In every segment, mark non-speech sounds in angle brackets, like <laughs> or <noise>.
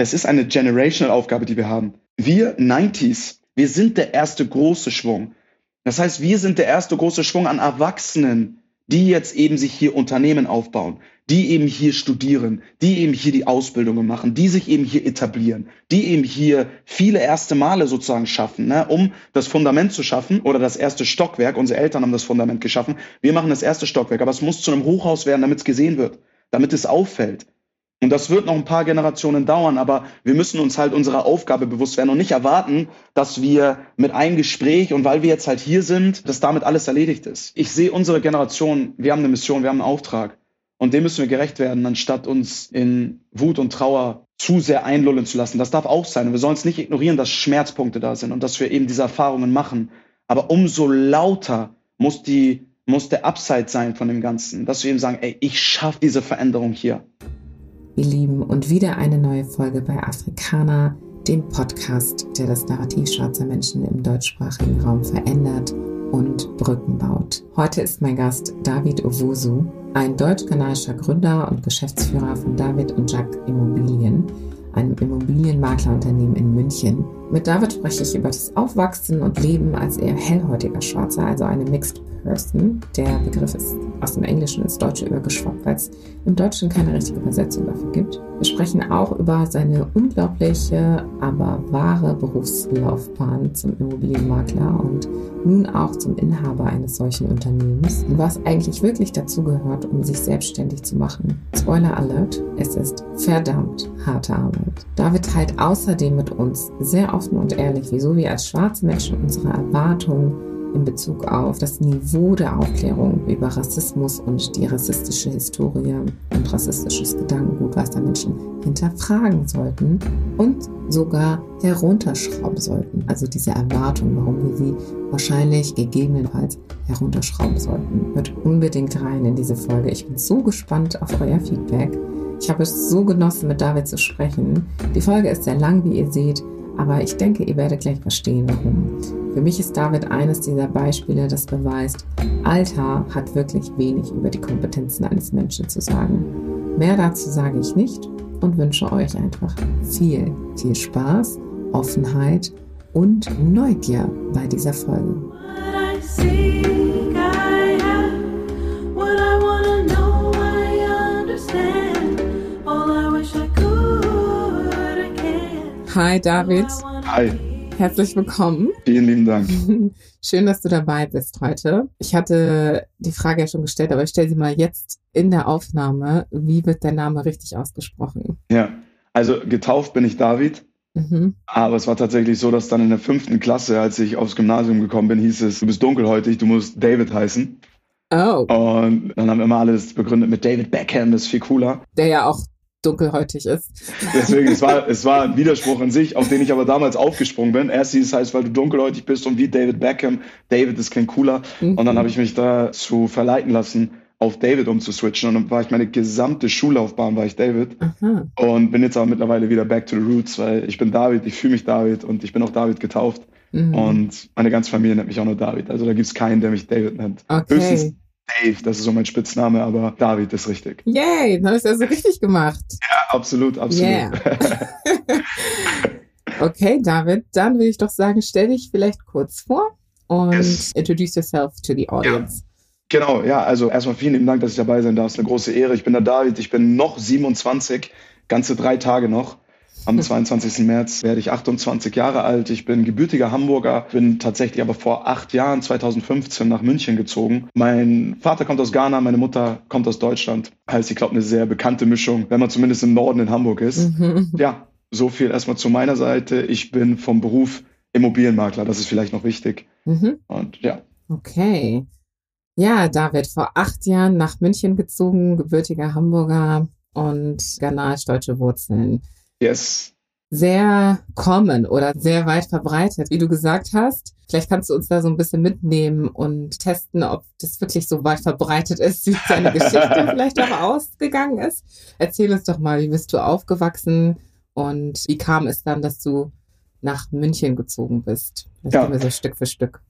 es ist eine generational Aufgabe, die wir haben. Wir 90s, wir sind der erste große Schwung. Das heißt, wir sind der erste große Schwung an Erwachsenen, die jetzt eben sich hier Unternehmen aufbauen, die eben hier studieren, die eben hier die Ausbildungen machen, die sich eben hier etablieren, die eben hier viele erste Male sozusagen schaffen, ne, um das Fundament zu schaffen oder das erste Stockwerk. Unsere Eltern haben das Fundament geschaffen. Wir machen das erste Stockwerk, aber es muss zu einem Hochhaus werden, damit es gesehen wird, damit es auffällt. Und das wird noch ein paar Generationen dauern, aber wir müssen uns halt unserer Aufgabe bewusst werden und nicht erwarten, dass wir mit einem Gespräch und weil wir jetzt halt hier sind, dass damit alles erledigt ist. Ich sehe unsere Generation, wir haben eine Mission, wir haben einen Auftrag und dem müssen wir gerecht werden, anstatt uns in Wut und Trauer zu sehr einlullen zu lassen. Das darf auch sein. Und wir sollen es nicht ignorieren, dass Schmerzpunkte da sind und dass wir eben diese Erfahrungen machen. Aber umso lauter muss die muss der Upside sein von dem Ganzen, dass wir eben sagen, ey, ich schaffe diese Veränderung hier ihr Lieben, und wieder eine neue Folge bei Afrikaner, dem Podcast, der das Narrativ schwarzer Menschen im deutschsprachigen Raum verändert und Brücken baut. Heute ist mein Gast David Owusu, ein deutsch-kanadischer Gründer und Geschäftsführer von David und Jack Immobilien, einem Immobilienmaklerunternehmen in München. Mit David spreche ich über das Aufwachsen und Leben als eher hellhäutiger Schwarzer, also eine Mixed Person. Der Begriff ist aus dem Englischen ins Deutsche übergeschwappt, weil es im Deutschen keine richtige Übersetzung dafür gibt. Wir sprechen auch über seine unglaubliche, aber wahre Berufslaufbahn zum Immobilienmakler und nun auch zum Inhaber eines solchen Unternehmens und was eigentlich wirklich dazu gehört, um sich selbstständig zu machen. Spoiler Alert, es ist verdammt harte Arbeit. David teilt außerdem mit uns sehr offen und ehrlich, wieso wir als schwarze Menschen unsere Erwartungen in Bezug auf das Niveau der Aufklärung über Rassismus und die rassistische Historie und rassistisches Gedankengut, was da Menschen hinterfragen sollten und sogar herunterschrauben sollten. Also diese Erwartung, warum wir sie wahrscheinlich gegebenenfalls herunterschrauben sollten. Hört unbedingt rein in diese Folge. Ich bin so gespannt auf euer Feedback. Ich habe es so genossen, mit David zu sprechen. Die Folge ist sehr lang, wie ihr seht. Aber ich denke, ihr werdet gleich verstehen, warum. Für mich ist David eines dieser Beispiele, das beweist, Alter hat wirklich wenig über die Kompetenzen eines Menschen zu sagen. Mehr dazu sage ich nicht und wünsche euch einfach viel, viel Spaß, Offenheit und Neugier bei dieser Folge. Hi David. Hi. Herzlich willkommen. Vielen lieben Dank. <laughs> Schön, dass du dabei bist heute. Ich hatte die Frage ja schon gestellt, aber ich stelle sie mal jetzt in der Aufnahme. Wie wird dein Name richtig ausgesprochen? Ja, also getauft bin ich David. Mhm. Aber es war tatsächlich so, dass dann in der fünften Klasse, als ich aufs Gymnasium gekommen bin, hieß es, du bist dunkelhäutig, du musst David heißen. Oh. Und dann haben immer alles begründet mit David Beckham, das ist viel cooler. Der ja auch dunkelhäutig ist. Deswegen, es war, <laughs> es war ein Widerspruch in sich, auf den ich aber damals aufgesprungen bin. Erst hieß es heißt, weil du dunkelhäutig bist und wie David Beckham, David ist kein cooler. Mhm. Und dann habe ich mich dazu verleiten lassen, auf David umzuswitchen. Und dann war ich meine gesamte Schullaufbahn, war ich David. Aha. Und bin jetzt aber mittlerweile wieder back to the roots, weil ich bin David, ich fühle mich David und ich bin auch David getauft. Mhm. Und meine ganze Familie nennt mich auch nur David. Also da gibt es keinen, der mich David nennt. Okay. Höchstens Dave, das ist so mein Spitzname, aber David ist richtig. Yay, dann ist er so richtig gemacht. Ja, absolut, absolut. Yeah. <laughs> okay, David, dann würde ich doch sagen, stell dich vielleicht kurz vor und yes. introduce yourself to the audience. Ja. Genau, ja, also erstmal vielen lieben Dank, dass ich dabei sein darf. Es ist eine große Ehre. Ich bin der David, ich bin noch 27, ganze drei Tage noch. Am 22. März werde ich 28 Jahre alt. Ich bin gebürtiger Hamburger, bin tatsächlich aber vor acht Jahren, 2015, nach München gezogen. Mein Vater kommt aus Ghana, meine Mutter kommt aus Deutschland. Heißt, ich glaube, eine sehr bekannte Mischung, wenn man zumindest im Norden in Hamburg ist. Mhm. Ja, so viel erstmal zu meiner Seite. Ich bin vom Beruf Immobilienmakler, das ist vielleicht noch wichtig. Mhm. Und ja. Okay. Ja, David, vor acht Jahren nach München gezogen, gebürtiger Hamburger und ghanaisch-deutsche Wurzeln. Yes. Sehr common oder sehr weit verbreitet, wie du gesagt hast. Vielleicht kannst du uns da so ein bisschen mitnehmen und testen, ob das wirklich so weit verbreitet ist, wie deine <laughs> Geschichte vielleicht auch ausgegangen ist. Erzähl uns doch mal, wie bist du aufgewachsen und wie kam es dann, dass du nach München gezogen bist? Das ja. wir so Stück für Stück.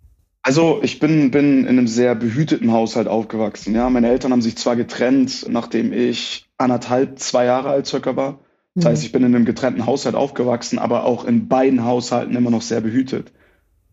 Also ich bin, bin in einem sehr behüteten Haushalt aufgewachsen. Ja, meine Eltern haben sich zwar getrennt, nachdem ich anderthalb, zwei Jahre alt circa war. Das heißt, ich bin in einem getrennten Haushalt aufgewachsen, aber auch in beiden Haushalten immer noch sehr behütet.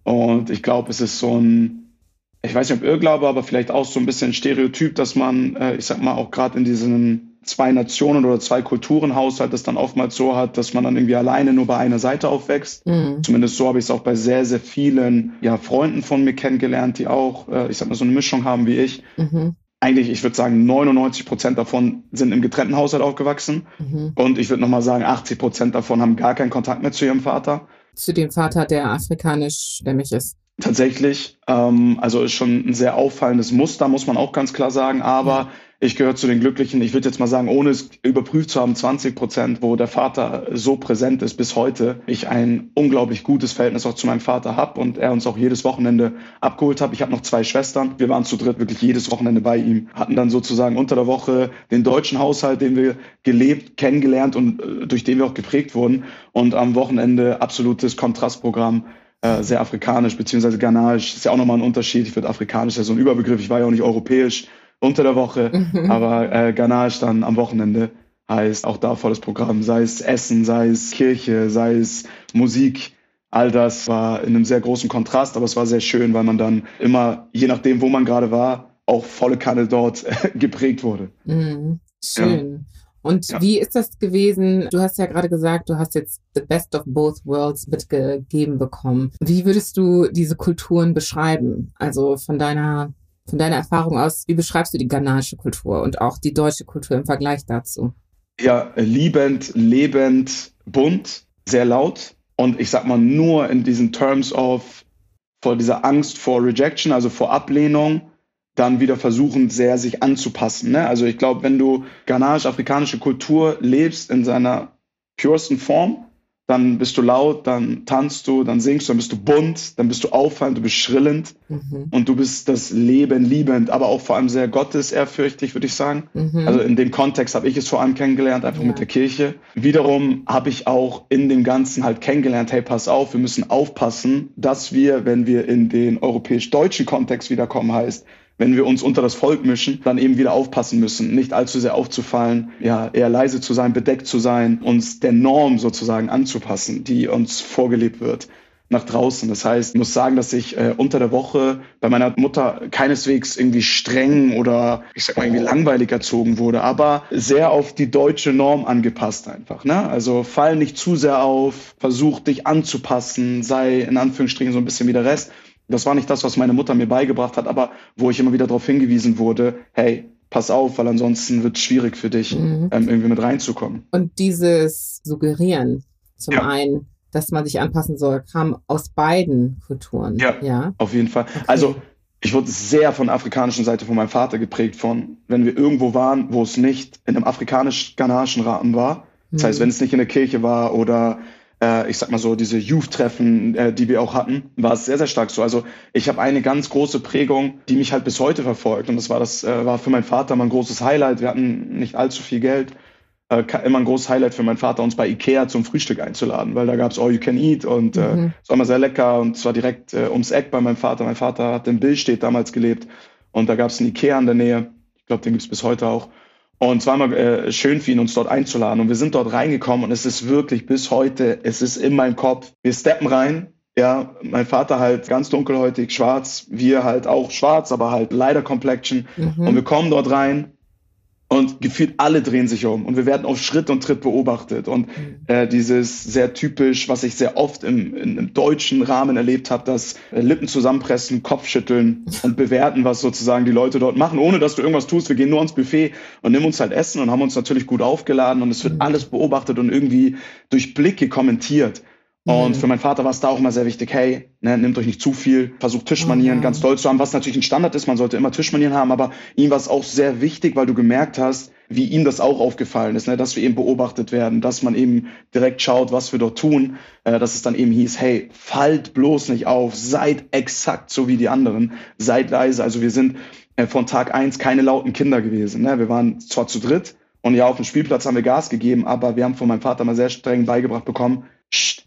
Und ich glaube, es ist so ein, ich weiß nicht ob Irrglaube, aber vielleicht auch so ein bisschen Stereotyp, dass man, äh, ich sag mal, auch gerade in diesen zwei Nationen oder zwei Kulturen Haushalt das dann oftmals so hat, dass man dann irgendwie alleine nur bei einer Seite aufwächst. Mhm. Zumindest so habe ich es auch bei sehr, sehr vielen ja, Freunden von mir kennengelernt, die auch, äh, ich sag mal, so eine Mischung haben wie ich. Mhm. Eigentlich, ich würde sagen, 99 Prozent davon sind im getrennten Haushalt aufgewachsen. Mhm. Und ich würde nochmal sagen, 80 Prozent davon haben gar keinen Kontakt mehr zu ihrem Vater. Zu dem Vater, der afrikanisch-stämmig ist. Tatsächlich, ähm, also ist schon ein sehr auffallendes Muster, muss man auch ganz klar sagen. Aber ich gehöre zu den Glücklichen, ich würde jetzt mal sagen, ohne es überprüft zu haben, 20 Prozent, wo der Vater so präsent ist bis heute. Ich ein unglaublich gutes Verhältnis auch zu meinem Vater habe und er uns auch jedes Wochenende abgeholt hat. Ich habe noch zwei Schwestern. Wir waren zu dritt wirklich jedes Wochenende bei ihm, hatten dann sozusagen unter der Woche den deutschen Haushalt, den wir gelebt, kennengelernt und äh, durch den wir auch geprägt wurden. Und am Wochenende absolutes Kontrastprogramm äh, sehr afrikanisch beziehungsweise ghanaisch. Ist ja auch nochmal ein Unterschied. Ich würde afrikanisch ja so ein Überbegriff. Ich war ja auch nicht europäisch unter der Woche, mhm. aber äh, Ganache dann am Wochenende heißt auch da volles Programm, sei es Essen, sei es Kirche, sei es Musik. All das war in einem sehr großen Kontrast, aber es war sehr schön, weil man dann immer, je nachdem, wo man gerade war, auch volle Kanne dort <laughs> geprägt wurde. Mhm. Schön. Ja. Und ja. wie ist das gewesen? Du hast ja gerade gesagt, du hast jetzt the best of both worlds mitgegeben bekommen. Wie würdest du diese Kulturen beschreiben? Also von deiner von deiner Erfahrung aus, wie beschreibst du die ghanaische Kultur und auch die deutsche Kultur im Vergleich dazu? Ja, liebend, lebend, bunt, sehr laut. Und ich sag mal nur in diesen Terms of vor dieser Angst vor Rejection, also vor Ablehnung, dann wieder versuchen, sehr sich anzupassen. Ne? Also ich glaube, wenn du ghanaisch-afrikanische Kultur lebst in seiner puresten Form, dann bist du laut, dann tanzt du, dann singst du, dann bist du bunt, dann bist du auffallend, du bist schrillend mhm. und du bist das Leben liebend, aber auch vor allem sehr gottesehrfürchtig, würde ich sagen. Mhm. Also in dem Kontext habe ich es vor allem kennengelernt, einfach ja. mit der Kirche. Wiederum habe ich auch in dem Ganzen halt kennengelernt, hey, pass auf, wir müssen aufpassen, dass wir, wenn wir in den europäisch-deutschen Kontext wiederkommen, heißt, wenn wir uns unter das Volk mischen, dann eben wieder aufpassen müssen, nicht allzu sehr aufzufallen, ja, eher leise zu sein, bedeckt zu sein, uns der Norm sozusagen anzupassen, die uns vorgelebt wird nach draußen. Das heißt, ich muss sagen, dass ich äh, unter der Woche bei meiner Mutter keineswegs irgendwie streng oder ich sag mal irgendwie langweilig erzogen wurde, aber sehr auf die deutsche Norm angepasst einfach. Ne? Also fall nicht zu sehr auf, versuch dich anzupassen, sei in Anführungsstrichen so ein bisschen wie der Rest. Das war nicht das, was meine Mutter mir beigebracht hat, aber wo ich immer wieder darauf hingewiesen wurde, hey, pass auf, weil ansonsten wird es schwierig für dich, mhm. ähm, irgendwie mit reinzukommen. Und dieses Suggerieren, zum ja. einen, dass man sich anpassen soll, kam aus beiden Kulturen. Ja, ja? auf jeden Fall. Okay. Also ich wurde sehr von der afrikanischen Seite von meinem Vater geprägt von, wenn wir irgendwo waren, wo es nicht in einem afrikanisch-ghanaischen Rahmen war. Das mhm. heißt, wenn es nicht in der Kirche war oder äh, ich sag mal so, diese Youth-Treffen, äh, die wir auch hatten, war es sehr, sehr stark so. Also ich habe eine ganz große Prägung, die mich halt bis heute verfolgt. Und das war das, äh, war für meinen Vater mal ein großes Highlight. Wir hatten nicht allzu viel Geld. Äh, immer ein großes Highlight für meinen Vater, uns bei Ikea zum Frühstück einzuladen, weil da gab's All You Can Eat und äh, mhm. es war immer sehr lecker und zwar direkt äh, ums Eck bei meinem Vater. Mein Vater hat in Billstedt damals gelebt und da gab's einen Ikea in der Nähe. Ich glaube, den gibt's bis heute auch. Und es war immer äh, schön für ihn, uns dort einzuladen. Und wir sind dort reingekommen und es ist wirklich bis heute, es ist in meinem Kopf. Wir steppen rein. Ja, mein Vater halt ganz dunkelhäutig, schwarz, wir halt auch schwarz, aber halt leider Complexion. Mhm. Und wir kommen dort rein und gefühlt alle drehen sich um und wir werden auf Schritt und Tritt beobachtet. Und mhm. äh, dieses sehr typisch, was ich sehr oft im, in, im deutschen Rahmen erlebt habe, dass äh, Lippen zusammenpressen, Kopfschütteln und bewerten, was sozusagen die Leute dort machen, ohne dass du irgendwas tust. Wir gehen nur ans Buffet und nehmen uns halt Essen und haben uns natürlich gut aufgeladen und es wird mhm. alles beobachtet und irgendwie durch Blicke kommentiert. Und mhm. für meinen Vater war es da auch immer sehr wichtig, hey, ne, nehmt euch nicht zu viel, versucht Tischmanieren oh, ganz toll zu haben, was natürlich ein Standard ist, man sollte immer Tischmanieren haben, aber ihm war es auch sehr wichtig, weil du gemerkt hast, wie ihm das auch aufgefallen ist, ne, dass wir eben beobachtet werden, dass man eben direkt schaut, was wir dort tun, äh, dass es dann eben hieß, hey, fallt bloß nicht auf, seid exakt so wie die anderen, seid leise. Also wir sind äh, von Tag eins keine lauten Kinder gewesen. Ne? Wir waren zwar zu dritt und ja, auf dem Spielplatz haben wir Gas gegeben, aber wir haben von meinem Vater mal sehr streng beigebracht bekommen, Psst,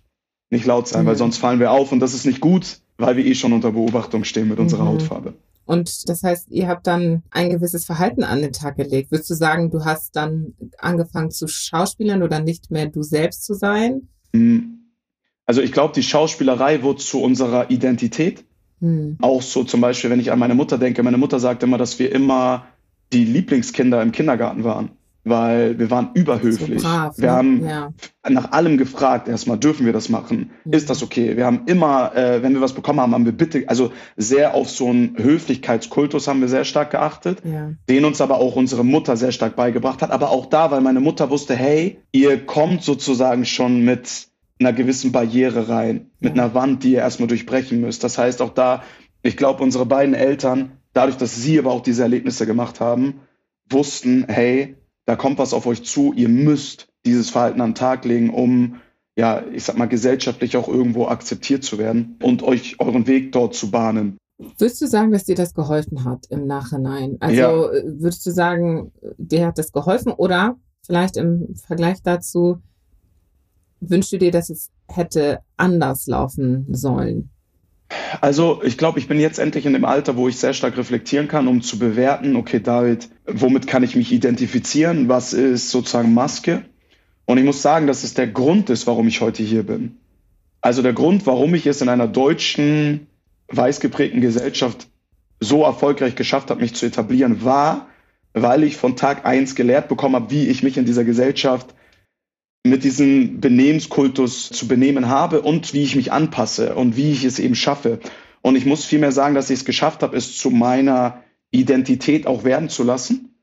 nicht laut sein, mhm. weil sonst fallen wir auf und das ist nicht gut, weil wir eh schon unter Beobachtung stehen mit unserer mhm. Hautfarbe. Und das heißt, ihr habt dann ein gewisses Verhalten an den Tag gelegt. Würdest du sagen, du hast dann angefangen zu Schauspielern oder nicht mehr du selbst zu sein? Hm. Also ich glaube, die Schauspielerei wurde zu unserer Identität. Hm. Auch so zum Beispiel, wenn ich an meine Mutter denke. Meine Mutter sagt immer, dass wir immer die Lieblingskinder im Kindergarten waren weil wir waren überhöflich. So brav, wir ne? haben ja. nach allem gefragt, erstmal dürfen wir das machen? Mhm. Ist das okay? Wir haben immer, äh, wenn wir was bekommen haben, haben wir bitte, also sehr auf so einen Höflichkeitskultus haben wir sehr stark geachtet, ja. den uns aber auch unsere Mutter sehr stark beigebracht hat. Aber auch da, weil meine Mutter wusste, hey, ihr kommt sozusagen schon mit einer gewissen Barriere rein, mit ja. einer Wand, die ihr erstmal durchbrechen müsst. Das heißt auch da, ich glaube, unsere beiden Eltern, dadurch, dass sie aber auch diese Erlebnisse gemacht haben, wussten, hey, da kommt was auf euch zu, ihr müsst dieses Verhalten an den Tag legen, um ja, ich sag mal, gesellschaftlich auch irgendwo akzeptiert zu werden und euch euren Weg dort zu bahnen. Würdest du sagen, dass dir das geholfen hat im Nachhinein? Also ja. Äh, würdest du sagen, dir hat das geholfen oder vielleicht im Vergleich dazu wünschst du dir, dass es hätte anders laufen sollen? Also ich glaube, ich bin jetzt endlich in dem Alter, wo ich sehr stark reflektieren kann, um zu bewerten, okay, David, womit kann ich mich identifizieren? Was ist sozusagen Maske? Und ich muss sagen, dass es der Grund ist, warum ich heute hier bin. Also der Grund, warum ich es in einer deutschen, weiß geprägten Gesellschaft so erfolgreich geschafft habe, mich zu etablieren, war, weil ich von Tag eins gelehrt bekommen habe, wie ich mich in dieser Gesellschaft mit diesem Benehmenskultus zu benehmen habe und wie ich mich anpasse und wie ich es eben schaffe. Und ich muss vielmehr sagen, dass ich es geschafft habe, es zu meiner Identität auch werden zu lassen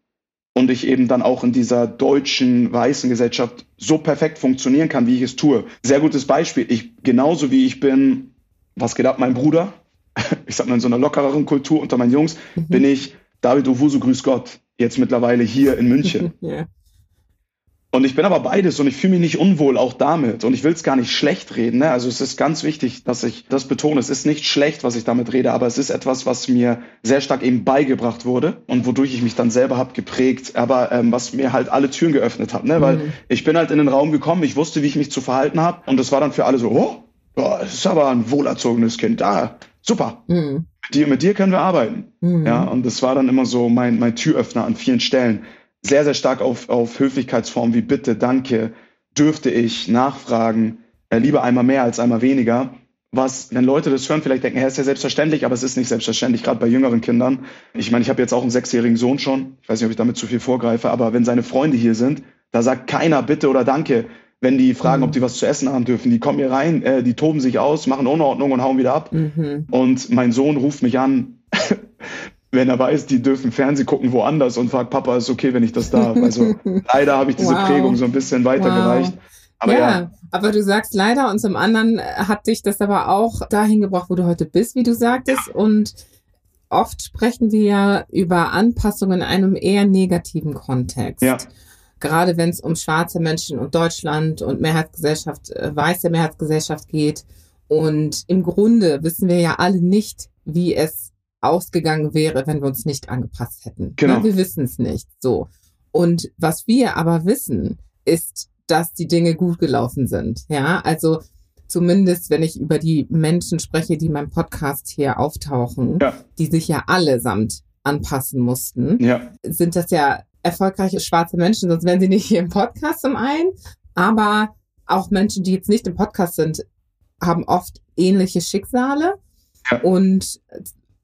und ich eben dann auch in dieser deutschen weißen Gesellschaft so perfekt funktionieren kann, wie ich es tue. Sehr gutes Beispiel. Ich genauso wie ich bin, was geht ab, mein Bruder, <laughs> ich sag mal in so einer lockereren Kultur unter meinen Jungs, mhm. bin ich David Owusu, grüß Gott, jetzt mittlerweile hier in München. <laughs> ja. Und ich bin aber beides und ich fühle mich nicht unwohl auch damit. Und ich will es gar nicht schlecht reden. Ne? Also es ist ganz wichtig, dass ich das betone. Es ist nicht schlecht, was ich damit rede, aber es ist etwas, was mir sehr stark eben beigebracht wurde und wodurch ich mich dann selber habe geprägt, aber ähm, was mir halt alle Türen geöffnet hat. Ne? Weil mhm. ich bin halt in den Raum gekommen, ich wusste, wie ich mich zu verhalten habe. Und das war dann für alle so, oh, oh das ist aber ein wohlerzogenes Kind. Da, super. Mhm. Mit, dir, mit dir können wir arbeiten. Mhm. Ja, und das war dann immer so mein, mein Türöffner an vielen Stellen sehr, sehr stark auf, auf Höflichkeitsformen wie Bitte, Danke, dürfte ich, Nachfragen, äh, lieber einmal mehr als einmal weniger. Was, wenn Leute das hören, vielleicht denken, ja, ist ja selbstverständlich, aber es ist nicht selbstverständlich, gerade bei jüngeren Kindern. Ich meine, ich habe jetzt auch einen sechsjährigen Sohn schon. Ich weiß nicht, ob ich damit zu viel vorgreife, aber wenn seine Freunde hier sind, da sagt keiner Bitte oder Danke, wenn die fragen, mhm. ob die was zu essen haben dürfen. Die kommen hier rein, äh, die toben sich aus, machen Unordnung und hauen wieder ab. Mhm. Und mein Sohn ruft mich an, <laughs> wenn er weiß, die dürfen Fernsehen gucken woanders und fragt, Papa, ist okay, wenn ich das darf. Also <laughs> leider habe ich diese wow. Prägung so ein bisschen weitergereicht. Wow. Aber ja, ja, aber du sagst leider und zum anderen hat dich das aber auch dahin gebracht, wo du heute bist, wie du sagtest. Ja. Und oft sprechen wir ja über Anpassungen in einem eher negativen Kontext. Ja. Gerade wenn es um schwarze Menschen und Deutschland und Mehrheitsgesellschaft, äh, weiße Mehrheitsgesellschaft geht. Und im Grunde wissen wir ja alle nicht, wie es ausgegangen wäre, wenn wir uns nicht angepasst hätten. Genau. wir wissen es nicht. So. Und was wir aber wissen, ist, dass die Dinge gut gelaufen sind. Ja, also zumindest, wenn ich über die Menschen spreche, die in meinem Podcast hier auftauchen, ja. die sich ja allesamt anpassen mussten, ja. sind das ja erfolgreiche schwarze Menschen, sonst wären sie nicht hier im Podcast zum einen. Aber auch Menschen, die jetzt nicht im Podcast sind, haben oft ähnliche Schicksale. Ja. Und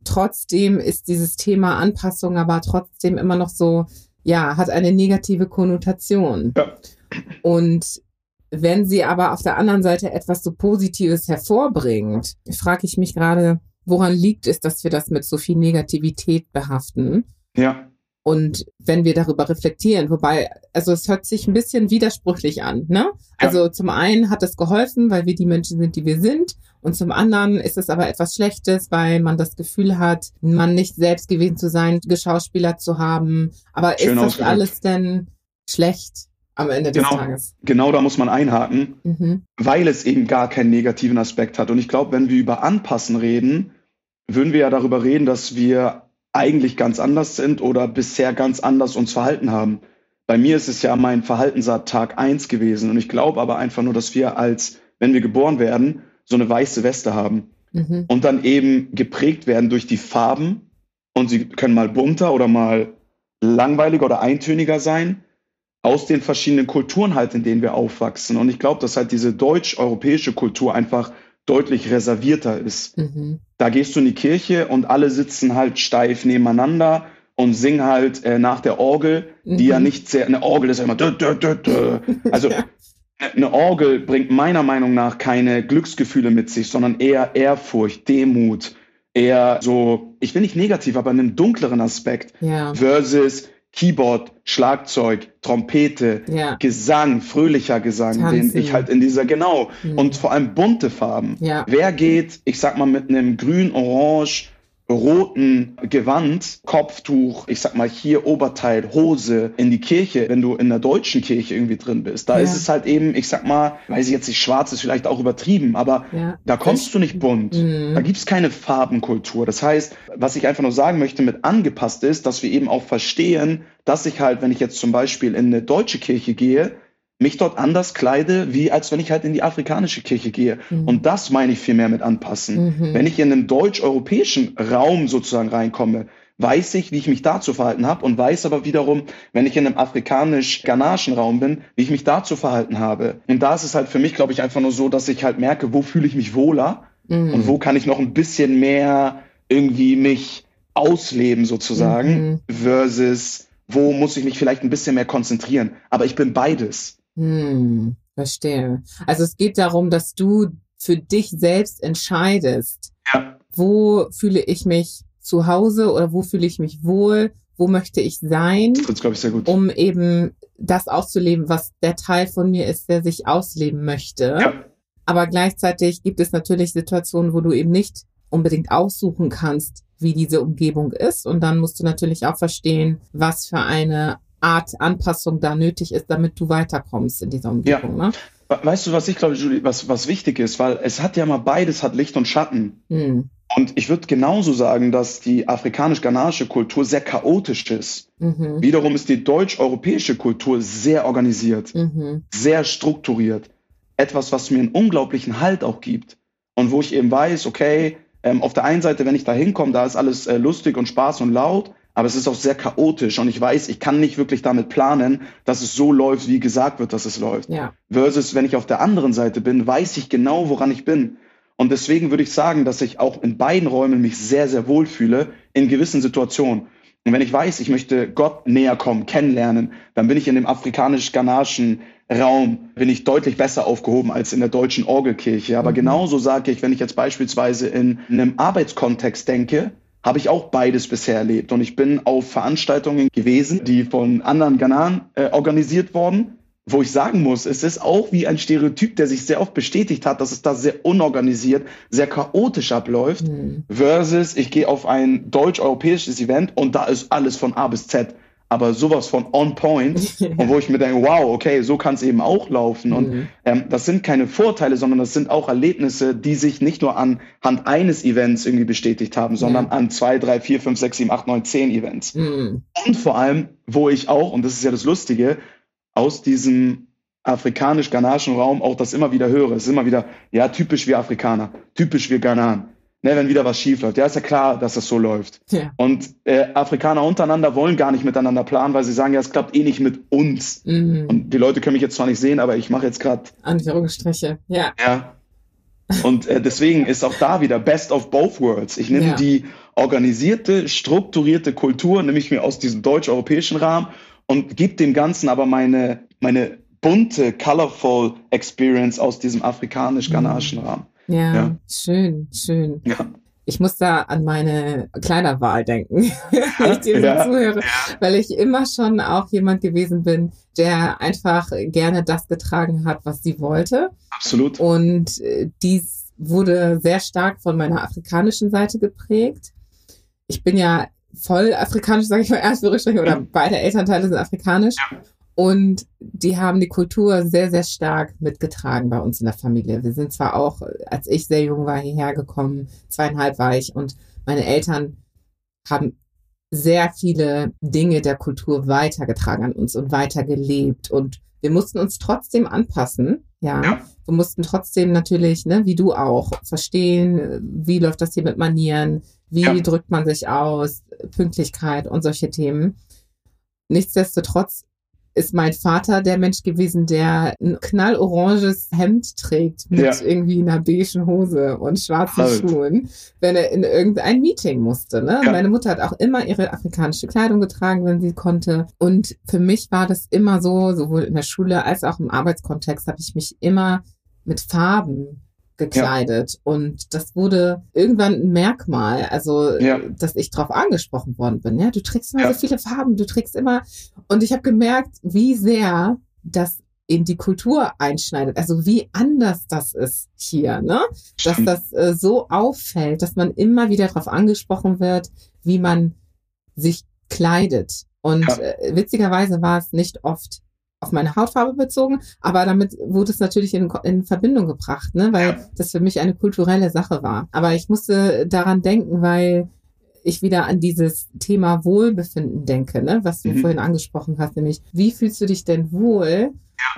trotzdem ist dieses Thema Anpassung aber trotzdem immer noch so, ja, hat eine negative Konnotation. Ja. Und wenn sie aber auf der anderen Seite etwas so Positives hervorbringt, frage ich mich gerade, woran liegt es, dass wir das mit so viel Negativität behaften? Ja. Und wenn wir darüber reflektieren, wobei, also es hört sich ein bisschen widersprüchlich an, ne? Also zum einen hat es geholfen, weil wir die Menschen sind, die wir sind. Und zum anderen ist es aber etwas Schlechtes, weil man das Gefühl hat, man nicht selbst gewesen zu sein, geschauspielert zu haben. Aber Schön ist das alles denn schlecht? am Ende des genau, Tages. Genau da muss man einhaken, mhm. weil es eben gar keinen negativen Aspekt hat. Und ich glaube, wenn wir über Anpassen reden, würden wir ja darüber reden, dass wir eigentlich ganz anders sind oder bisher ganz anders uns verhalten haben. Bei mir ist es ja mein Verhalten seit Tag eins gewesen. Und ich glaube aber einfach nur, dass wir als, wenn wir geboren werden, so eine weiße Weste haben. Mhm. Und dann eben geprägt werden durch die Farben und sie können mal bunter oder mal langweiliger oder eintöniger sein, aus den verschiedenen Kulturen halt, in denen wir aufwachsen. Und ich glaube, dass halt diese deutsch-europäische Kultur einfach deutlich reservierter ist. Mhm. Da gehst du in die Kirche und alle sitzen halt steif nebeneinander und singen halt äh, nach der Orgel, mhm. die ja mhm. nicht sehr, eine Orgel ist ja immer, dö, dö, dö, <laughs> also ja. eine Orgel bringt meiner Meinung nach keine Glücksgefühle mit sich, sondern eher Ehrfurcht, Demut, eher so, ich will nicht negativ, aber einen dunkleren Aspekt ja. versus Keyboard, Schlagzeug, Trompete, ja. Gesang, fröhlicher Gesang, Tanzen. den ich halt in dieser, genau, mhm. und vor allem bunte Farben. Ja. Wer geht, ich sag mal, mit einem grün, orange, roten Gewand, Kopftuch, ich sag mal hier Oberteil, Hose in die Kirche, wenn du in der deutschen Kirche irgendwie drin bist. Da ja. ist es halt eben, ich sag mal, weiß ich jetzt nicht, schwarz ist vielleicht auch übertrieben, aber ja. da kommst das du nicht bunt. Mhm. Da gibt's keine Farbenkultur. Das heißt, was ich einfach nur sagen möchte mit angepasst ist, dass wir eben auch verstehen, dass ich halt, wenn ich jetzt zum Beispiel in eine deutsche Kirche gehe, mich dort anders kleide, wie als wenn ich halt in die afrikanische Kirche gehe. Mhm. Und das meine ich viel mehr mit anpassen. Mhm. Wenn ich in einen deutsch-europäischen Raum sozusagen reinkomme, weiß ich, wie ich mich da zu verhalten habe und weiß aber wiederum, wenn ich in einem afrikanisch-ghanaischen Raum bin, wie ich mich da zu verhalten habe. Und da ist es halt für mich, glaube ich, einfach nur so, dass ich halt merke, wo fühle ich mich wohler mhm. und wo kann ich noch ein bisschen mehr irgendwie mich ausleben sozusagen mhm. versus wo muss ich mich vielleicht ein bisschen mehr konzentrieren. Aber ich bin beides. Hm, verstehe. Also es geht darum, dass du für dich selbst entscheidest, ja. wo fühle ich mich zu Hause oder wo fühle ich mich wohl, wo möchte ich sein, das glaube ich sehr gut. um eben das auszuleben, was der Teil von mir ist, der sich ausleben möchte. Ja. Aber gleichzeitig gibt es natürlich Situationen, wo du eben nicht unbedingt aussuchen kannst, wie diese Umgebung ist. Und dann musst du natürlich auch verstehen, was für eine Art Anpassung da nötig ist, damit du weiterkommst in dieser Umgebung. Ja. Ne? Weißt du, was ich glaube, Julie, was, was wichtig ist, weil es hat ja mal beides, hat Licht und Schatten. Hm. Und ich würde genauso sagen, dass die afrikanisch-ghanaische Kultur sehr chaotisch ist. Mhm. Wiederum ist die deutsch-europäische Kultur sehr organisiert, mhm. sehr strukturiert. Etwas, was mir einen unglaublichen Halt auch gibt. Und wo ich eben weiß, okay, ähm, auf der einen Seite, wenn ich da hinkomme, da ist alles äh, lustig und Spaß und laut aber es ist auch sehr chaotisch und ich weiß, ich kann nicht wirklich damit planen, dass es so läuft, wie gesagt wird, dass es läuft. Ja. Versus, wenn ich auf der anderen Seite bin, weiß ich genau, woran ich bin. Und deswegen würde ich sagen, dass ich auch in beiden Räumen mich sehr, sehr wohl fühle, in gewissen Situationen. Und wenn ich weiß, ich möchte Gott näher kommen, kennenlernen, dann bin ich in dem afrikanisch-ghanaischen Raum, bin ich deutlich besser aufgehoben als in der deutschen Orgelkirche. Aber mhm. genauso sage ich, wenn ich jetzt beispielsweise in einem Arbeitskontext denke, habe ich auch beides bisher erlebt. Und ich bin auf Veranstaltungen gewesen, die von anderen Ghanaren äh, organisiert wurden, wo ich sagen muss, es ist auch wie ein Stereotyp, der sich sehr oft bestätigt hat, dass es da sehr unorganisiert, sehr chaotisch abläuft, mhm. versus ich gehe auf ein deutsch-europäisches Event und da ist alles von A bis Z aber sowas von on point <laughs> und wo ich mir denke, wow, okay, so kann es eben auch laufen. Und mhm. ähm, das sind keine Vorteile, sondern das sind auch Erlebnisse, die sich nicht nur anhand eines Events irgendwie bestätigt haben, sondern ja. an zwei, drei, vier, fünf, sechs, sieben, acht, neun, zehn Events. Mhm. Und vor allem, wo ich auch, und das ist ja das Lustige, aus diesem afrikanisch-ghanaischen Raum auch das immer wieder höre. Es ist immer wieder, ja, typisch wie Afrikaner, typisch wie Ghananen ne, wenn wieder was schief läuft. Ja, ist ja klar, dass das so läuft. Ja. Und äh, Afrikaner untereinander wollen gar nicht miteinander planen, weil sie sagen, ja, es klappt eh nicht mit uns. Mhm. Und die Leute können mich jetzt zwar nicht sehen, aber ich mache jetzt gerade Anführungsstriche, ja. Ja. Und äh, deswegen ist auch da wieder Best of both worlds. Ich nehme ja. die organisierte, strukturierte Kultur, nehme ich mir aus diesem deutsch-europäischen Rahmen und gebe dem Ganzen aber meine, meine bunte, colorful Experience aus diesem afrikanisch-ghanaischen mhm. Rahmen. Ja, ja, schön, schön. Ja. Ich muss da an meine Kleiderwahl denken, <laughs> wenn ich dir ja, zuhöre, weil ich immer schon auch jemand gewesen bin, der einfach gerne das getragen hat, was sie wollte. Absolut. Und äh, dies wurde sehr stark von meiner afrikanischen Seite geprägt. Ich bin ja voll afrikanisch, sage ich mal, erst oder beide Elternteile sind afrikanisch. Ja. Und die haben die Kultur sehr, sehr stark mitgetragen bei uns in der Familie. Wir sind zwar auch, als ich sehr jung war, hierher gekommen, zweieinhalb war ich, und meine Eltern haben sehr viele Dinge der Kultur weitergetragen an uns und weitergelebt. Und wir mussten uns trotzdem anpassen. Ja. ja. Wir mussten trotzdem natürlich, ne, wie du auch, verstehen, wie läuft das hier mit Manieren, Wie ja. drückt man sich aus? Pünktlichkeit und solche Themen. Nichtsdestotrotz ist mein Vater der Mensch gewesen, der ein knalloranges Hemd trägt mit ja. irgendwie einer beigen Hose und schwarzen halt. Schuhen, wenn er in irgendein Meeting musste. Ne? Ja. Meine Mutter hat auch immer ihre afrikanische Kleidung getragen, wenn sie konnte. Und für mich war das immer so, sowohl in der Schule als auch im Arbeitskontext, habe ich mich immer mit Farben gekleidet. Ja. Und das wurde irgendwann ein Merkmal, also ja. dass ich darauf angesprochen worden bin. Ja, du trägst immer ja. so viele Farben, du trägst immer. Und ich habe gemerkt, wie sehr das in die Kultur einschneidet, also wie anders das ist hier, ne? Dass das äh, so auffällt, dass man immer wieder darauf angesprochen wird, wie man sich kleidet. Und äh, witzigerweise war es nicht oft auf meine Hautfarbe bezogen, aber damit wurde es natürlich in, in Verbindung gebracht, ne, weil das für mich eine kulturelle Sache war. Aber ich musste daran denken, weil ich wieder an dieses Thema Wohlbefinden denke, ne, was du mhm. vorhin angesprochen hast, nämlich wie fühlst du dich denn wohl?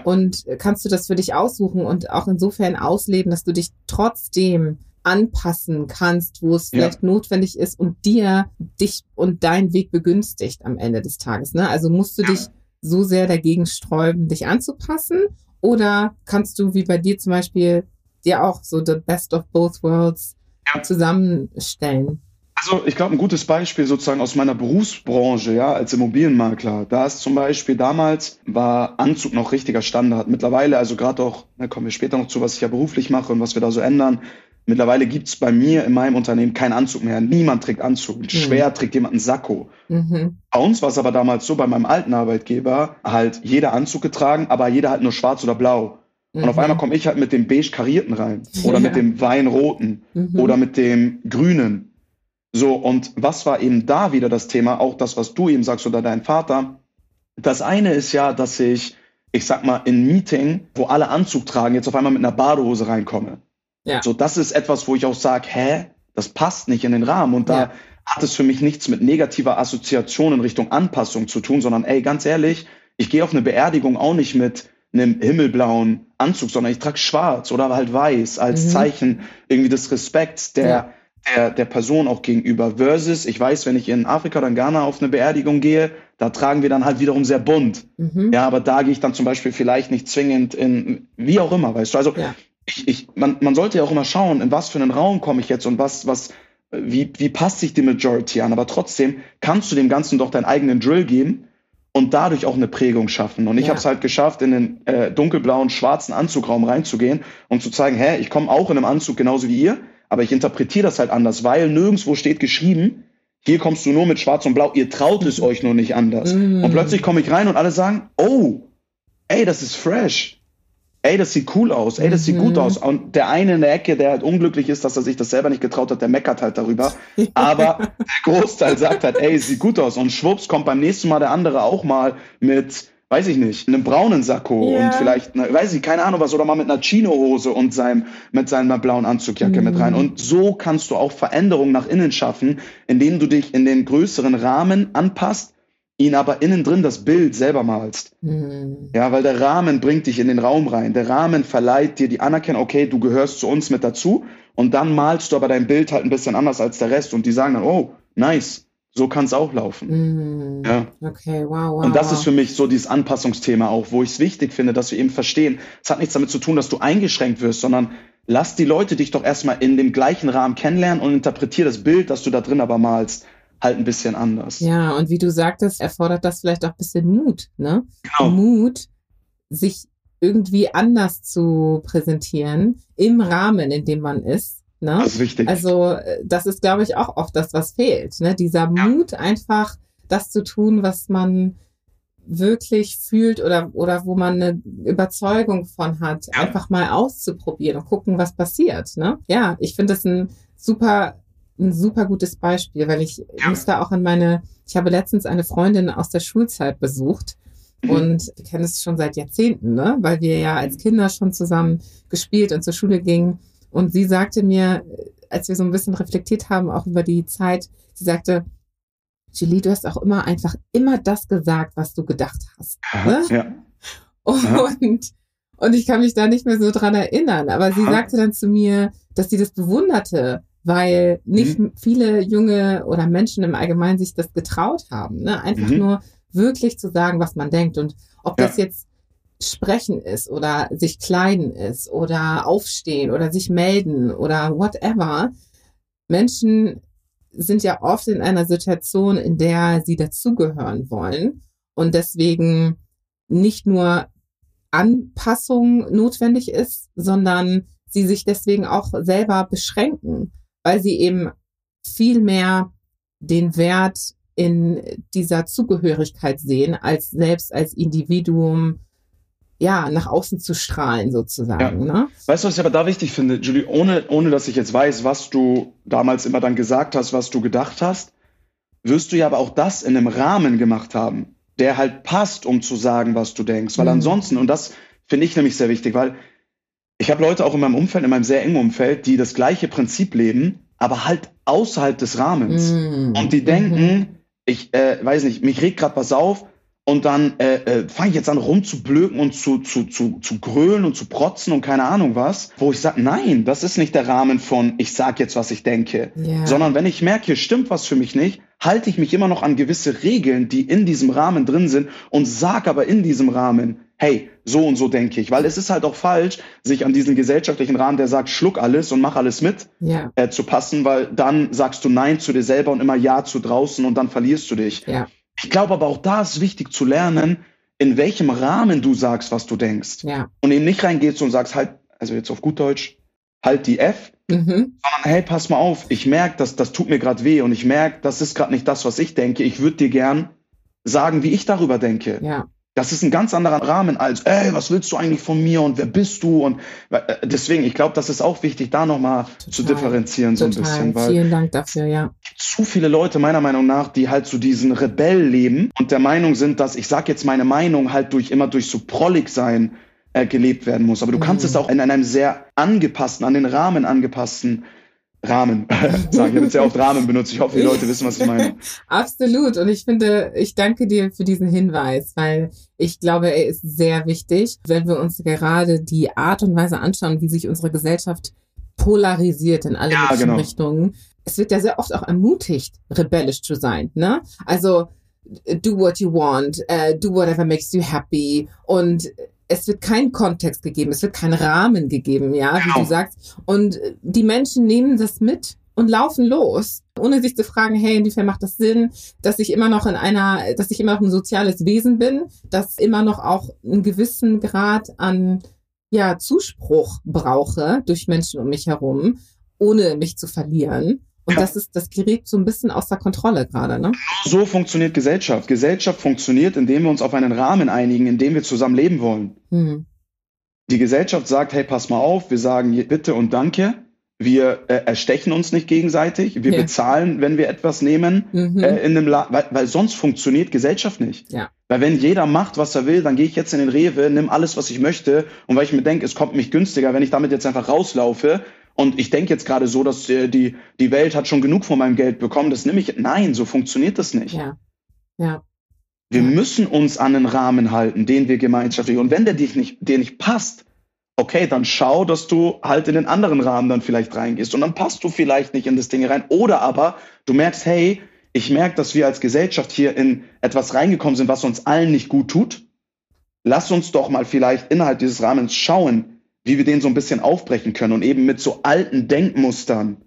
Und kannst du das für dich aussuchen und auch insofern ausleben, dass du dich trotzdem anpassen kannst, wo es ja. vielleicht notwendig ist und dir dich und deinen Weg begünstigt am Ende des Tages. Ne? Also musst du ja. dich so sehr dagegen sträuben, dich anzupassen? Oder kannst du, wie bei dir zum Beispiel, dir auch so the best of both worlds ja. zusammenstellen? Also ich glaube, ein gutes Beispiel sozusagen aus meiner Berufsbranche, ja, als Immobilienmakler, da ist zum Beispiel damals war Anzug noch richtiger Standard. Mittlerweile, also gerade auch, da kommen wir später noch zu, was ich ja beruflich mache und was wir da so ändern, Mittlerweile gibt es bei mir in meinem Unternehmen keinen Anzug mehr. Niemand trägt Anzug. Mhm. Schwer trägt jemand einen Sakko. Mhm. Bei uns war es aber damals so, bei meinem alten Arbeitgeber, halt jeder Anzug getragen, aber jeder halt nur schwarz oder blau. Mhm. Und auf mhm. einmal komme ich halt mit dem beige karierten rein. Oder ja. mit dem weinroten. Mhm. Oder mit dem grünen. So, und was war eben da wieder das Thema? Auch das, was du eben sagst oder dein Vater. Das eine ist ja, dass ich, ich sag mal, in Meeting, wo alle Anzug tragen, jetzt auf einmal mit einer Badehose reinkomme. Ja. So, das ist etwas, wo ich auch sage, hä, das passt nicht in den Rahmen. Und da ja. hat es für mich nichts mit negativer Assoziation in Richtung Anpassung zu tun, sondern ey, ganz ehrlich, ich gehe auf eine Beerdigung auch nicht mit einem himmelblauen Anzug, sondern ich trage schwarz oder halt weiß als mhm. Zeichen irgendwie des Respekts der, ja. der, der Person auch gegenüber. Versus, ich weiß, wenn ich in Afrika oder in Ghana auf eine Beerdigung gehe, da tragen wir dann halt wiederum sehr bunt. Mhm. Ja, aber da gehe ich dann zum Beispiel vielleicht nicht zwingend in, wie auch immer, weißt du. Also ja ich, ich, man, man sollte ja auch immer schauen, in was für einen Raum komme ich jetzt und was, was, wie, wie passt sich die Majority an. Aber trotzdem kannst du dem Ganzen doch deinen eigenen Drill geben und dadurch auch eine Prägung schaffen. Und ich ja. habe es halt geschafft, in den äh, dunkelblauen, schwarzen Anzugraum reinzugehen und zu zeigen, hä, ich komme auch in einem Anzug genauso wie ihr, aber ich interpretiere das halt anders, weil nirgendwo steht geschrieben, hier kommst du nur mit Schwarz und Blau, ihr traut es euch nur nicht anders. Mm. Und plötzlich komme ich rein und alle sagen, oh, ey, das ist fresh ey, das sieht cool aus, ey, das mhm. sieht gut mhm. aus. Und der eine in der Ecke, der halt unglücklich ist, dass er sich das selber nicht getraut hat, der meckert halt darüber. <laughs> Aber der Großteil sagt halt, ey, es sieht gut aus. Und schwupps kommt beim nächsten Mal der andere auch mal mit, weiß ich nicht, einem braunen Sakko yeah. und vielleicht, ne, weiß ich, keine Ahnung was, oder mal mit einer Chino-Hose und seinem, mit seiner blauen Anzugjacke mhm. mit rein. Mhm. Und so kannst du auch Veränderungen nach innen schaffen, indem du dich in den größeren Rahmen anpasst, ihn aber innen drin das Bild selber malst. Mhm. Ja, weil der Rahmen bringt dich in den Raum rein. Der Rahmen verleiht dir die Anerkennung, okay, du gehörst zu uns mit dazu. Und dann malst du aber dein Bild halt ein bisschen anders als der Rest. Und die sagen dann, oh, nice, so kann es auch laufen. Mhm. Ja. Okay, wow, wow. Und das wow. ist für mich so dieses Anpassungsthema auch, wo ich es wichtig finde, dass wir eben verstehen, es hat nichts damit zu tun, dass du eingeschränkt wirst, sondern lass die Leute dich doch erstmal in dem gleichen Rahmen kennenlernen und interpretier das Bild, das du da drin aber malst halt ein bisschen anders. Ja, und wie du sagtest, erfordert das vielleicht auch ein bisschen Mut, ne? Genau. Mut, sich irgendwie anders zu präsentieren im Rahmen, in dem man ist. Ne? Das ist wichtig. Also das ist, glaube ich, auch oft das, was fehlt. Ne? Dieser ja. Mut, einfach das zu tun, was man wirklich fühlt oder, oder wo man eine Überzeugung von hat, ja. einfach mal auszuprobieren und gucken, was passiert. Ne? Ja, ich finde das ein super ein super gutes Beispiel, weil ich ja. muss da auch an meine, ich habe letztens eine Freundin aus der Schulzeit besucht mhm. und wir kennen es schon seit Jahrzehnten, ne? weil wir ja als Kinder schon zusammen gespielt und zur Schule gingen. Und sie sagte mir, als wir so ein bisschen reflektiert haben, auch über die Zeit, sie sagte, Julie, du hast auch immer einfach immer das gesagt, was du gedacht hast. Ne? Ja. Und, und ich kann mich da nicht mehr so dran erinnern. Aber sie sagte dann zu mir, dass sie das bewunderte, weil nicht mhm. viele junge oder Menschen im Allgemeinen sich das getraut haben. Ne? Einfach mhm. nur wirklich zu sagen, was man denkt. Und ob ja. das jetzt sprechen ist oder sich kleiden ist oder aufstehen oder sich melden oder whatever. Menschen sind ja oft in einer Situation, in der sie dazugehören wollen und deswegen nicht nur Anpassung notwendig ist, sondern sie sich deswegen auch selber beschränken, weil sie eben viel mehr den Wert in dieser Zugehörigkeit sehen, als selbst als Individuum ja, nach außen zu strahlen sozusagen. Ja. Ne? Weißt du, was ich aber da wichtig finde, Julie, ohne, ohne dass ich jetzt weiß, was du damals immer dann gesagt hast, was du gedacht hast, wirst du ja aber auch das in einem Rahmen gemacht haben, der halt passt, um zu sagen, was du denkst. Weil mhm. ansonsten, und das finde ich nämlich sehr wichtig, weil ich habe Leute auch in meinem Umfeld, in meinem sehr engen Umfeld, die das gleiche Prinzip leben, aber halt außerhalb des Rahmens. Mhm. Und die denken, mhm. ich äh, weiß nicht, mich regt gerade was auf und dann äh, äh, fange ich jetzt an rumzublöken und zu, zu, zu, zu grölen und zu protzen und keine Ahnung was, wo ich sage, nein, das ist nicht der Rahmen von, ich sag jetzt, was ich denke, yeah. sondern wenn ich merke, hier stimmt was für mich nicht, halte ich mich immer noch an gewisse Regeln, die in diesem Rahmen drin sind und sag aber in diesem Rahmen, hey, so und so denke ich. Weil es ist halt auch falsch, sich an diesen gesellschaftlichen Rahmen, der sagt, schluck alles und mach alles mit, ja. äh, zu passen, weil dann sagst du Nein zu dir selber und immer Ja zu draußen und dann verlierst du dich. Ja. Ich glaube aber auch da ist wichtig zu lernen, in welchem Rahmen du sagst, was du denkst. Ja. Und eben nicht reingehst und sagst halt, also jetzt auf gut Deutsch, halt die F, mhm. sondern hey, pass mal auf, ich merke, dass das tut mir gerade weh und ich merke, das ist gerade nicht das, was ich denke. Ich würde dir gern sagen, wie ich darüber denke. Ja. Das ist ein ganz anderer Rahmen als, ey, was willst du eigentlich von mir und wer bist du? Und äh, deswegen, ich glaube, das ist auch wichtig, da nochmal zu differenzieren total. so ein bisschen. Weil Vielen Dank dafür, ja. Zu viele Leute, meiner Meinung nach, die halt zu so diesen Rebell leben und der Meinung sind, dass ich sag jetzt meine Meinung halt durch immer durch so prollig sein äh, gelebt werden muss. Aber du kannst mhm. es auch in einem sehr angepassten, an den Rahmen angepassten Rahmen <laughs> sagen. Ich habe jetzt sehr oft Rahmen benutzt. Ich hoffe, die Leute wissen, was ich meine. <laughs> Absolut. Und ich finde, ich danke dir für diesen Hinweis, weil ich glaube, er ist sehr wichtig, wenn wir uns gerade die Art und Weise anschauen, wie sich unsere Gesellschaft polarisiert in alle ja, genau. Richtungen. Es wird ja sehr oft auch ermutigt, rebellisch zu sein. Ne? Also do what you want, uh, do whatever makes you happy und es wird kein Kontext gegeben, es wird kein Rahmen gegeben, ja, wie genau. du sagst. Und die Menschen nehmen das mit und laufen los, ohne sich zu fragen, hey, inwiefern macht das Sinn, dass ich immer noch in einer, dass ich immer noch ein soziales Wesen bin, dass immer noch auch einen gewissen Grad an ja, Zuspruch brauche durch Menschen um mich herum, ohne mich zu verlieren. Und ja. das ist, das gerät so ein bisschen außer Kontrolle gerade, ne? So funktioniert Gesellschaft. Gesellschaft funktioniert, indem wir uns auf einen Rahmen einigen, in dem wir zusammen leben wollen. Hm. Die Gesellschaft sagt, hey, pass mal auf, wir sagen bitte und danke. Wir äh, erstechen uns nicht gegenseitig. Wir ja. bezahlen, wenn wir etwas nehmen, mhm. äh, in einem La weil, weil sonst funktioniert Gesellschaft nicht. Ja. Weil wenn jeder macht, was er will, dann gehe ich jetzt in den Rewe, nimm alles, was ich möchte. Und weil ich mir denke, es kommt mich günstiger, wenn ich damit jetzt einfach rauslaufe, und ich denke jetzt gerade so, dass äh, die, die Welt hat schon genug von meinem Geld bekommen. Das nehme ich. Nein, so funktioniert das nicht. Ja. Ja. Wir ja. müssen uns an den Rahmen halten, den wir gemeinschaftlich. Und wenn der dich nicht, dir nicht passt, okay, dann schau, dass du halt in den anderen Rahmen dann vielleicht reingehst. Und dann passt du vielleicht nicht in das Ding rein. Oder aber du merkst, hey, ich merke, dass wir als Gesellschaft hier in etwas reingekommen sind, was uns allen nicht gut tut. Lass uns doch mal vielleicht innerhalb dieses Rahmens schauen, wie wir den so ein bisschen aufbrechen können und eben mit so alten Denkmustern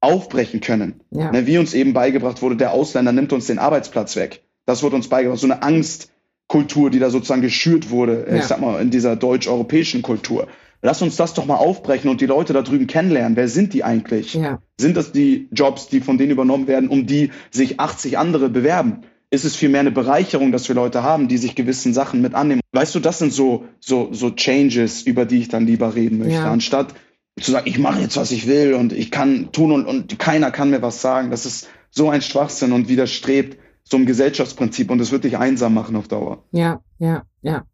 aufbrechen können. Ja. Ne, wie uns eben beigebracht wurde, der Ausländer nimmt uns den Arbeitsplatz weg. Das wurde uns beigebracht. So eine Angstkultur, die da sozusagen geschürt wurde, ja. ich sag mal, in dieser deutsch-europäischen Kultur. Lass uns das doch mal aufbrechen und die Leute da drüben kennenlernen. Wer sind die eigentlich? Ja. Sind das die Jobs, die von denen übernommen werden, um die sich 80 andere bewerben? Ist es vielmehr eine Bereicherung, dass wir Leute haben, die sich gewissen Sachen mit annehmen. Weißt du, das sind so, so, so Changes, über die ich dann lieber reden möchte, ja. anstatt zu sagen, ich mache jetzt, was ich will und ich kann tun und, und keiner kann mir was sagen. Das ist so ein Schwachsinn und widerstrebt so einem Gesellschaftsprinzip und es wird dich einsam machen auf Dauer. Ja, ja, ja.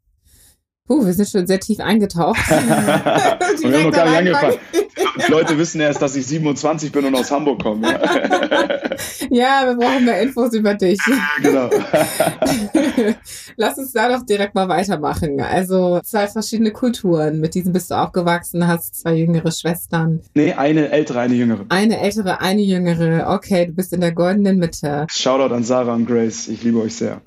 Puh, wir sind schon sehr tief eingetaucht. <laughs> und wir haben noch gar nicht angefangen. Die Leute wissen erst, dass ich 27 bin und aus Hamburg komme. <laughs> Ja, wir brauchen mehr Infos über dich. genau. <laughs> Lass uns da doch direkt mal weitermachen. Also zwei verschiedene Kulturen. Mit diesen bist du aufgewachsen, hast zwei jüngere Schwestern. Nee, eine ältere, eine jüngere. Eine ältere, eine jüngere. Okay, du bist in der goldenen Mitte. Shoutout an Sarah und Grace. Ich liebe euch sehr.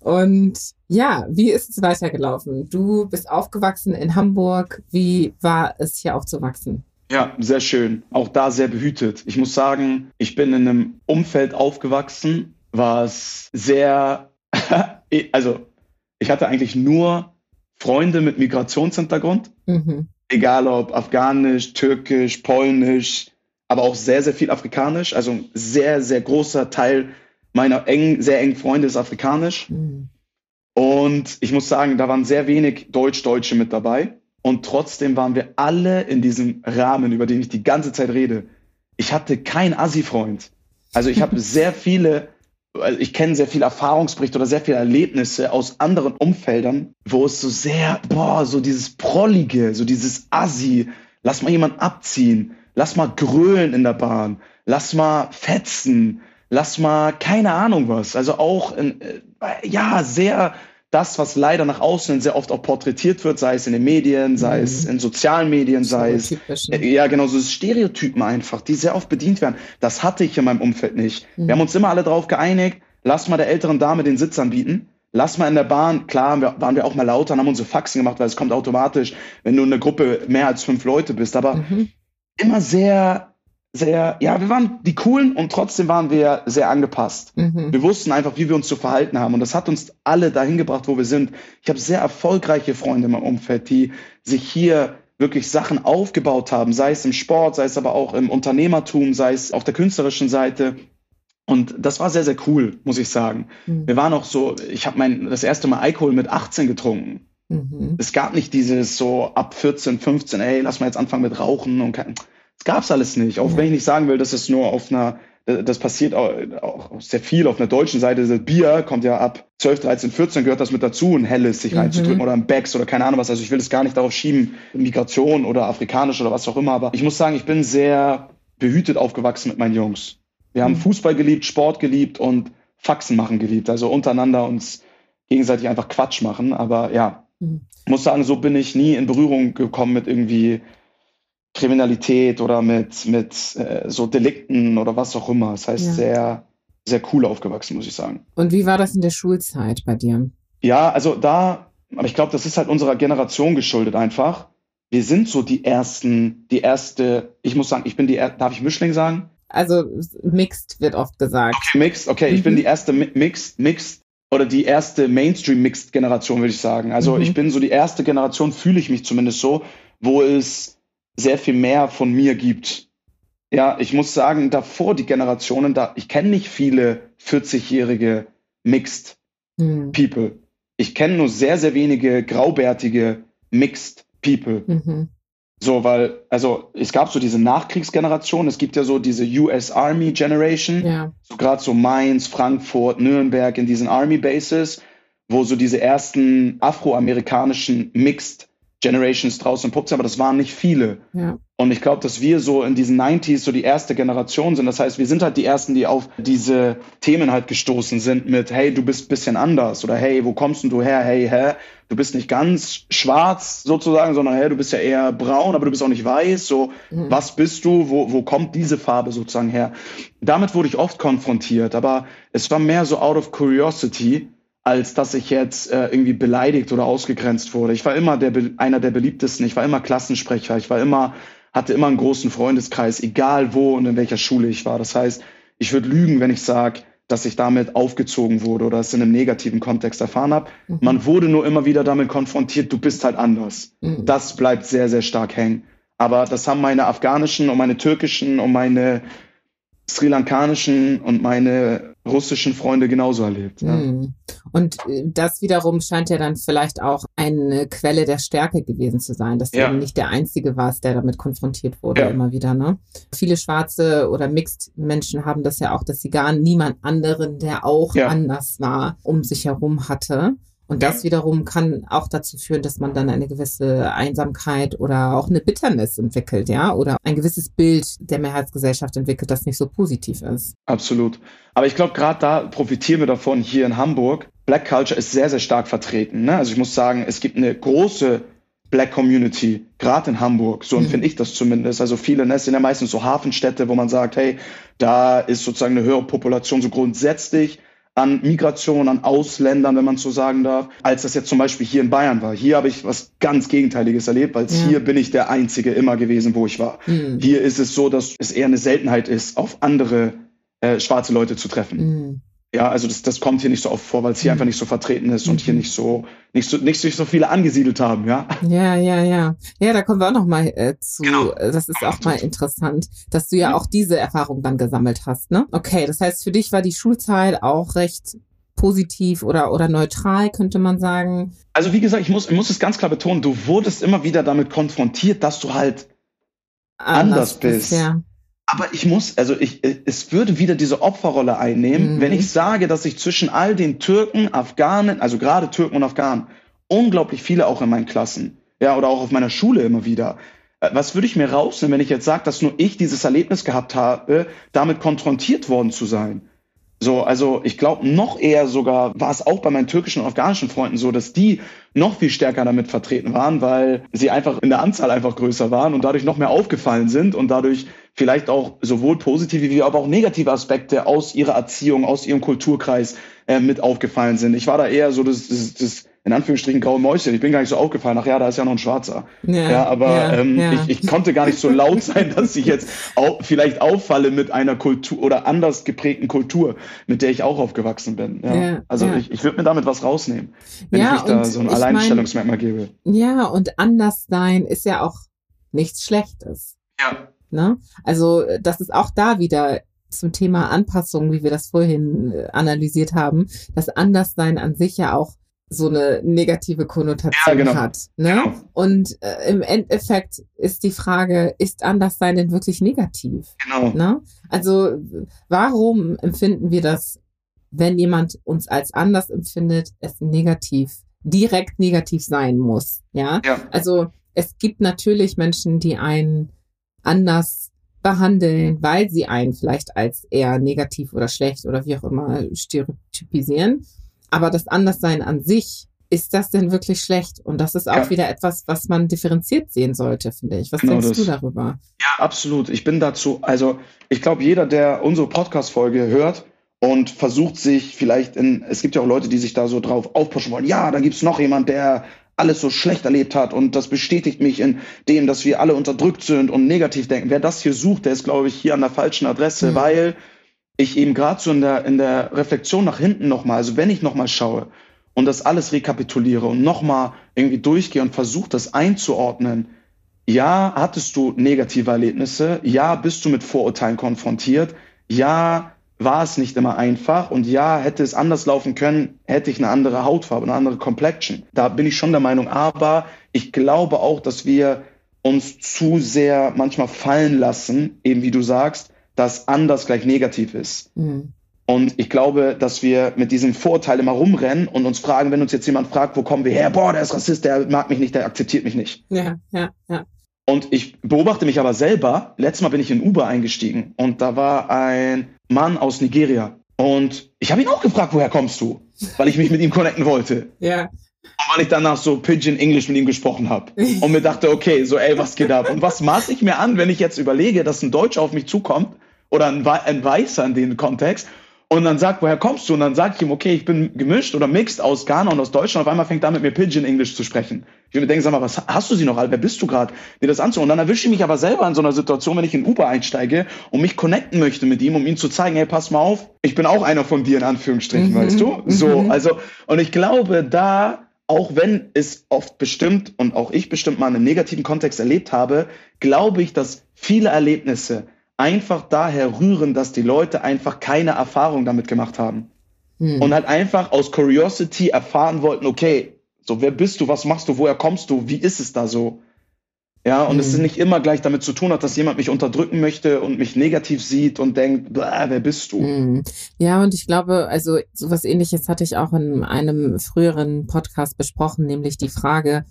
Und ja, wie ist es weitergelaufen? Du bist aufgewachsen in Hamburg. Wie war es hier aufzuwachsen? Ja, sehr schön. Auch da sehr behütet. Ich muss sagen, ich bin in einem Umfeld aufgewachsen, was sehr, <laughs> also ich hatte eigentlich nur Freunde mit Migrationshintergrund. Mhm. Egal ob afghanisch, türkisch, polnisch, aber auch sehr, sehr viel afrikanisch. Also ein sehr, sehr großer Teil meiner eng, sehr engen Freunde ist afrikanisch. Mhm. Und ich muss sagen, da waren sehr wenig Deutsch-Deutsche mit dabei. Und trotzdem waren wir alle in diesem Rahmen, über den ich die ganze Zeit rede. Ich hatte keinen Assi-Freund. Also ich habe <laughs> sehr viele, also ich kenne sehr viele Erfahrungsberichte oder sehr viele Erlebnisse aus anderen Umfeldern, wo es so sehr, boah, so dieses Prollige, so dieses Assi, lass mal jemand abziehen, lass mal grölen in der Bahn, lass mal fetzen, lass mal keine Ahnung was. Also auch, in, äh, ja, sehr das, was leider nach außen sehr oft auch porträtiert wird, sei es in den Medien, sei mhm. es in sozialen Medien, sei es. Äh, ja, genau, so Stereotypen einfach, die sehr oft bedient werden. Das hatte ich in meinem Umfeld nicht. Mhm. Wir haben uns immer alle darauf geeinigt, lass mal der älteren Dame den Sitz anbieten. Lass mal in der Bahn, klar waren wir auch mal lauter und haben unsere Faxen gemacht, weil es kommt automatisch, wenn du in einer Gruppe mehr als fünf Leute bist. Aber mhm. immer sehr sehr, ja, wir waren die Coolen und trotzdem waren wir sehr angepasst. Mhm. Wir wussten einfach, wie wir uns zu verhalten haben und das hat uns alle dahin gebracht, wo wir sind. Ich habe sehr erfolgreiche Freunde in meinem Umfeld, die sich hier wirklich Sachen aufgebaut haben, sei es im Sport, sei es aber auch im Unternehmertum, sei es auf der künstlerischen Seite. Und das war sehr, sehr cool, muss ich sagen. Mhm. Wir waren auch so, ich habe mein das erste Mal Alkohol mit 18 getrunken. Mhm. Es gab nicht dieses so ab 14, 15, ey, lass mal jetzt anfangen mit Rauchen und kein, das gab's alles nicht. Auch wenn ich nicht sagen will, dass es nur auf einer, das passiert auch, sehr viel auf einer deutschen Seite. Das Bier kommt ja ab 12, 13, 14 gehört das mit dazu, ein helles sich mhm. reinzudrücken oder ein Becks oder keine Ahnung was. Also ich will das gar nicht darauf schieben, Migration oder afrikanisch oder was auch immer. Aber ich muss sagen, ich bin sehr behütet aufgewachsen mit meinen Jungs. Wir haben mhm. Fußball geliebt, Sport geliebt und Faxen machen geliebt. Also untereinander uns gegenseitig einfach Quatsch machen. Aber ja, mhm. muss sagen, so bin ich nie in Berührung gekommen mit irgendwie Kriminalität oder mit, mit äh, so Delikten oder was auch immer. Das heißt, ja. sehr, sehr cool aufgewachsen, muss ich sagen. Und wie war das in der Schulzeit bei dir? Ja, also da, aber ich glaube, das ist halt unserer Generation geschuldet einfach. Wir sind so die ersten, die erste, ich muss sagen, ich bin die, darf ich Mischling sagen? Also Mixed wird oft gesagt. Okay, Mixed, okay, mhm. ich bin mhm. die erste Mixed, Mixed oder die erste Mainstream-Mixed-Generation, würde ich sagen. Also mhm. ich bin so die erste Generation, fühle ich mich zumindest so, wo es sehr viel mehr von mir gibt. Ja, ich muss sagen, davor die Generationen, da ich kenne nicht viele 40-jährige Mixed mhm. People. Ich kenne nur sehr, sehr wenige graubärtige Mixed People. Mhm. So, weil, also es gab so diese Nachkriegsgeneration, es gibt ja so diese US Army Generation, ja. so gerade so Mainz, Frankfurt, Nürnberg in diesen Army Bases, wo so diese ersten afroamerikanischen Mixed Generations draußen sind, aber das waren nicht viele. Ja. Und ich glaube, dass wir so in diesen 90s so die erste Generation sind. Das heißt, wir sind halt die Ersten, die auf diese Themen halt gestoßen sind mit, hey, du bist bisschen anders oder hey, wo kommst denn du her? Hey, hä? Du bist nicht ganz schwarz sozusagen, sondern hey, du bist ja eher braun, aber du bist auch nicht weiß. So, mhm. was bist du? Wo, wo kommt diese Farbe sozusagen her? Damit wurde ich oft konfrontiert, aber es war mehr so out of curiosity als dass ich jetzt äh, irgendwie beleidigt oder ausgegrenzt wurde. Ich war immer der, einer der beliebtesten, ich war immer Klassensprecher, ich war immer, hatte immer einen großen Freundeskreis, egal wo und in welcher Schule ich war. Das heißt, ich würde lügen, wenn ich sage, dass ich damit aufgezogen wurde oder es in einem negativen Kontext erfahren habe. Mhm. Man wurde nur immer wieder damit konfrontiert, du bist halt anders. Mhm. Das bleibt sehr, sehr stark hängen. Aber das haben meine afghanischen und meine türkischen und meine sri lankanischen und meine russischen Freunde genauso erlebt. Ja. Hm. Und äh, das wiederum scheint ja dann vielleicht auch eine Quelle der Stärke gewesen zu sein, dass du ja. eben nicht der Einzige warst, der damit konfrontiert wurde ja. immer wieder. Ne? Viele schwarze oder Mixed Menschen haben das ja auch, dass sie gar niemand anderen, der auch anders war, um sich herum hatte. Und das wiederum kann auch dazu führen, dass man dann eine gewisse Einsamkeit oder auch eine Bitternis entwickelt, ja, oder ein gewisses Bild der Mehrheitsgesellschaft entwickelt, das nicht so positiv ist. Absolut. Aber ich glaube, gerade da profitieren wir davon hier in Hamburg. Black Culture ist sehr, sehr stark vertreten. Ne? Also ich muss sagen, es gibt eine große Black Community, gerade in Hamburg, so empfinde mhm. ich das zumindest. Also viele, ne, sind ja meistens so Hafenstädte, wo man sagt, hey, da ist sozusagen eine höhere Population so grundsätzlich an Migration, an Ausländern, wenn man so sagen darf, als das jetzt zum Beispiel hier in Bayern war. Hier habe ich was ganz Gegenteiliges erlebt, weil ja. hier bin ich der Einzige immer gewesen, wo ich war. Mhm. Hier ist es so, dass es eher eine Seltenheit ist, auf andere äh, schwarze Leute zu treffen. Mhm. Ja, also das, das kommt hier nicht so oft vor, weil es hier mhm. einfach nicht so vertreten ist und hier mhm. nicht so nicht so nicht so viele angesiedelt haben, ja. Ja, ja, ja. Ja, da kommen wir auch noch mal äh, zu. Genau. Das ist auch mal interessant, dass du ja auch diese Erfahrung dann gesammelt hast, ne? Okay, das heißt, für dich war die Schulzeit auch recht positiv oder oder neutral, könnte man sagen. Also wie gesagt, ich muss ich muss es ganz klar betonen, du wurdest immer wieder damit konfrontiert, dass du halt anders, anders bist. Ja. Aber ich muss, also ich, es würde wieder diese Opferrolle einnehmen, mhm. wenn ich sage, dass ich zwischen all den Türken, Afghanen, also gerade Türken und Afghanen, unglaublich viele auch in meinen Klassen, ja, oder auch auf meiner Schule immer wieder. Äh, was würde ich mir rausnehmen, wenn ich jetzt sage, dass nur ich dieses Erlebnis gehabt habe, damit konfrontiert worden zu sein? So, also ich glaube noch eher sogar war es auch bei meinen türkischen und afghanischen Freunden so, dass die noch viel stärker damit vertreten waren, weil sie einfach in der Anzahl einfach größer waren und dadurch noch mehr aufgefallen sind und dadurch vielleicht auch sowohl positive wie aber auch negative Aspekte aus ihrer Erziehung, aus ihrem Kulturkreis äh, mit aufgefallen sind. Ich war da eher so das, das, das in Anführungsstrichen graue Mäuschen. Ich bin gar nicht so aufgefallen. Ach ja, da ist ja noch ein Schwarzer. Ja, ja aber ja, ähm, ja. Ich, ich konnte gar nicht so laut sein, <laughs> dass ich jetzt auch vielleicht auffalle mit einer Kultur oder anders geprägten Kultur, mit der ich auch aufgewachsen bin. Ja. also ich, ich würde mir damit was rausnehmen, wenn ich mich da so ein Alleinstellungsmerkmal gebe. Ja, und anders sein ist ja auch nichts Schlechtes. Ja. Ne? Also das ist auch da wieder zum Thema Anpassung, wie wir das vorhin äh, analysiert haben, das Anderssein an sich ja auch so eine negative Konnotation ja, genau. hat. Ne? Genau. Und äh, im Endeffekt ist die Frage, ist Anderssein denn wirklich negativ? Genau. Ne? Also warum empfinden wir das, wenn jemand uns als anders empfindet, es negativ, direkt negativ sein muss? Ja. ja. Also es gibt natürlich Menschen, die einen anders behandeln, weil sie einen vielleicht als eher negativ oder schlecht oder wie auch immer stereotypisieren. Aber das Anderssein an sich, ist das denn wirklich schlecht? Und das ist auch ja. wieder etwas, was man differenziert sehen sollte, finde ich. Was genau denkst das. du darüber? Ja, absolut. Ich bin dazu, also ich glaube, jeder, der unsere Podcast-Folge hört und versucht sich vielleicht in, es gibt ja auch Leute, die sich da so drauf aufpushen wollen, ja, dann gibt es noch jemand, der alles so schlecht erlebt hat und das bestätigt mich in dem, dass wir alle unterdrückt sind und negativ denken. Wer das hier sucht, der ist, glaube ich, hier an der falschen Adresse, mhm. weil ich eben gerade so in der, in der Reflexion nach hinten nochmal, also wenn ich nochmal schaue und das alles rekapituliere und nochmal irgendwie durchgehe und versuche, das einzuordnen, ja, hattest du negative Erlebnisse, ja, bist du mit Vorurteilen konfrontiert, ja, war es nicht immer einfach und ja, hätte es anders laufen können, hätte ich eine andere Hautfarbe, eine andere Complexion. Da bin ich schon der Meinung, aber ich glaube auch, dass wir uns zu sehr manchmal fallen lassen, eben wie du sagst, dass anders gleich negativ ist. Mhm. Und ich glaube, dass wir mit diesem Vorurteil immer rumrennen und uns fragen, wenn uns jetzt jemand fragt, wo kommen wir her? Boah, der ist Rassist, der mag mich nicht, der akzeptiert mich nicht. Ja, ja, ja. Und ich beobachte mich aber selber. Letztes Mal bin ich in Uber eingestiegen und da war ein Mann aus Nigeria. Und ich habe ihn auch gefragt, woher kommst du? Weil ich mich mit ihm connecten wollte. <laughs> Ja. Und weil ich danach so Pigeon English mit ihm gesprochen habe. <laughs> Und mir dachte, okay, so ey, was geht ab? Und was maß ich mir an, wenn ich jetzt überlege, dass ein Deutscher auf mich zukommt oder ein, ein Weißer in dem Kontext und dann sagt, woher kommst du? Und dann sage ich ihm, okay, ich bin gemischt oder mixed aus Ghana und aus Deutschland. Auf einmal fängt er mit mir Pigeon English zu sprechen. Ich mir denken, sag mal, was hast du sie noch? Wer bist du gerade? Dir das anzuhören. Und dann erwische ich mich aber selber in so einer Situation, wenn ich in Uber einsteige und mich connecten möchte mit ihm, um ihm zu zeigen, hey, pass mal auf, ich bin auch einer von dir, in Anführungsstrichen, mhm. weißt du? So, mhm. also, und ich glaube, da auch wenn es oft bestimmt und auch ich bestimmt mal einen negativen Kontext erlebt habe, glaube ich, dass viele Erlebnisse einfach daher rühren, dass die Leute einfach keine Erfahrung damit gemacht haben. Hm. Und halt einfach aus Curiosity erfahren wollten, okay, so wer bist du, was machst du, woher kommst du, wie ist es da so? Ja, und mhm. es nicht immer gleich damit zu tun hat, dass jemand mich unterdrücken möchte und mich negativ sieht und denkt, wer bist du? Mhm. Ja, und ich glaube, also sowas ähnliches hatte ich auch in einem früheren Podcast besprochen, nämlich die Frage,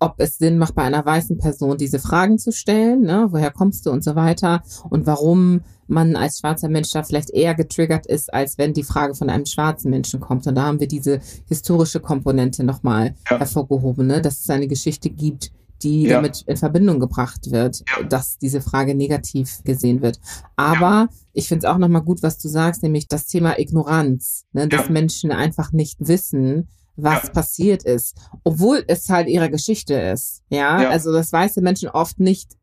ob es Sinn macht, bei einer weißen Person diese Fragen zu stellen, ne? woher kommst du und so weiter und warum man als schwarzer Mensch da vielleicht eher getriggert ist, als wenn die Frage von einem schwarzen Menschen kommt. Und da haben wir diese historische Komponente nochmal ja. hervorgehoben, ne? dass es eine Geschichte gibt, die ja. damit in Verbindung gebracht wird, ja. dass diese Frage negativ gesehen wird. Aber ja. ich finde es auch nochmal gut, was du sagst, nämlich das Thema Ignoranz, ne, dass Menschen einfach nicht wissen, was passiert ist, obwohl es halt ihre Geschichte ist. Ja, also dass weiße Menschen oft nicht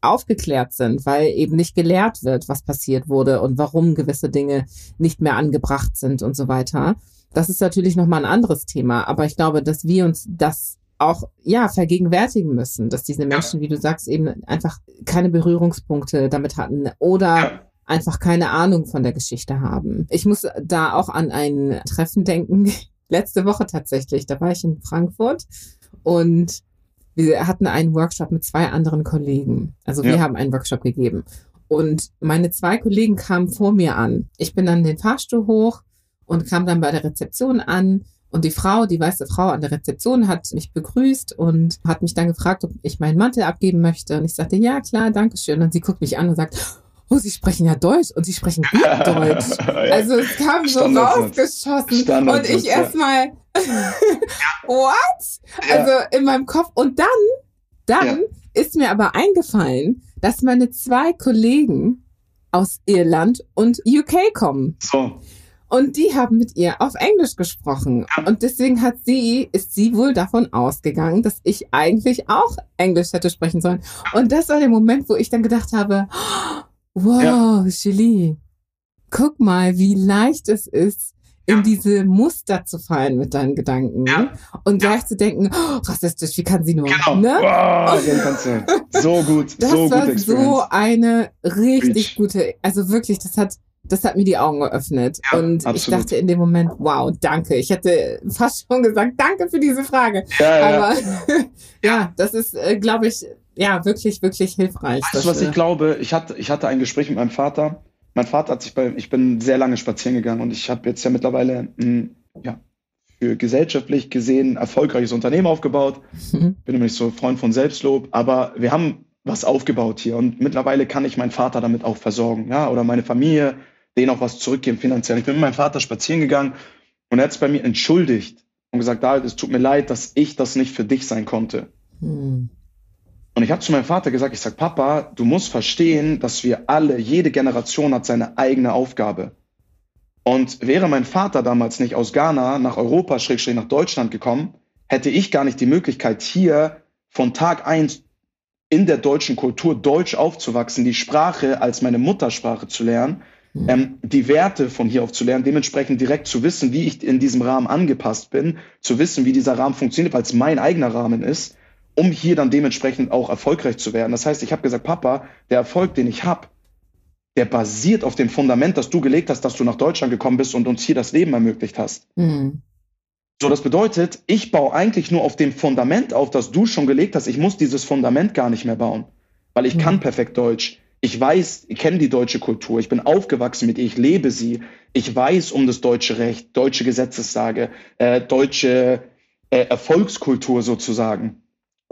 aufgeklärt sind, weil eben nicht gelehrt wird, was passiert wurde und warum gewisse Dinge nicht mehr angebracht sind und so weiter. Das ist natürlich nochmal ein anderes Thema, aber ich glaube, dass wir uns das auch ja vergegenwärtigen müssen, dass diese Menschen, wie du sagst, eben einfach keine Berührungspunkte damit hatten oder ja. einfach keine Ahnung von der Geschichte haben. Ich muss da auch an ein Treffen denken, letzte Woche tatsächlich. Da war ich in Frankfurt und wir hatten einen Workshop mit zwei anderen Kollegen. Also wir ja. haben einen Workshop gegeben. Und meine zwei Kollegen kamen vor mir an. Ich bin dann den Fahrstuhl hoch und kam dann bei der Rezeption an und die Frau, die weiße Frau an der Rezeption hat mich begrüßt und hat mich dann gefragt, ob ich meinen Mantel abgeben möchte. Und ich sagte, ja, klar, danke schön. Und sie guckt mich an und sagt, oh, Sie sprechen ja Deutsch und Sie sprechen gut <laughs> Deutsch. Also es kam so rausgeschossen und ich erstmal, <laughs> what? Also in meinem Kopf. Und dann, dann ist mir aber eingefallen, dass meine zwei Kollegen aus Irland und UK kommen. So. Und die haben mit ihr auf Englisch gesprochen. Und deswegen hat sie, ist sie wohl davon ausgegangen, dass ich eigentlich auch Englisch hätte sprechen sollen. Und das war der Moment, wo ich dann gedacht habe, wow, ja. Julie, guck mal, wie leicht es ist, in diese Muster zu fallen mit deinen Gedanken ja. und gleich ja. zu denken, oh, rassistisch, wie kann sie nur? Genau. Ne? Wow, so gut, das so war so eine richtig Reach. gute, also wirklich, das hat das hat mir die Augen geöffnet. Ja, und absolut. ich dachte in dem Moment, wow, danke. Ich hätte fast schon gesagt, danke für diese Frage. Ja, ja. Aber <laughs> ja, das ist, äh, glaube ich, ja, wirklich, wirklich hilfreich. Weißt du, was ich glaube? Ich hatte, ich hatte ein Gespräch mit meinem Vater. Mein Vater hat sich bei, ich bin sehr lange spazieren gegangen und ich habe jetzt ja mittlerweile ein, ja, für gesellschaftlich gesehen erfolgreiches Unternehmen aufgebaut. Mhm. Bin nämlich so Freund von Selbstlob, aber wir haben was aufgebaut hier und mittlerweile kann ich meinen Vater damit auch versorgen, ja, oder meine Familie, denen auch was zurückgeben finanziell. Ich bin mit meinem Vater spazieren gegangen und er hat es bei mir entschuldigt und gesagt, David, es tut mir leid, dass ich das nicht für dich sein konnte. Hm. Und ich habe zu meinem Vater gesagt, ich sag, Papa, du musst verstehen, dass wir alle, jede Generation hat seine eigene Aufgabe. Und wäre mein Vater damals nicht aus Ghana nach Europa, Schrägstrich nach Deutschland gekommen, hätte ich gar nicht die Möglichkeit, hier von Tag eins in der deutschen Kultur Deutsch aufzuwachsen, die Sprache als meine Muttersprache zu lernen Mhm. ähm, die Werte von hier auf zu lernen, dementsprechend direkt zu wissen, wie ich in diesem Rahmen angepasst bin, zu wissen, wie dieser Rahmen funktioniert, weil es mein eigener Rahmen ist, um hier dann dementsprechend auch erfolgreich zu werden. Das heißt, ich habe gesagt, Papa, der Erfolg, den ich habe, der basiert auf dem Fundament, das du gelegt hast, dass du nach Deutschland gekommen bist und uns hier das Leben ermöglicht hast. Mhm. So, das bedeutet, ich baue eigentlich nur auf dem Fundament auf, das du schon gelegt hast. Ich muss dieses Fundament gar nicht mehr bauen, weil ich mhm. kann perfekt Deutsch. Ich weiß, ich kenne die deutsche Kultur, ich bin aufgewachsen mit ihr, ich lebe sie. Ich weiß um das deutsche Recht, deutsche Gesetzessage, äh, deutsche äh, Erfolgskultur sozusagen.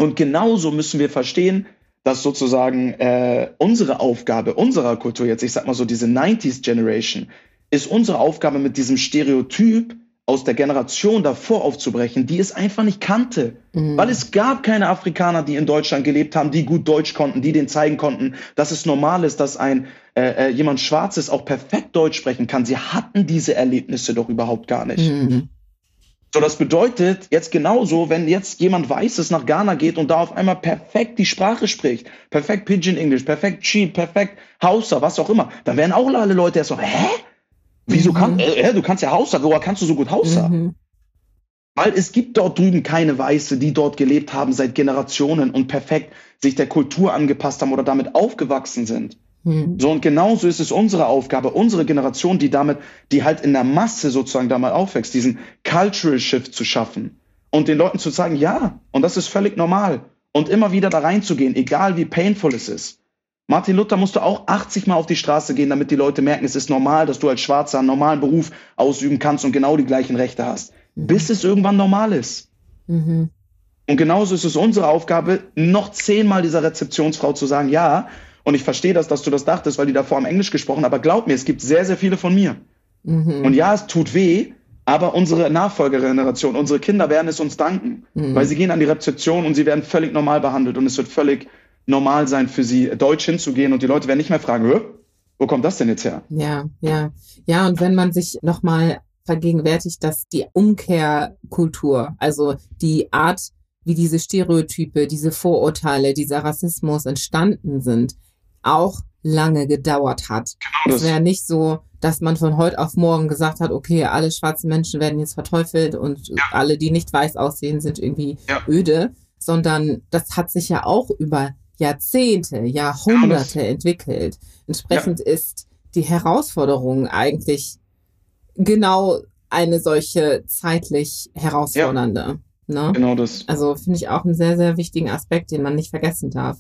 Und genauso müssen wir verstehen, dass sozusagen äh, unsere Aufgabe unserer Kultur jetzt, ich sag mal so diese 90s Generation, ist unsere Aufgabe mit diesem Stereotyp aus der Generation davor aufzubrechen, die es einfach nicht kannte. Mhm. Weil es gab keine Afrikaner, die in Deutschland gelebt haben, die gut Deutsch konnten, die denen zeigen konnten, dass es normal ist, dass ein äh, äh, jemand Schwarzes auch perfekt Deutsch sprechen kann. Sie hatten diese Erlebnisse doch überhaupt gar nicht. Mhm. So, das bedeutet jetzt genauso, wenn jetzt jemand Weißes nach Ghana geht und da auf einmal perfekt die Sprache spricht, perfekt Pidgin English, perfekt Cheap, perfekt Hausa, was auch immer, dann werden auch alle Leute erst so, hä? Wieso mhm. kann, äh, du kannst ja Hausa, woher kannst du so gut Hausa? Mhm. Weil es gibt dort drüben keine Weiße, die dort gelebt haben seit Generationen und perfekt sich der Kultur angepasst haben oder damit aufgewachsen sind. Mhm. So, und genauso ist es unsere Aufgabe, unsere Generation, die damit, die halt in der Masse sozusagen da mal aufwächst, diesen Cultural Shift zu schaffen und den Leuten zu sagen, ja, und das ist völlig normal. und immer wieder da reinzugehen, egal wie painful es ist. Martin Luther musste auch 80 Mal auf die Straße gehen, damit die Leute merken, es ist normal, dass du als Schwarzer einen normalen Beruf ausüben kannst und genau die gleichen Rechte hast. Mhm. Bis es irgendwann normal ist. Mhm. Und genauso ist es unsere Aufgabe, noch zehnmal dieser Rezeptionsfrau zu sagen, ja, und ich verstehe das, dass du das dachtest, weil die davor am Englisch gesprochen, aber glaub mir, es gibt sehr, sehr viele von mir. Mhm. Und ja, es tut weh, aber unsere Nachfolgegeneration, unsere Kinder werden es uns danken, mhm. weil sie gehen an die Rezeption und sie werden völlig normal behandelt und es wird völlig normal sein für sie, deutsch hinzugehen und die Leute werden nicht mehr fragen, wo kommt das denn jetzt her? Ja, ja, ja. Und wenn man sich nochmal vergegenwärtigt, dass die Umkehrkultur, also die Art, wie diese Stereotype, diese Vorurteile, dieser Rassismus entstanden sind, auch lange gedauert hat. Genau es wäre nicht so, dass man von heute auf morgen gesagt hat, okay, alle schwarzen Menschen werden jetzt verteufelt und ja. alle, die nicht weiß aussehen, sind irgendwie ja. öde, sondern das hat sich ja auch über Jahrzehnte, Jahrhunderte ja, entwickelt. Entsprechend ist die Herausforderung eigentlich genau eine solche zeitlich herausfordernde. Ne? Genau das. Also finde ich auch einen sehr, sehr wichtigen Aspekt, den man nicht vergessen darf.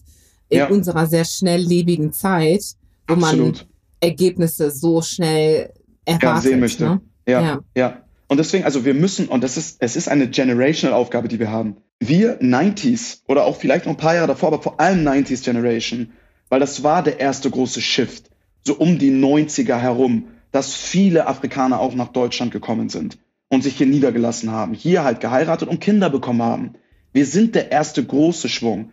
In ja. unserer sehr schnelllebigen Zeit, wo Absolut. man Ergebnisse so schnell erwartet. Ja, sehen möchte. Ne? Ja, ja, ja. Und deswegen, also wir müssen, und das ist, es ist eine generational Aufgabe, die wir haben. Wir 90s oder auch vielleicht noch ein paar Jahre davor, aber vor allem 90s Generation, weil das war der erste große Shift, so um die 90er herum, dass viele Afrikaner auch nach Deutschland gekommen sind und sich hier niedergelassen haben, hier halt geheiratet und Kinder bekommen haben. Wir sind der erste große Schwung.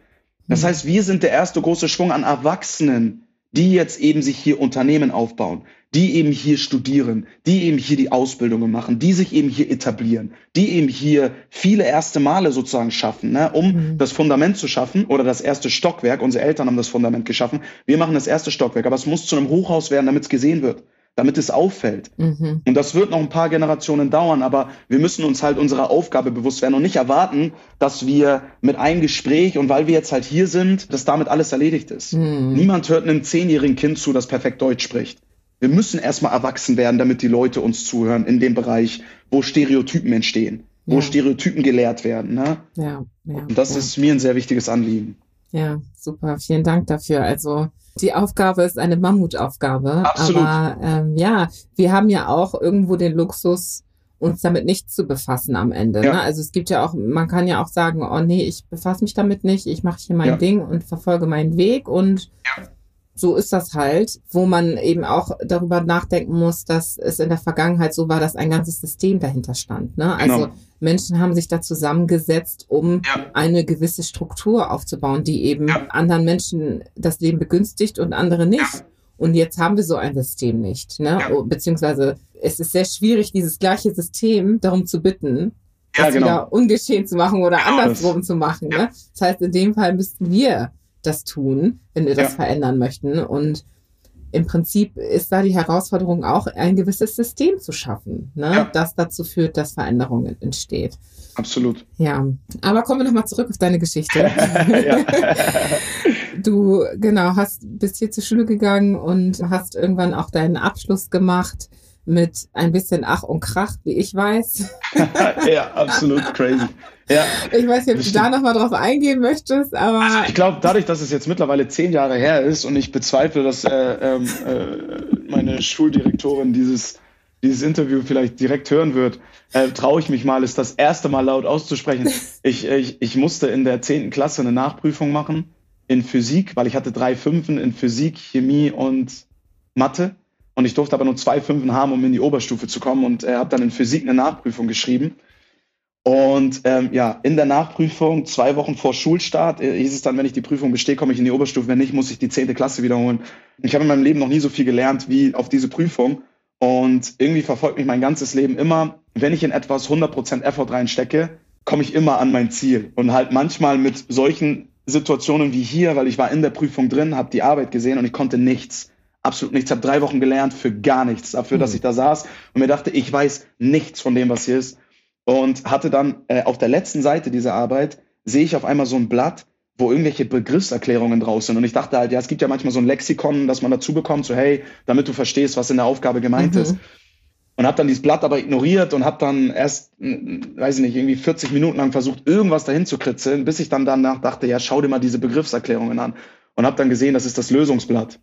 Das mhm. heißt, wir sind der erste große Schwung an Erwachsenen, die jetzt eben sich hier Unternehmen aufbauen, die eben hier studieren, die eben hier die Ausbildungen machen, die sich eben hier etablieren, die eben hier viele erste Male sozusagen schaffen, ne, um mhm. das Fundament zu schaffen oder das erste Stockwerk. Unsere Eltern haben das Fundament geschaffen. Wir machen das erste Stockwerk, aber es muss zu einem Hochhaus werden, damit es gesehen wird damit es auffällt. Mhm. Und das wird noch ein paar Generationen dauern, aber wir müssen uns halt unserer Aufgabe bewusst werden und nicht erwarten, dass wir mit einem Gespräch und weil wir jetzt halt hier sind, dass damit alles erledigt ist. Mhm. Niemand hört einem zehnjährigen Kind zu, das perfekt Deutsch spricht. Wir müssen erstmal erwachsen werden, damit die Leute uns zuhören in dem Bereich, wo Stereotypen entstehen, ja. wo Stereotypen gelehrt werden. Ne? Ja, ja, und das ist mir ein sehr wichtiges Anliegen. Ja, super. Vielen Dank dafür. Also die Aufgabe ist eine Mammutaufgabe. Absolut. Aber ähm, ja, wir haben ja auch irgendwo den Luxus, uns damit nicht zu befassen am Ende. Ja. Ne? Also es gibt ja auch, man kann ja auch sagen, oh nee, ich befasse mich damit nicht, ich mache hier mein ja. Ding und verfolge meinen Weg und ja so ist das halt, wo man eben auch darüber nachdenken muss, dass es in der Vergangenheit so war, dass ein ganzes System dahinter stand. Ne? Also genau. Menschen haben sich da zusammengesetzt, um ja. eine gewisse Struktur aufzubauen, die eben ja. anderen Menschen das Leben begünstigt und andere nicht. Ja. Und jetzt haben wir so ein System nicht. Ne? Beziehungsweise es ist sehr schwierig, dieses gleiche System darum zu bitten, das genau. wieder ungeschehen zu machen oder genau andersrum zu machen. Ne? Das heißt, in dem Fall müssten wir das tun, wenn wir das verändern möchten. Und im Prinzip ist da die Herausforderung auch, ein gewisses System zu schaffen, ne? Ja. das dazu führt, dass Veränderungen entsteht. Absolut. Ja, aber kommen wir nochmal zurück auf deine Geschichte. <laughs> <laughs> du, genau, hast, bist hier zur Schule gegangen und hast irgendwann auch deinen Abschluss gemacht mit ein bisschen Ach und Krach, wie ich weiß. <laughs> ja, absolut crazy. Ja, ich weiß nicht, ob du da nochmal drauf eingehen möchtest, aber. Also ich glaube, dadurch, dass es jetzt mittlerweile zehn Jahre her ist und ich bezweifle, dass äh, ähm, äh, meine Schuldirektorin dieses, dieses Interview vielleicht direkt hören wird, äh, traue ich mich mal, es das erste Mal laut auszusprechen. <laughs> Ich, ich, ich musste in der zehnten Klasse eine Nachprüfung machen in Physik, weil ich hatte drei Fünfen in Physik, Chemie und Mathe. Und ich durfte aber nur zwei Fünfen haben, um in die Oberstufe zu kommen und äh, habe dann in Physik eine Nachprüfung geschrieben. Und ähm, ja, in der Nachprüfung, zwei Wochen vor Schulstart, äh, hieß es dann, wenn ich die Prüfung bestehe, komme ich in die Oberstufe. Wenn nicht, muss ich die zehnte Klasse wiederholen. Ich habe in meinem Leben noch nie so viel gelernt wie auf diese Prüfung. Und irgendwie verfolgt mich mein ganzes Leben immer, wenn ich in etwas 100% Effort reinstecke, komme ich immer an mein Ziel. Und halt manchmal mit solchen Situationen wie hier, weil ich war in der Prüfung drin, habe die Arbeit gesehen und ich konnte nichts. Absolut nichts. Ich habe drei Wochen gelernt für gar nichts, dafür, dass ich da saß und mir dachte, ich weiß nichts von dem, was hier ist und hatte dann äh, auf der letzten Seite dieser Arbeit, sehe ich auf einmal so ein Blatt, wo irgendwelche Begriffserklärungen draus sind. Und ich dachte halt, ja, es gibt ja manchmal so ein Lexikon, das man dazu bekommt, so hey, damit du verstehst, was in der Aufgabe gemeint mhm. ist. und habe dann dieses Blatt aber ignoriert und habe dann erst, weiß ich nicht, irgendwie 40 Minuten lang versucht, irgendwas dahin zu kritzeln, bis ich dann danach dachte, ja, schau dir mal diese Begriffserklärungen an und habe dann gesehen, das ist das Lösungsblatt.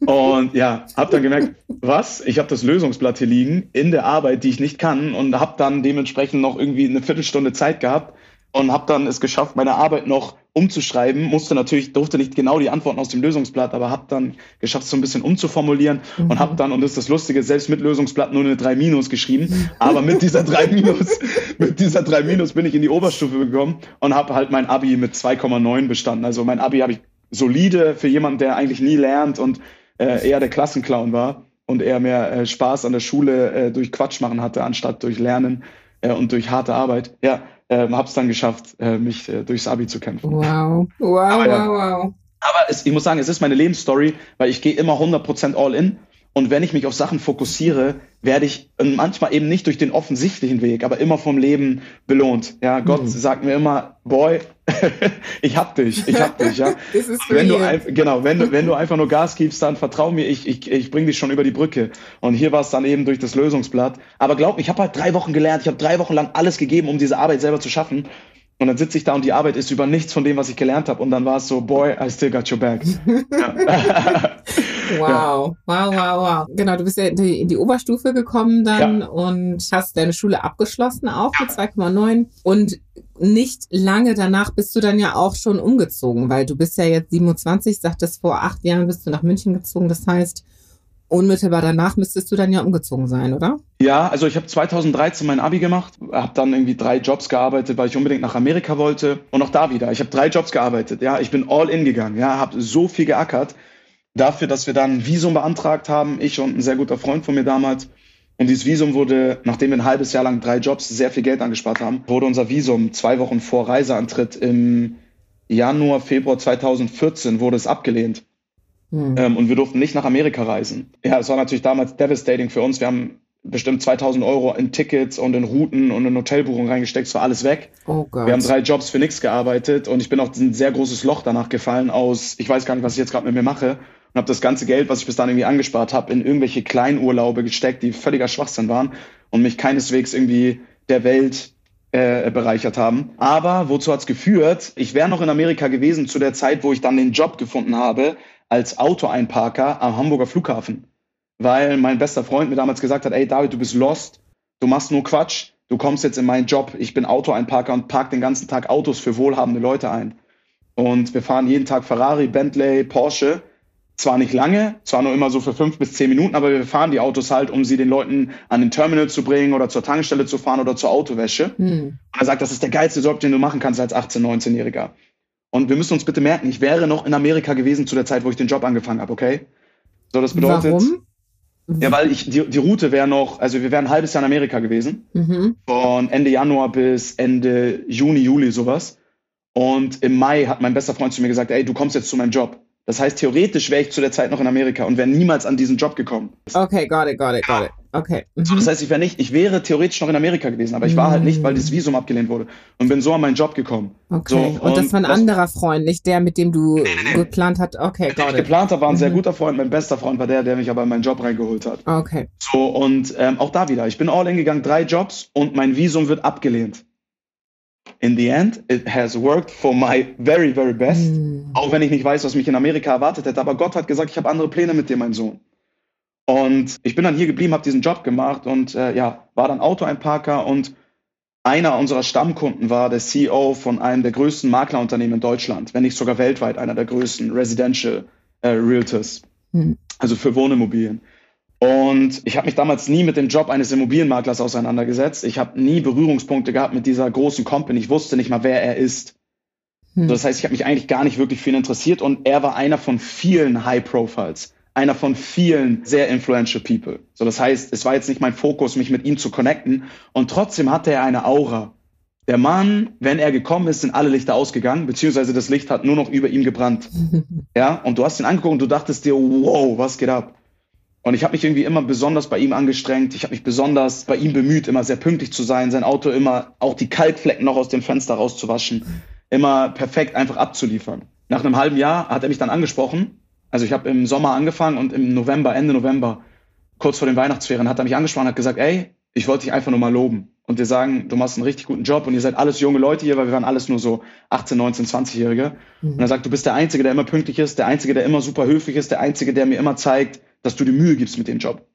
Und ja, habe dann gemerkt, was? Ich habe das Lösungsblatt hier liegen in der Arbeit, die ich nicht kann und habe dann dementsprechend noch irgendwie eine Viertelstunde Zeit gehabt und habe dann es geschafft, meine Arbeit noch umzuschreiben. Musste natürlich, durfte nicht genau die Antworten aus dem Lösungsblatt, aber habe dann geschafft, so ein bisschen umzuformulieren mhm. und habe dann, und das ist das Lustige, selbst mit Lösungsblatt nur eine 3 Minus geschrieben. Aber mit dieser 3 <laughs> Minus, mit dieser 3 Minus bin ich in die Oberstufe gekommen und habe halt mein Abi mit 2,9 bestanden. Also mein Abi habe ich solide für jemanden, der eigentlich nie lernt und äh, eher der Klassenclown war und eher mehr äh, Spaß an der Schule äh, durch Quatsch machen hatte, anstatt durch Lernen äh, und durch harte Arbeit. Ja, äh, habe es dann geschafft, äh, mich äh, durchs Abi zu kämpfen. Wow, wow, aber, ja. wow, wow. Aber es, ich muss sagen, es ist meine Lebensstory, weil ich gehe immer 100% all in und wenn ich mich auf Sachen fokussiere, werde ich manchmal eben nicht durch den offensichtlichen Weg, aber immer vom Leben belohnt. Ja, Gott mhm. sagt mir immer, Boy, <laughs> ich hab dich, ich hab dich, ja. <laughs> wenn du genau, wenn du, wenn du einfach nur Gas gibst, dann vertrau mir, ich, ich, ich bring dich schon über die Brücke. Und hier war es dann eben durch das Lösungsblatt. Aber glaub mir, ich habe halt drei Wochen gelernt, ich habe drei Wochen lang alles gegeben, um diese Arbeit selber zu schaffen. Und dann sitze ich da und die Arbeit ist über nichts von dem, was ich gelernt habe. Und dann war es so, boy, I still got your back. <laughs> wow, wow, wow, wow. Genau, du bist ja in die, in die Oberstufe gekommen dann ja. und hast deine Schule abgeschlossen, auch mit 2,9. Und nicht lange danach bist du dann ja auch schon umgezogen, weil du bist ja jetzt 27, sagtest vor acht Jahren bist du nach München gezogen. Das heißt, unmittelbar danach müsstest du dann ja umgezogen sein, oder? Ja, also ich habe 2013 mein Abi gemacht, habe dann irgendwie drei Jobs gearbeitet, weil ich unbedingt nach Amerika wollte und auch da wieder. Ich habe drei Jobs gearbeitet, ja, ich bin all in gegangen, ja, habe so viel geackert dafür, dass wir dann ein Visum beantragt haben, ich und ein sehr guter Freund von mir damals. Und dieses Visum wurde, nachdem wir ein halbes Jahr lang drei Jobs sehr viel Geld angespart haben, wurde unser Visum zwei Wochen vor Reiseantritt im Januar, Februar 2014 wurde es abgelehnt. Hm. Ähm, und wir durften nicht nach Amerika reisen. Ja, es war natürlich damals devastating für uns. Wir haben bestimmt 2000 Euro in Tickets und in Routen und in Hotelbuchungen reingesteckt. Es war alles weg. Oh Gott. Wir haben drei Jobs für nichts gearbeitet und ich bin auch ein sehr großes Loch danach gefallen aus, ich weiß gar nicht, was ich jetzt gerade mit mir mache und habe das ganze Geld, was ich bis dahin irgendwie angespart habe, in irgendwelche Kleinurlaube gesteckt, die völliger Schwachsinn waren und mich keineswegs irgendwie der Welt äh, bereichert haben. Aber wozu hat's geführt? Ich wäre noch in Amerika gewesen zu der Zeit, wo ich dann den Job gefunden habe, als Autoeinparker am Hamburger Flughafen. Weil mein bester Freund mir damals gesagt hat, ey David, du bist lost, du machst nur Quatsch, du kommst jetzt in meinen Job, ich bin Autoeinparker und park den ganzen Tag Autos für wohlhabende Leute ein. Und wir fahren jeden Tag Ferrari, Bentley, Porsche. Zwar nicht lange, zwar nur immer so für fünf bis zehn Minuten, aber wir fahren die Autos halt, um sie den Leuten an den Terminal zu bringen oder zur Tankstelle zu fahren oder zur Autowäsche. Hm. Und er sagt, das ist der geilste Job, den du machen kannst als 18-, 19-Jähriger. Und wir müssen uns bitte merken, ich wäre noch in Amerika gewesen zu der Zeit, wo ich den Job angefangen habe, okay? So, das bedeutet. Warum? Ja, weil ich, die, die Route wäre noch, also wir wären ein halbes Jahr in Amerika gewesen. Mhm. Von Ende Januar bis Ende Juni, Juli, sowas. Und im Mai hat mein bester Freund zu mir gesagt, ey, du kommst jetzt zu meinem Job. Das heißt, theoretisch wäre ich zu der Zeit noch in Amerika und wäre niemals an diesen Job gekommen. Okay, got it, got it, got it. Okay. Mhm. So, das heißt, ich wäre nicht, ich wäre theoretisch noch in Amerika gewesen, aber ich war halt nicht, weil das Visum abgelehnt wurde und bin so an meinen Job gekommen. Okay. So, und, und, das war ein das, anderer Freund, nicht der, mit dem du geplant hast. Okay, got it. Geplant habe, war ein mhm. sehr guter Freund. Mein bester Freund war der, der mich aber in meinen Job reingeholt hat. Okay. So, und ähm, auch da wieder. Ich bin all in gegangen, drei Jobs und mein Visum wird abgelehnt in the end, it has worked for my very, very best. Mm. Auch wenn ich nicht weiß, was mich in Amerika erwartet hätte. Aber Gott hat gesagt, ich habe andere Pläne mit dir, mein Sohn. Und ich bin dann hier geblieben, habe diesen Job gemacht und äh, ja, war dann Autoeinparker und einer unserer Stammkunden war der CEO von einem der größten Maklerunternehmen in Deutschland, wenn nicht sogar weltweit einer der größten Residential äh, Realtors, mm. also für Wohnimmobilien. Und ich habe mich damals nie mit dem Job eines Immobilienmaklers auseinandergesetzt. Ich habe nie Berührungspunkte gehabt mit dieser großen Company. Ich wusste nicht mal, wer er ist. Hm. Das heißt, ich habe mich eigentlich gar nicht wirklich für ihn interessiert und er war einer von vielen High Profiles, einer von vielen sehr influential People. So, das heißt, es war jetzt nicht mein Fokus, mich mit ihm zu connecten und trotzdem hatte er eine Aura. Der Mann, wenn er gekommen ist, sind alle Lichter ausgegangen, beziehungsweise das Licht hat nur noch über ihm gebrannt. <laughs> ja, und du hast ihn angeguckt und du dachtest dir, wow, was geht ab? Und ich habe mich irgendwie immer besonders bei ihm angestrengt. Ich habe mich besonders bei ihm bemüht, immer sehr pünktlich zu sein, sein Auto immer auch die Kalkflecken noch aus dem Fenster rauszuwaschen, immer perfekt einfach abzuliefern. Nach einem halben Jahr hat er mich dann angesprochen. Also ich habe im Sommer angefangen und im November, Ende November, kurz vor den Weihnachtsferien, hat er mich angesprochen und hat gesagt, ey, ich wollte dich einfach nur mal loben und dir sagen, du machst einen richtig guten Job und ihr seid alles junge Leute hier, weil wir waren alles nur so 18, 19, 20-Jährige. Mhm. Und er sagt, du bist der Einzige, der immer pünktlich ist, der Einzige, der immer super höflich ist, der Einzige, der mir immer zeigt, dass du dir Mühe gibst mit dem Job.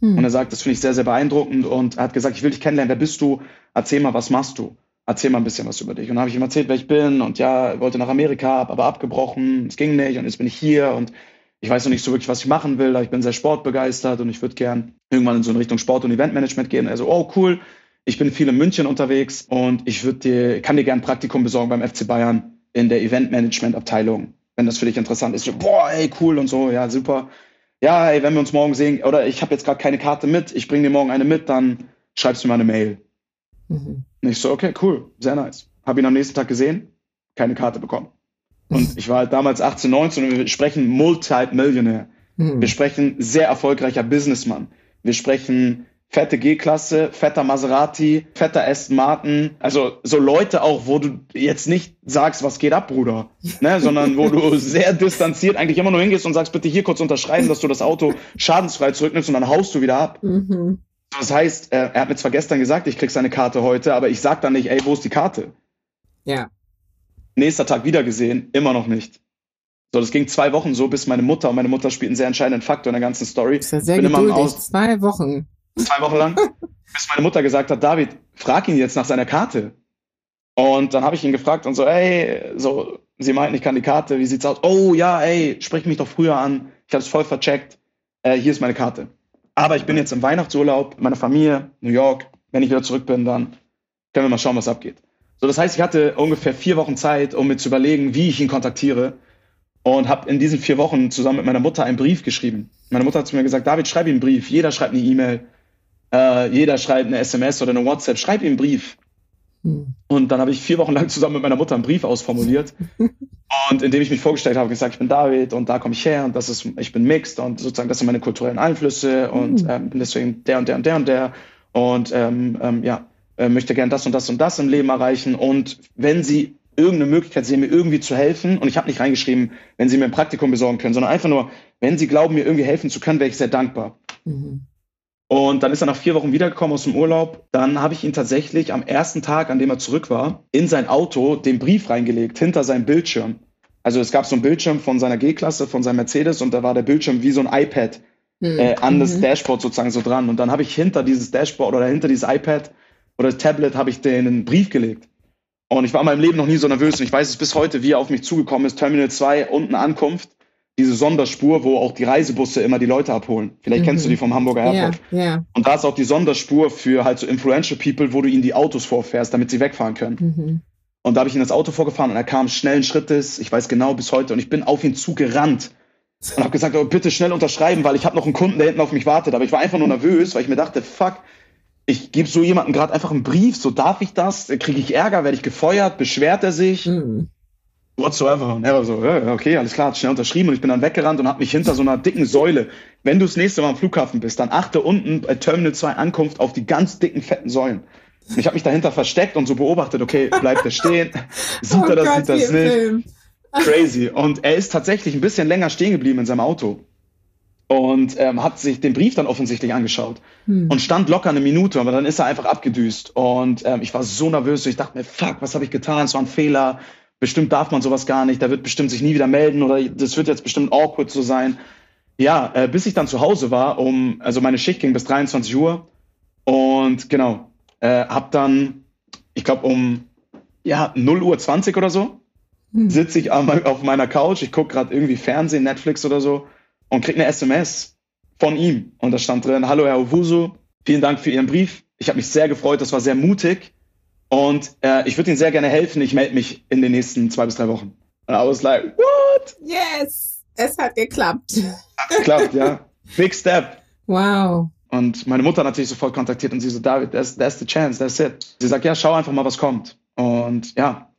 Mhm. Und er sagt, das finde ich sehr, sehr beeindruckend und er hat gesagt, ich will dich kennenlernen, wer bist du? Erzähl mal, was machst du? Erzähl mal ein bisschen was über dich. Und dann habe ich ihm erzählt, wer ich bin und ja, wollte nach Amerika, habe aber abgebrochen, es ging nicht und jetzt bin ich hier und ich weiß noch nicht so wirklich, was ich machen will, aber ich bin sehr sportbegeistert und ich würde gern irgendwann in so eine Richtung Sport- und Eventmanagement gehen. Also, oh cool, ich bin viel in München unterwegs und ich würde dir, kann dir gern ein Praktikum besorgen beim FC Bayern in der Eventmanagement-Abteilung, wenn das für dich interessant ist. Boah, ey, cool und so, ja, super. Ja, ey, wenn wir uns morgen sehen, oder ich habe jetzt gerade keine Karte mit, ich bringe dir morgen eine mit, dann schreibst du mir eine Mail. Mhm. Und ich so, okay, cool, sehr nice. Habe ihn am nächsten Tag gesehen, keine Karte bekommen. Und ich war halt damals 18, 19 und wir sprechen Multi-Millionär. Mhm. Wir sprechen sehr erfolgreicher Businessman. Wir sprechen fette G-Klasse, fetter Maserati, fetter Aston Martin. Also so Leute auch, wo du jetzt nicht sagst, was geht ab, Bruder, ne? <laughs> sondern wo du sehr distanziert eigentlich immer nur hingehst und sagst, bitte hier kurz unterschreiben, dass du das Auto schadensfrei zurücknimmst und dann haust du wieder ab. Mhm. Das heißt, er, er hat mir zwar gestern gesagt, ich krieg seine Karte heute, aber ich sag dann nicht, ey, wo ist die Karte? Ja. Nächster Tag wieder gesehen, immer noch nicht. So, das ging zwei Wochen so, bis meine Mutter, und meine Mutter spielt einen sehr entscheidenden Faktor in der ganzen Story. Das ist ja sehr Bin geduldig, zwei Wochen zwei Wochen lang, <laughs> bis meine Mutter gesagt hat, David, frag ihn jetzt nach seiner Karte. Und dann habe ich ihn gefragt und so, ey, so, sie meinten, ich kann die Karte, wie sieht's aus? Oh ja, ey, sprich mich doch früher an. Ich habe es voll vercheckt. Äh, hier ist meine Karte. Aber ich bin jetzt im Weihnachtsurlaub, meine Familie, New York. Wenn ich wieder zurück bin, dann können wir mal schauen, was abgeht. So, das heißt, ich hatte ungefähr vier Wochen Zeit, um mir zu überlegen, wie ich ihn kontaktiere. Und habe in diesen vier Wochen zusammen mit meiner Mutter einen Brief geschrieben. Meine Mutter hat zu mir gesagt, David, schreib ihm einen Brief. Jeder schreibt eine E-Mail. Äh, jeder schreibt eine SMS oder eine WhatsApp, schreib ihm einen Brief. Hm. Und dann habe ich vier Wochen lang zusammen mit meiner Mutter einen Brief ausformuliert. <laughs> und indem ich mich vorgestellt habe, gesagt, ich bin David und da komme ich her und das ist, ich bin mixed und sozusagen das sind meine kulturellen Einflüsse und hm. ähm, deswegen der und der und der und der. Und ähm, ähm, ja, äh, möchte gern das und das und das im Leben erreichen. Und wenn Sie irgendeine Möglichkeit sehen, mir irgendwie zu helfen, und ich habe nicht reingeschrieben, wenn Sie mir ein Praktikum besorgen können, sondern einfach nur, wenn Sie glauben, mir irgendwie helfen zu können, wäre ich sehr dankbar. Mhm. Und dann ist er nach vier Wochen wiedergekommen aus dem Urlaub. Dann habe ich ihn tatsächlich am ersten Tag, an dem er zurück war, in sein Auto den Brief reingelegt, hinter seinem Bildschirm. Also es gab so einen Bildschirm von seiner G-Klasse, von seinem Mercedes und da war der Bildschirm wie so ein iPad mhm. äh, an das mhm. Dashboard sozusagen so dran. Und dann habe ich hinter dieses Dashboard oder hinter dieses iPad oder das Tablet habe ich den einen Brief gelegt. Und ich war in meinem Leben noch nie so nervös und ich weiß es bis heute, wie er auf mich zugekommen ist. Terminal 2, unten Ankunft diese Sonderspur, wo auch die Reisebusse immer die Leute abholen. Vielleicht mhm. kennst du die vom Hamburger Airport. Ja, ja. Und da ist auch die Sonderspur für halt so influential people, wo du ihnen die Autos vorfährst, damit sie wegfahren können. Mhm. Und da habe ich ihn das Auto vorgefahren und er kam schnellen Schrittes, ich weiß genau bis heute, und ich bin auf ihn zugerannt und habe gesagt, oh, bitte schnell unterschreiben, weil ich habe noch einen Kunden, der hinten auf mich wartet. Aber ich war einfach nur nervös, weil ich mir dachte, fuck, ich gebe so jemandem gerade einfach einen Brief, so darf ich das? Kriege ich Ärger, werde ich gefeuert, beschwert er sich? Mhm whatsoever. Und er war so, ja, okay, alles klar, hat schnell unterschrieben und ich bin dann weggerannt und habe mich hinter so einer dicken Säule, wenn du das nächste Mal am Flughafen bist, dann achte unten bei Terminal 2 Ankunft auf die ganz dicken, fetten Säulen. Und ich habe mich dahinter versteckt und so beobachtet, okay, bleibt er stehen? <laughs> Sieht oh er das, Gott, sieht das nicht? Film. <laughs> Crazy. Und er ist tatsächlich ein bisschen länger stehen geblieben in seinem Auto und ähm, hat sich den Brief dann offensichtlich angeschaut hm. und stand locker eine Minute, aber dann ist er einfach abgedüst und ähm, ich war so nervös, ich dachte mir, fuck, was habe ich getan? Es war ein Fehler bestimmt darf man sowas gar nicht, der wird bestimmt sich nie wieder melden oder das wird jetzt bestimmt awkward so sein. Ja, äh, bis ich dann zu Hause war, um, also meine Schicht ging bis 23 Uhr und genau, äh, hab dann, ich glaube um ja, 0 Uhr 20 oder so, hm. sitze ich auf meiner Couch, ich gucke gerade irgendwie Fernsehen, Netflix oder so und krieg eine SMS von ihm und da stand drin, hallo Herr Owusu, vielen Dank für Ihren Brief. Ich habe mich sehr gefreut, das war sehr mutig. Und äh, ich würde Ihnen sehr gerne helfen. Ich melde mich in den nächsten zwei bis drei Wochen. Und I was like, what? Yes, es hat geklappt. Hat geklappt, ja. Big step. Wow. Und meine Mutter natürlich sofort kontaktiert und sie so, David, that's, that's the chance, that's it. Sie sagt, ja, schau einfach mal, was kommt. Und ja,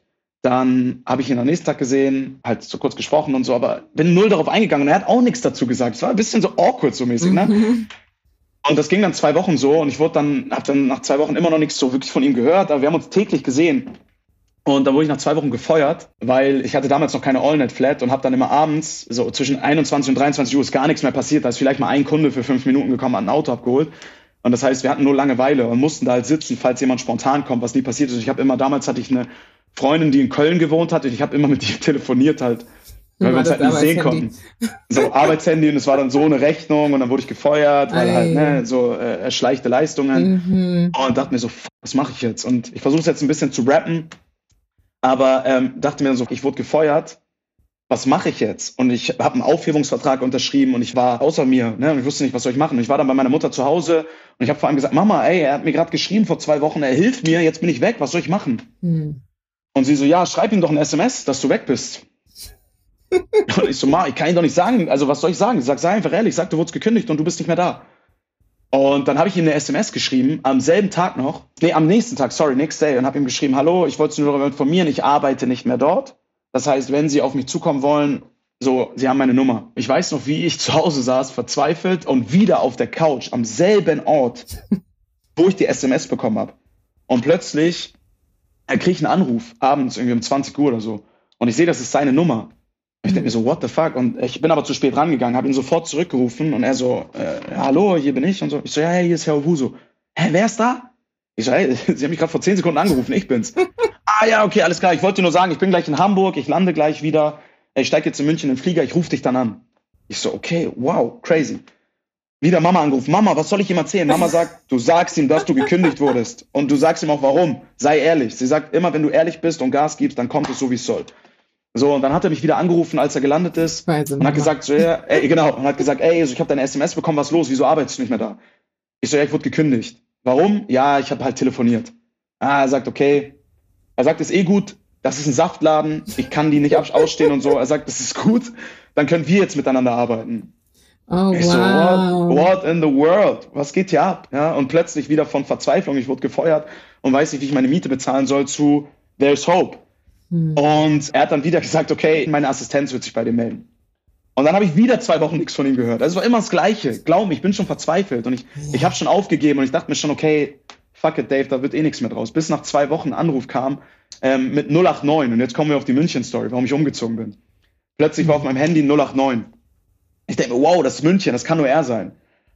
dann habe ich ihn am nächsten Tag gesehen, halt so kurz gesprochen und so, aber bin null darauf eingegangen und er hat auch nichts dazu gesagt. Es war ein bisschen so awkward so mäßig, ne? Und das ging dann zwei Wochen so und ich wurde dann, habe dann nach zwei Wochen immer noch nichts so wirklich von ihm gehört, aber wir haben uns täglich gesehen. Und dann wurde ich nach zwei Wochen gefeuert, weil ich hatte damals noch keine AllNet-Flat und habe dann immer abends, so zwischen 21 und 23 Uhr ist gar nichts mehr passiert. Da ist vielleicht mal ein Kunde für fünf Minuten gekommen, hat ein Auto abgeholt. Und das heißt, wir hatten nur Langeweile und mussten da halt sitzen, falls jemand spontan kommt, was nie passiert ist. Ich habe immer, damals hatte ich eine Freundin, die in Köln gewohnt hat und ich habe immer mit ihr <laughs> telefoniert halt, weil wir uns halt nicht sehen konnten. So Arbeitshandy und es war dann so eine Rechnung und dann wurde ich gefeuert, weil Ei. halt, ne, so äh, erschleichte Leistungen. Mhm. Und dachte mir so, was mache ich jetzt? Und ich versuche es jetzt ein bisschen zu rappen aber ähm, dachte mir dann so, ich wurde gefeuert, was mache ich jetzt? Und ich habe einen Aufhebungsvertrag unterschrieben und ich war außer mir ne? und ich wusste nicht, was soll ich machen. Und ich war dann bei meiner Mutter zu Hause und ich habe vor allem gesagt, Mama, ey, er hat mir gerade geschrieben vor zwei Wochen, er hilft mir, jetzt bin ich weg, was soll ich machen? Hm. Und sie so, ja, schreib ihm doch ein SMS, dass du weg bist. Und ich so, Ma, ich kann ihm doch nicht sagen, also was soll ich sagen? Ich sag, sei einfach ehrlich, sag, du wurdest gekündigt und du bist nicht mehr da. Und dann habe ich ihm eine SMS geschrieben, am selben Tag noch, nee, am nächsten Tag, sorry, next day, und habe ihm geschrieben, hallo, ich wollte Sie nur darüber informieren, ich arbeite nicht mehr dort. Das heißt, wenn Sie auf mich zukommen wollen, so, Sie haben meine Nummer. Ich weiß noch, wie ich <laughs> zu Hause saß, verzweifelt und wieder auf der Couch am selben Ort, <laughs> wo ich die SMS bekommen habe. Und plötzlich er kriegt einen Anruf, abends irgendwie um 20 Uhr oder so. Und ich sehe, das ist seine Nummer. Ich denke mir so, what the fuck? Und ich bin aber zu spät rangegangen, habe ihn sofort zurückgerufen und er so, äh, hallo, hier bin ich und so. Ich so, ja, hey, hier ist Herr Owusu. Hä, wer ist da? Ich so, hey, <laughs> Sie haben mich gerade vor zehn Sekunden angerufen, ich bin's. <laughs> ah ja, okay, alles klar. Ich wollte nur sagen, ich bin gleich in Hamburg, ich lande gleich wieder. Ich steige jetzt in München in den Flieger, ich rufe dich dann an. Ich so, okay, wow, crazy. Wieder Mama angerufen. Mama, was soll ich ihm erzählen? Mama <laughs> sagt, du sagst ihm, dass du gekündigt wurdest. Und du sagst ihm auch warum. Sei ehrlich. Sie sagt immer, wenn du ehrlich bist und Gas gibst, dann kommt es so, wie es soll. So, und dann hat er mich wieder angerufen, als er gelandet ist. Weise und hat gesagt, so, ja, <laughs> ey, genau, und hat gesagt, ey, also ich habe deine SMS bekommen, was los? Wieso arbeitest du nicht mehr da? Ich so, ja, ich wurde gekündigt. Warum? Ja, ich habe halt telefoniert. Ah, er sagt, okay. Er sagt, ist eh gut, das ist ein Saftladen, ich kann die nicht ausstehen und so. Er sagt, das ist gut, dann können wir jetzt miteinander arbeiten. Oh, ich wow. so, what, what in the world? Was geht hier ab? Ja, und plötzlich wieder von Verzweiflung, ich wurde gefeuert und weiß nicht, wie ich meine Miete bezahlen soll, zu There's Hope. Hm. Und er hat dann wieder gesagt, okay, meine Assistenz wird sich bei dir melden. Und dann habe ich wieder zwei Wochen nichts von ihm gehört. Also es war immer das Gleiche. Glaub mir, ich bin schon verzweifelt und ich, ja. ich habe schon aufgegeben und ich dachte mir schon, okay, fuck it, Dave, da wird eh nichts mehr draus. Bis nach zwei Wochen ein Anruf kam ähm, mit 089 und jetzt kommen wir auf die München-Story, warum ich umgezogen bin. Plötzlich war auf meinem Handy 089. Ich denke mir, wow, das ist München, das kann nur er sein.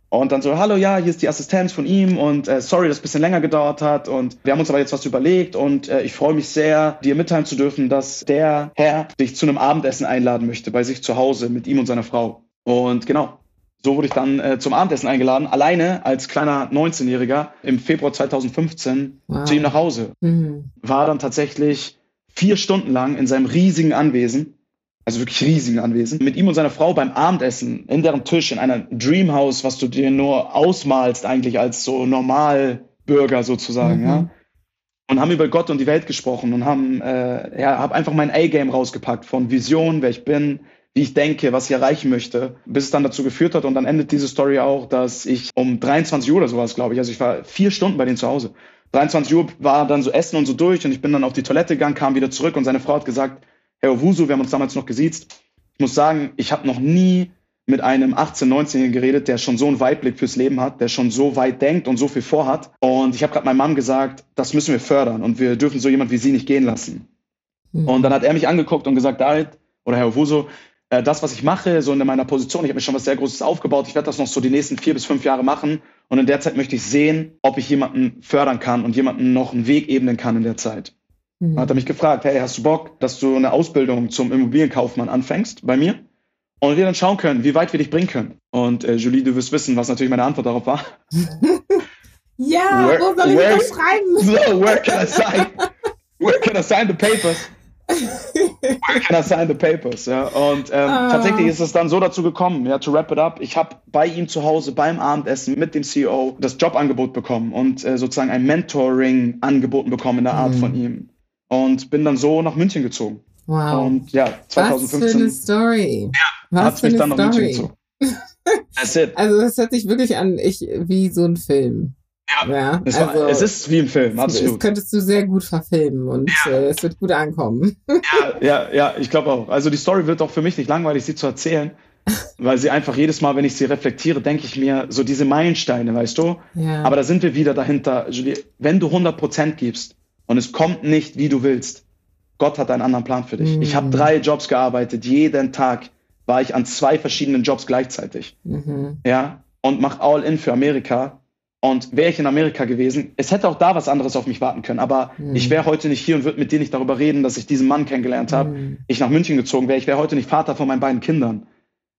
Und dann so, hallo, ja, hier ist die Assistenz von ihm und äh, sorry, dass es ein bisschen länger gedauert hat und wir haben uns aber jetzt was überlegt und äh, ich freue mich sehr, dir mitteilen zu dürfen, dass der Herr dich zu einem Abendessen einladen möchte bei sich zu Hause mit ihm und seiner Frau. Und genau, so wurde ich dann äh, zum Abendessen eingeladen, alleine als kleiner 19-Jähriger im Februar 2015 wow. zu ihm nach Hause. Mhm. War dann tatsächlich vier Stunden lang in seinem riesigen Anwesen also wirklich riesigen Anwesen, mit ihm und seiner Frau beim Abendessen in deren Tisch in einer Dreamhouse, was du dir nur ausmalst eigentlich als so Normalbürger sozusagen, mhm. ja. Und haben über Gott und die Welt gesprochen und haben, äh, ja, hab einfach mein A-Game rausgepackt von Vision, wer ich bin, wie ich denke, was ich erreichen möchte, bis es dann dazu geführt hat. Und dann endet diese Story auch, dass ich um 23 Uhr oder sowas, glaube ich, also ich war vier Stunden bei denen zu Hause. 23 Uhr war dann so Essen und so durch und ich bin dann auf die Toilette gegangen, kam wieder zurück und seine Frau hat gesagt, Herr Owusu, wir haben uns damals noch gesiezt. Ich muss sagen, ich habe noch nie mit einem 18-, 19-Jährigen geredet, der schon so einen Weitblick fürs Leben hat, der schon so weit denkt und so viel vorhat. Und ich habe gerade meinem Mann gesagt, das müssen wir fördern und wir dürfen so jemand wie Sie nicht gehen lassen. Mhm. Und dann hat er mich angeguckt und gesagt, David oder Herr Owusu, äh, das, was ich mache, so in meiner Position, ich habe mir schon was sehr Großes aufgebaut, ich werde das noch so die nächsten vier bis fünf Jahre machen. Und in der Zeit möchte ich sehen, ob ich jemanden fördern kann und jemanden noch einen Weg ebnen kann in der Zeit. Mhm. Hat er mich gefragt, hey, hast du Bock, dass du eine Ausbildung zum Immobilienkaufmann anfängst bei mir? Und wir dann schauen können, wie weit wir dich bringen können. Und äh, Julie, du wirst wissen, was natürlich meine Antwort darauf war. <laughs> ja, where, wo soll ich where, das schreiben? <laughs> So, where can I sign? Where can I sign the papers? where can I sign the papers? Ja, und ähm, ah. tatsächlich ist es dann so dazu gekommen, ja, to wrap it up. Ich habe bei ihm zu Hause beim Abendessen mit dem CEO das Jobangebot bekommen und äh, sozusagen ein Mentoring angeboten bekommen in der Art mhm. von ihm und bin dann so nach München gezogen. Wow. Und ja, 2015. Was für eine Story. Ja, Was für mich dann Story. nach München gezogen. <laughs> That's it. Also das hört sich wirklich an ich, wie so ein Film. Ja, ja es, war, also, es, ist wie ein Film, absolut. Das könntest du sehr gut verfilmen und ja. äh, es wird gut ankommen. Ja, ja, ja ich glaube auch. Also die Story wird auch für mich nicht langweilig, sie zu erzählen, weil sie einfach jedes Mal, wenn ich sie reflektiere, denke ich mir, so diese Meilensteine, weißt du? Ja. Aber da sind wir wieder dahinter, Julie, wenn du 100% gibst, und es kommt nicht, wie du willst, Gott hat einen anderen Plan für dich. Mhm. Ich habe drei Jobs gearbeitet, jeden Tag war ich an zwei verschiedenen Jobs gleichzeitig. Mhm. Ja, und mach all in für Amerika. Und wäre ich in Amerika gewesen, es hätte auch da was anderes auf mich warten können. Aber mhm. ich wäre heute nicht hier und würde mit dir nicht darüber reden, dass ich diesen Mann kennengelernt habe. Mhm. Ich nach München gezogen wäre. Ich wäre heute nicht Vater von meinen beiden Kindern,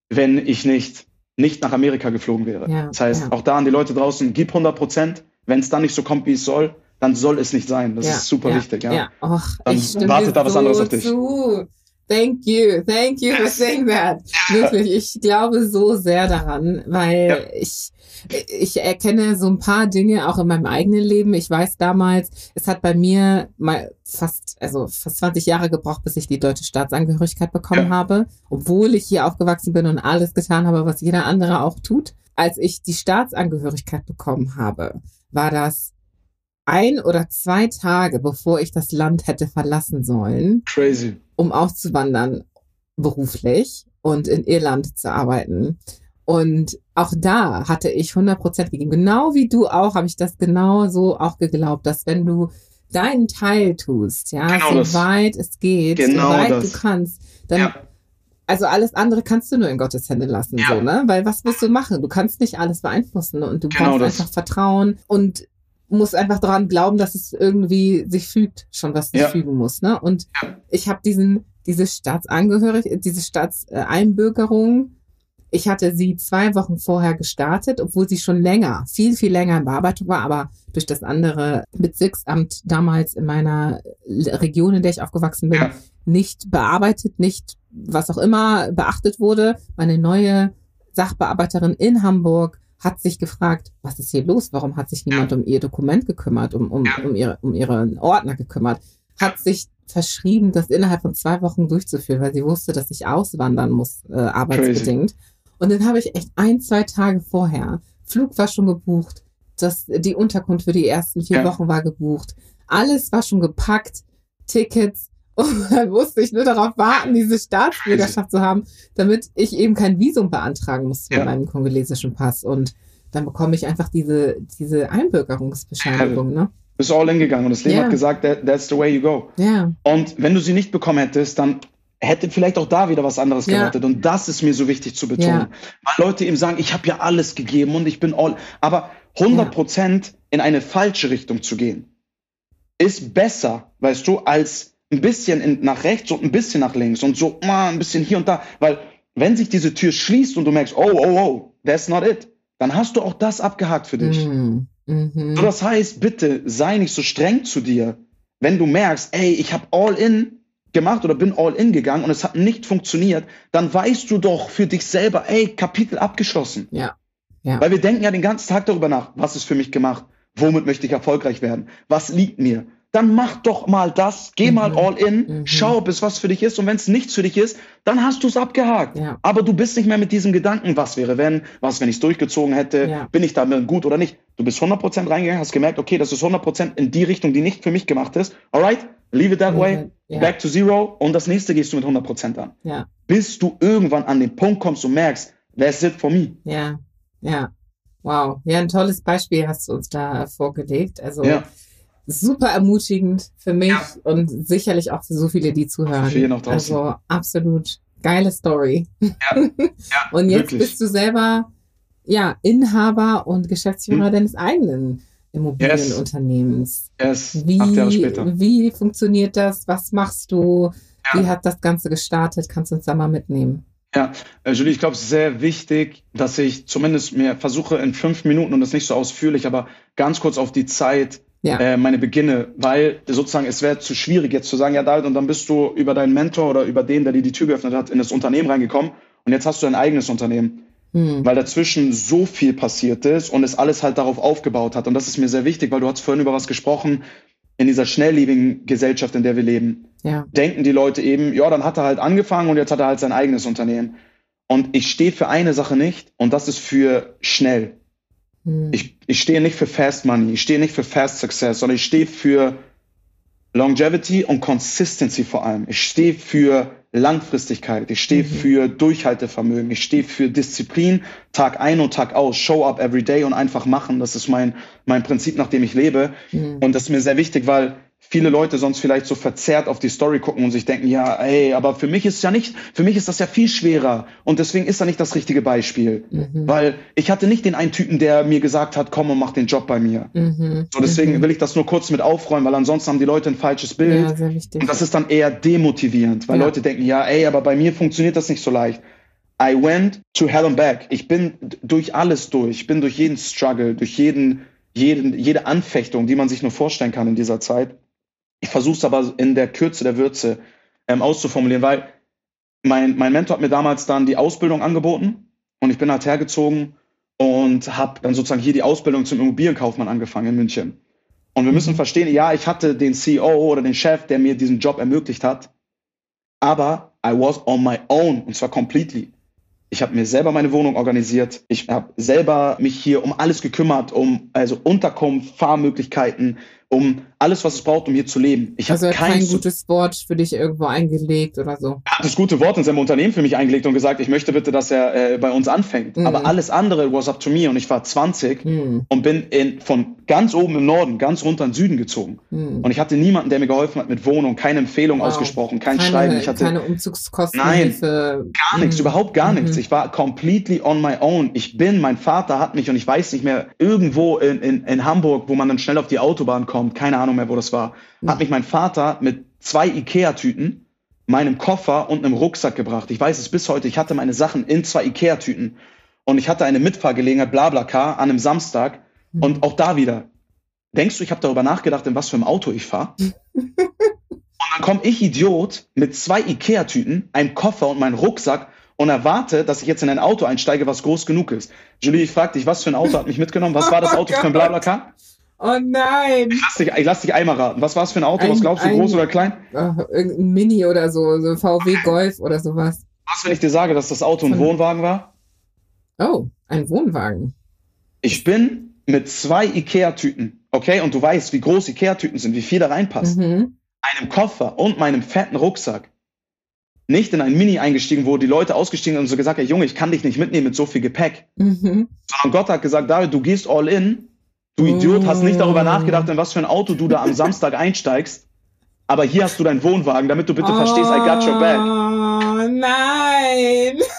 wenn ich nicht, nicht nach Amerika geflogen wäre. Ja, das heißt, ja. auch da an die Leute draußen, gib 100 Prozent. Wenn es dann nicht so kommt, wie es soll, dann soll es nicht sein. Das ja, ist super wichtig. Ja. ja. Och, dann wartet da was so anderes auf dich. Zu. Thank you, thank you for saying that. Wirklich, ich glaube so sehr daran, weil ja. ich ich erkenne so ein paar Dinge auch in meinem eigenen Leben. Ich weiß damals, es hat bei mir mal fast, also fast 20 Jahre gebraucht, bis ich die deutsche Staatsangehörigkeit bekommen ja. habe, obwohl ich hier aufgewachsen bin und alles getan habe, was jeder andere auch tut. Als ich die Staatsangehörigkeit bekommen habe, war das ein oder zwei Tage, bevor ich das Land hätte verlassen sollen. Crazy. Um auszuwandern beruflich und in Irland zu arbeiten. Und auch da hatte ich 100 Prozent gegeben. Genau wie du auch, habe ich das genau so auch geglaubt, dass wenn du deinen Teil tust, ja, genau so weit es geht, genau so weit das. du kannst, dann ja. Also alles andere kannst du nur in Gottes Hände lassen, ja. so, ne? Weil was musst du machen? Du kannst nicht alles beeinflussen und du genau brauchst das. einfach Vertrauen und musst einfach daran glauben, dass es irgendwie sich fügt, schon was sich ja. fügen muss, ne? Und ja. ich habe diesen diese Staatsangehörigkeit, diese Staatseinbürgerung ich hatte sie zwei Wochen vorher gestartet, obwohl sie schon länger, viel, viel länger in Bearbeitung war, aber durch das andere Bezirksamt damals in meiner Region, in der ich aufgewachsen bin, ja. nicht bearbeitet, nicht was auch immer beachtet wurde. Meine neue Sachbearbeiterin in Hamburg hat sich gefragt, was ist hier los? Warum hat sich niemand um ihr Dokument gekümmert, um, um, um, ihre, um ihren Ordner gekümmert? Hat sich verschrieben, das innerhalb von zwei Wochen durchzuführen, weil sie wusste, dass ich auswandern muss, äh, arbeitsbedingt. Crazy. Und dann habe ich echt ein, zwei Tage vorher, Flug war schon gebucht, das, die Unterkunft für die ersten vier ja. Wochen war gebucht. Alles war schon gepackt, Tickets. Und <laughs> dann musste ich nur darauf warten, diese Staatsbürgerschaft zu haben, damit ich eben kein Visum beantragen musste ja. mit meinem kongolesischen Pass. Und dann bekomme ich einfach diese, diese Einbürgerungsbescheinigung, ne? bist all in gegangen und das Leben yeah. hat gesagt, that, that's the way you go. Yeah. Und wenn du sie nicht bekommen hättest, dann hätte vielleicht auch da wieder was anderes ja. gewartet. Und das ist mir so wichtig zu betonen. Ja. Weil Leute eben sagen, ich habe ja alles gegeben und ich bin all. Aber 100 Prozent ja. in eine falsche Richtung zu gehen, ist besser, weißt du, als ein bisschen in, nach rechts und ein bisschen nach links und so mal ein bisschen hier und da. Weil wenn sich diese Tür schließt und du merkst, oh, oh, oh, that's not it, dann hast du auch das abgehakt für dich. Mhm. Mhm. So, das heißt, bitte sei nicht so streng zu dir, wenn du merkst, ey, ich habe all in gemacht oder bin all in gegangen und es hat nicht funktioniert, dann weißt du doch für dich selber, ey, Kapitel abgeschlossen. Ja. ja. Weil wir denken ja den ganzen Tag darüber nach, was ist für mich gemacht? Womit möchte ich erfolgreich werden? Was liegt mir? Dann mach doch mal das, geh mhm. mal all in, mhm. schau, ob es was für dich ist und wenn es nichts für dich ist, dann hast du es abgehakt. Ja. Aber du bist nicht mehr mit diesem Gedanken, was wäre wenn, was wenn ich es durchgezogen hätte, ja. bin ich damit gut oder nicht. Du bist 100% reingegangen, hast gemerkt, okay, das ist 100% in die Richtung, die nicht für mich gemacht ist. Alright, leave it that leave way. Yeah. back to zero und das nächste gehst du mit 100% an. Ja. Bis du irgendwann an den Punkt kommst und merkst, that's it for me. Ja, ja. Wow. Ja, ein tolles Beispiel hast du uns da vorgelegt. Also ja. Super ermutigend für mich ja. und sicherlich auch für so viele, die zuhören. Für noch also absolut geile Story. Ja. <laughs> und jetzt wirklich. bist du selber ja Inhaber und Geschäftsführer hm. deines eigenen Immobilienunternehmens. Yes. yes. Wie, Acht Jahre später. wie funktioniert das? Was machst du? Ja. Wie hat das Ganze gestartet? Kannst du uns da mal mitnehmen? Ja, äh, Julie, ich glaube, es ist sehr wichtig, dass ich zumindest mir versuche in fünf Minuten und das nicht so ausführlich, aber ganz kurz auf die Zeit ja. äh, meine Beginne, weil sozusagen es wäre zu schwierig jetzt zu sagen, ja, David, und dann bist du über deinen Mentor oder über den, der dir die Tür geöffnet hat, in das Unternehmen reingekommen und jetzt hast du ein eigenes Unternehmen mhm. weil dazwischen so viel passiert ist und es alles halt darauf aufgebaut hat. Und das ist mir sehr wichtig, weil du hast vorhin über was gesprochen, in dieser schnelllebigen Gesellschaft, in der wir leben, ja. denken die Leute eben, ja, dann hat er halt angefangen und jetzt hat er halt sein eigenes Unternehmen. Und ich stehe für eine Sache nicht und das ist für schnell. Mhm. Ich, ich stehe nicht für Fast Money, ich stehe nicht für Fast Success, sondern ich stehe für Longevity und Consistency vor allem. Ich stehe für Langfristigkeit, ich stehe mhm. für Durchhaltevermögen, ich stehe für Disziplin, Tag ein und Tag aus, show up every day und einfach machen. Das ist mein, mein Prinzip, nach dem ich lebe. Mhm. Und das ist mir sehr wichtig, weil viele Leute sonst vielleicht so verzerrt auf die Story gucken und sich denken, ja, ey, aber für mich ist es ja nicht, für mich ist das ja viel schwerer und deswegen ist da nicht das richtige Beispiel, mhm. weil ich hatte nicht den einen Typen, der mir gesagt hat, komm und mach den Job bei mir. Mhm. So deswegen mhm. will ich das nur kurz mit aufräumen, weil ansonsten haben die Leute ein falsches Bild ja, und das ist dann eher demotivierend, weil ja. Leute denken, ja, ey, aber bei mir funktioniert das nicht so leicht. I went to hell and back. Ich bin durch alles durch. Ich bin durch jeden Struggle, durch jeden, jeden, jede Anfechtung, die man sich nur vorstellen kann in dieser Zeit. Ich versuche es aber in der Kürze der Würze ähm, auszuformulieren, weil mein, mein Mentor hat mir damals dann die Ausbildung angeboten und ich bin halt hergezogen und habe dann sozusagen hier die Ausbildung zum Immobilienkaufmann angefangen in München. Und wir müssen mhm. verstehen, ja, ich hatte den CEO oder den Chef, der mir diesen Job ermöglicht hat, aber I was on my own und zwar completely. Ich habe mir selber meine Wohnung organisiert. Ich habe selber mich hier um alles gekümmert, um also Unterkunft, Fahrmöglichkeiten, um alles, was es braucht, um hier zu leben. Ich also habe kein, kein gutes Wort für dich irgendwo eingelegt oder so. Er hat das gute Wort in seinem Unternehmen für mich eingelegt und gesagt, ich möchte bitte, dass er äh, bei uns anfängt. Mhm. Aber alles andere was up to me und ich war 20 mhm. und bin in, von ganz oben im Norden ganz runter in den Süden gezogen. Mhm. Und ich hatte niemanden, der mir geholfen hat mit Wohnung, keine Empfehlung wow. ausgesprochen, kein keine, Schreiben. Ich hatte keine Umzugskosten. Nein, Hilfe. gar nichts, mhm. überhaupt gar nichts. Mhm. Ich war completely on my own. Ich bin, mein Vater hat mich und ich weiß nicht mehr, irgendwo in, in, in Hamburg, wo man dann schnell auf die Autobahn kommt, keine Ahnung mehr, wo das war, hat mich mein Vater mit zwei Ikea-Tüten, meinem Koffer und einem Rucksack gebracht. Ich weiß es bis heute. Ich hatte meine Sachen in zwei Ikea-Tüten und ich hatte eine Mitfahrgelegenheit, Blablacar, an einem Samstag mhm. und auch da wieder. Denkst du, ich habe darüber nachgedacht, in was für ein Auto ich fahre? <laughs> und dann komme ich Idiot mit zwei Ikea-Tüten, einem Koffer und meinem Rucksack und erwarte, dass ich jetzt in ein Auto einsteige, was groß genug ist. Julie, ich frage dich, was für ein Auto hat mich mitgenommen? Was war das Auto für ein <laughs> Blablacar? Oh nein. Ich lass, dich, ich lass dich einmal raten. Was war es für ein Auto? Ein, was glaubst du, ein, groß oder klein? Oh, irgendein Mini oder so, so VW okay. Golf oder sowas. Was, wenn ich dir sage, dass das Auto ein Wohnwagen war? Oh, ein Wohnwagen. Ich bin mit zwei Ikea-Tüten, okay? Und du weißt, wie groß Ikea-Tüten sind, wie viel da reinpasst. Mhm. Einem Koffer und meinem fetten Rucksack. Nicht in ein Mini eingestiegen, wo die Leute ausgestiegen sind und so gesagt, haben, Junge, ich kann dich nicht mitnehmen mit so viel Gepäck. Mhm. Sondern Gott hat gesagt, David, du gehst all in Du Idiot, hast nicht darüber nachgedacht, in was für ein Auto du da am Samstag <laughs> einsteigst. Aber hier hast du deinen Wohnwagen, damit du bitte oh, verstehst, I got your back. Oh nein. <laughs>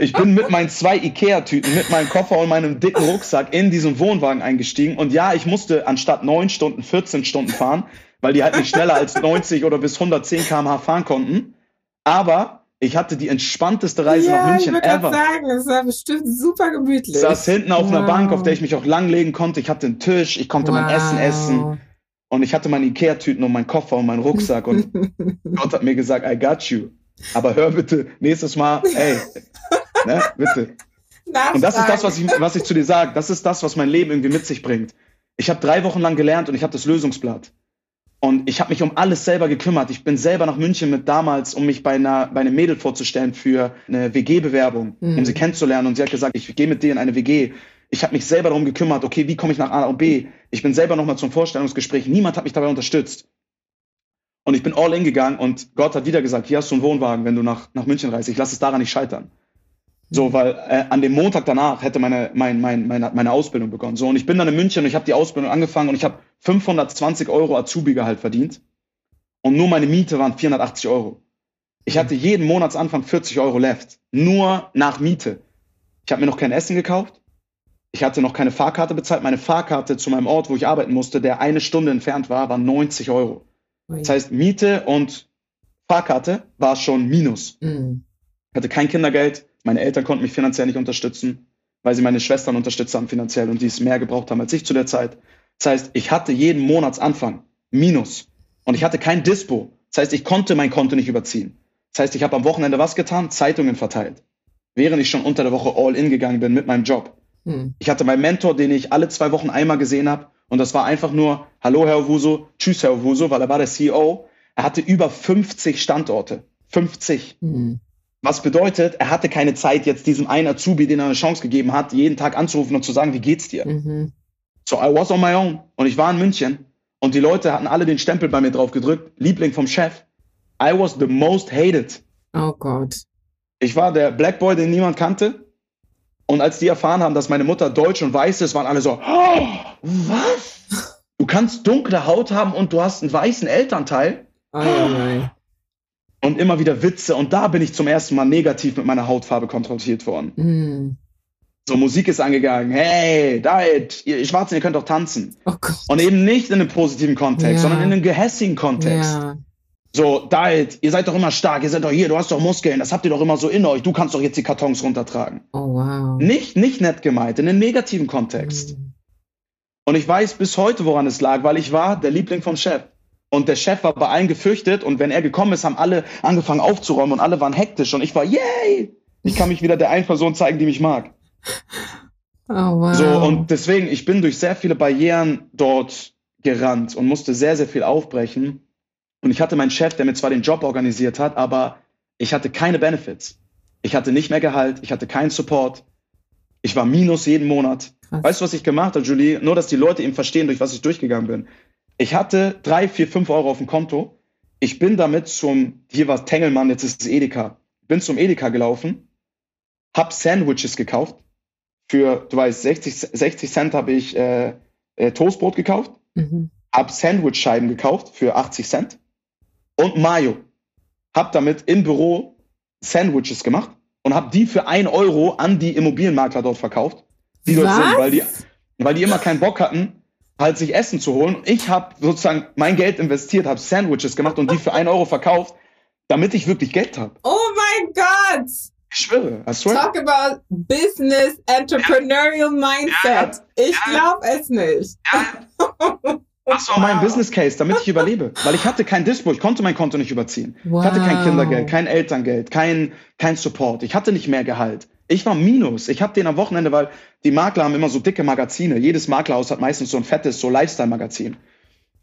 Ich bin mit meinen zwei Ikea-Tüten, mit meinem Koffer und meinem dicken Rucksack in diesen Wohnwagen eingestiegen. Und ja, ich musste anstatt neun Stunden 14 Stunden fahren, weil die halt nicht schneller als 90 oder bis 110 km/h fahren konnten. Aber ich hatte die entspannteste Reise ja, nach München ich ever. sagen, es war bestimmt super gemütlich. Ich saß hinten auf wow. einer Bank, auf der ich mich auch langlegen konnte. Ich hatte einen Tisch, ich konnte wow. mein Essen essen. Und ich hatte meine Ikea-Tüten und meinen Koffer und meinen Rucksack. Und <laughs> Gott hat mir gesagt, I got you. Aber hör bitte nächstes Mal, ey, <laughs> ne, bitte. Nachfragen. Und das ist das, was ich, was ich zu dir sage. Das ist das, was mein Leben irgendwie mit sich bringt. Ich habe drei Wochen lang gelernt und ich habe das Lösungsblatt. Und ich habe mich um alles selber gekümmert. Ich bin selber nach München mit damals, um mich bei einer bei einem Mädel vorzustellen für eine WG-Bewerbung, mhm. um sie kennenzulernen. Und sie hat gesagt, ich gehe mit dir in eine WG. Ich habe mich selber darum gekümmert, okay, wie komme ich nach A und B? Ich bin selber nochmal zum Vorstellungsgespräch. Niemand hat mich dabei unterstützt. Und ich bin all in gegangen und Gott hat wieder gesagt, hier hast du einen Wohnwagen, wenn du nach, nach München reist. Ich lasse es daran nicht scheitern. So, weil äh, an dem Montag danach hätte meine, mein, mein, meine, meine Ausbildung begonnen. So, und ich bin dann in München und ich habe die Ausbildung angefangen und ich habe 520 Euro Azubi-Gehalt verdient. Und nur meine Miete waren 480 Euro. Ich hatte jeden Monatsanfang 40 Euro left. Nur nach Miete. Ich habe mir noch kein Essen gekauft. Ich hatte noch keine Fahrkarte bezahlt. Meine Fahrkarte zu meinem Ort, wo ich arbeiten musste, der eine Stunde entfernt war, war 90 Euro. Das heißt, Miete und Fahrkarte war schon Minus. Mhm. Ich hatte kein Kindergeld, meine Eltern konnten mich finanziell nicht unterstützen, weil sie meine Schwestern unterstützt haben finanziell und die es mehr gebraucht haben als ich zu der Zeit. Das heißt, ich hatte jeden Monatsanfang Minus und ich hatte kein Dispo. Das heißt, ich konnte mein Konto nicht überziehen. Das heißt, ich habe am Wochenende was getan? Zeitungen verteilt. Während ich schon unter der Woche all in gegangen bin mit meinem Job. Hm. Ich hatte meinen Mentor, den ich alle zwei Wochen einmal gesehen habe. Und das war einfach nur, hallo Herr Owuso, tschüss Herr Owuso, weil er war der CEO. Er hatte über 50 Standorte. 50. Hm. Was bedeutet, er hatte keine Zeit, jetzt diesem einen Azubi, den er eine Chance gegeben hat, jeden Tag anzurufen und zu sagen, wie geht's dir? Mhm. So, I was on my own. Und ich war in München. Und die Leute hatten alle den Stempel bei mir drauf gedrückt. Liebling vom Chef. I was the most hated. Oh Gott. Ich war der Black Boy, den niemand kannte. Und als die erfahren haben, dass meine Mutter deutsch und weiß ist, waren alle so, oh, was? Du kannst dunkle Haut haben und du hast einen weißen Elternteil. Oh, nein. Und immer wieder Witze. Und da bin ich zum ersten Mal negativ mit meiner Hautfarbe konfrontiert worden. Mm. So, Musik ist angegangen. Hey, Diet, ihr Schwarzen, ihr könnt doch tanzen. Oh. Und eben nicht in einem positiven Kontext, Ja. sondern in einem gehässigen Kontext. Ja. So, Diet, ihr seid doch immer stark, ihr seid doch hier, du hast doch Muskeln, das habt ihr doch immer so in euch, du kannst doch jetzt die Kartons runtertragen. Oh, wow. Nicht, nicht nett gemeint, in einem negativen Kontext. Mm. Und ich weiß bis heute, woran es lag, weil ich war der Liebling vom Chef. Und der Chef war bei allen gefürchtet und wenn er gekommen ist, haben alle angefangen aufzuräumen und alle waren hektisch und ich war, yay! Ich kann mich wieder der einen Person zeigen, die mich mag. <laughs> Oh, wow. So, und deswegen, ich bin durch sehr viele Barrieren dort gerannt und musste sehr, sehr viel aufbrechen. Und ich hatte meinen Chef, der mir zwar den Job organisiert hat, aber ich hatte keine Benefits. Ich hatte nicht mehr Gehalt, ich hatte keinen Support. Ich war minus jeden Monat. Krass. Weißt du, was ich gemacht habe, Julie? Nur, dass die Leute eben verstehen, durch was ich durchgegangen bin. Ich hatte drei, vier, fünf Euro auf dem Konto. Ich bin damit zum, hier war Tengelmann, jetzt ist es Edeka. Bin zum Edeka gelaufen, hab Sandwiches gekauft. Für, du weißt, 60, 60 Cent habe ich äh, äh, Toastbrot gekauft, Mhm. hab Sandwichscheiben gekauft für 80 Cent und Mayo. Hab damit im Büro Sandwiches gemacht und hab die für 1 Euro an die Immobilienmakler dort verkauft, die dort Was? sind, weil die, weil die immer keinen Bock hatten, halt sich Essen zu holen. Ich habe sozusagen mein Geld investiert, habe Sandwiches gemacht und die für 1 Euro verkauft, damit ich wirklich Geld habe. Oh mein Gott! Ich schwöre, I swear. Talk about business entrepreneurial mindset. Ich Ja. glaube es nicht. Das <laughs> war mein Business Case, damit ich überlebe. Weil ich hatte kein Dispo, ich konnte mein Konto nicht überziehen. Ich hatte kein Wow. Kindergeld, kein Elterngeld, kein, kein Support. Ich hatte nicht mehr Gehalt. Ich war minus. Ich habe den am Wochenende, weil die Makler haben immer so dicke Magazine. Jedes Maklerhaus hat meistens so ein fettes, so Lifestyle-Magazin.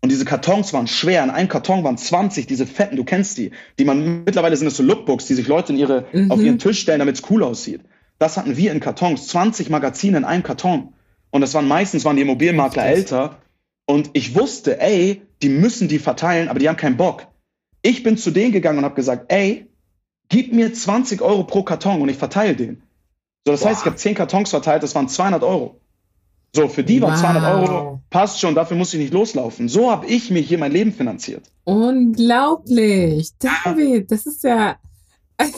Und diese Kartons waren schwer. In einem Karton waren 20, diese fetten, du kennst die. Die man, mittlerweile sind es so Lookbooks, die sich Leute in ihre, Mhm. auf ihren Tisch stellen, damit es cool aussieht. Das hatten wir in Kartons. 20 Magazine in einem Karton. Und das waren meistens, waren die Immobilienmakler älter. Und ich wusste, ey, die müssen die verteilen, aber die haben keinen Bock. Ich bin zu denen gegangen und habe gesagt, ey, gib mir 20 Euro pro Karton und ich verteile den. So, das Boah. heißt, ich habe 10 Kartons verteilt, das waren 200 Euro. So, für die waren Wow. 200 Euro, passt schon, dafür muss ich nicht loslaufen. So habe ich mir hier mein Leben finanziert. Unglaublich. David, das ist ja.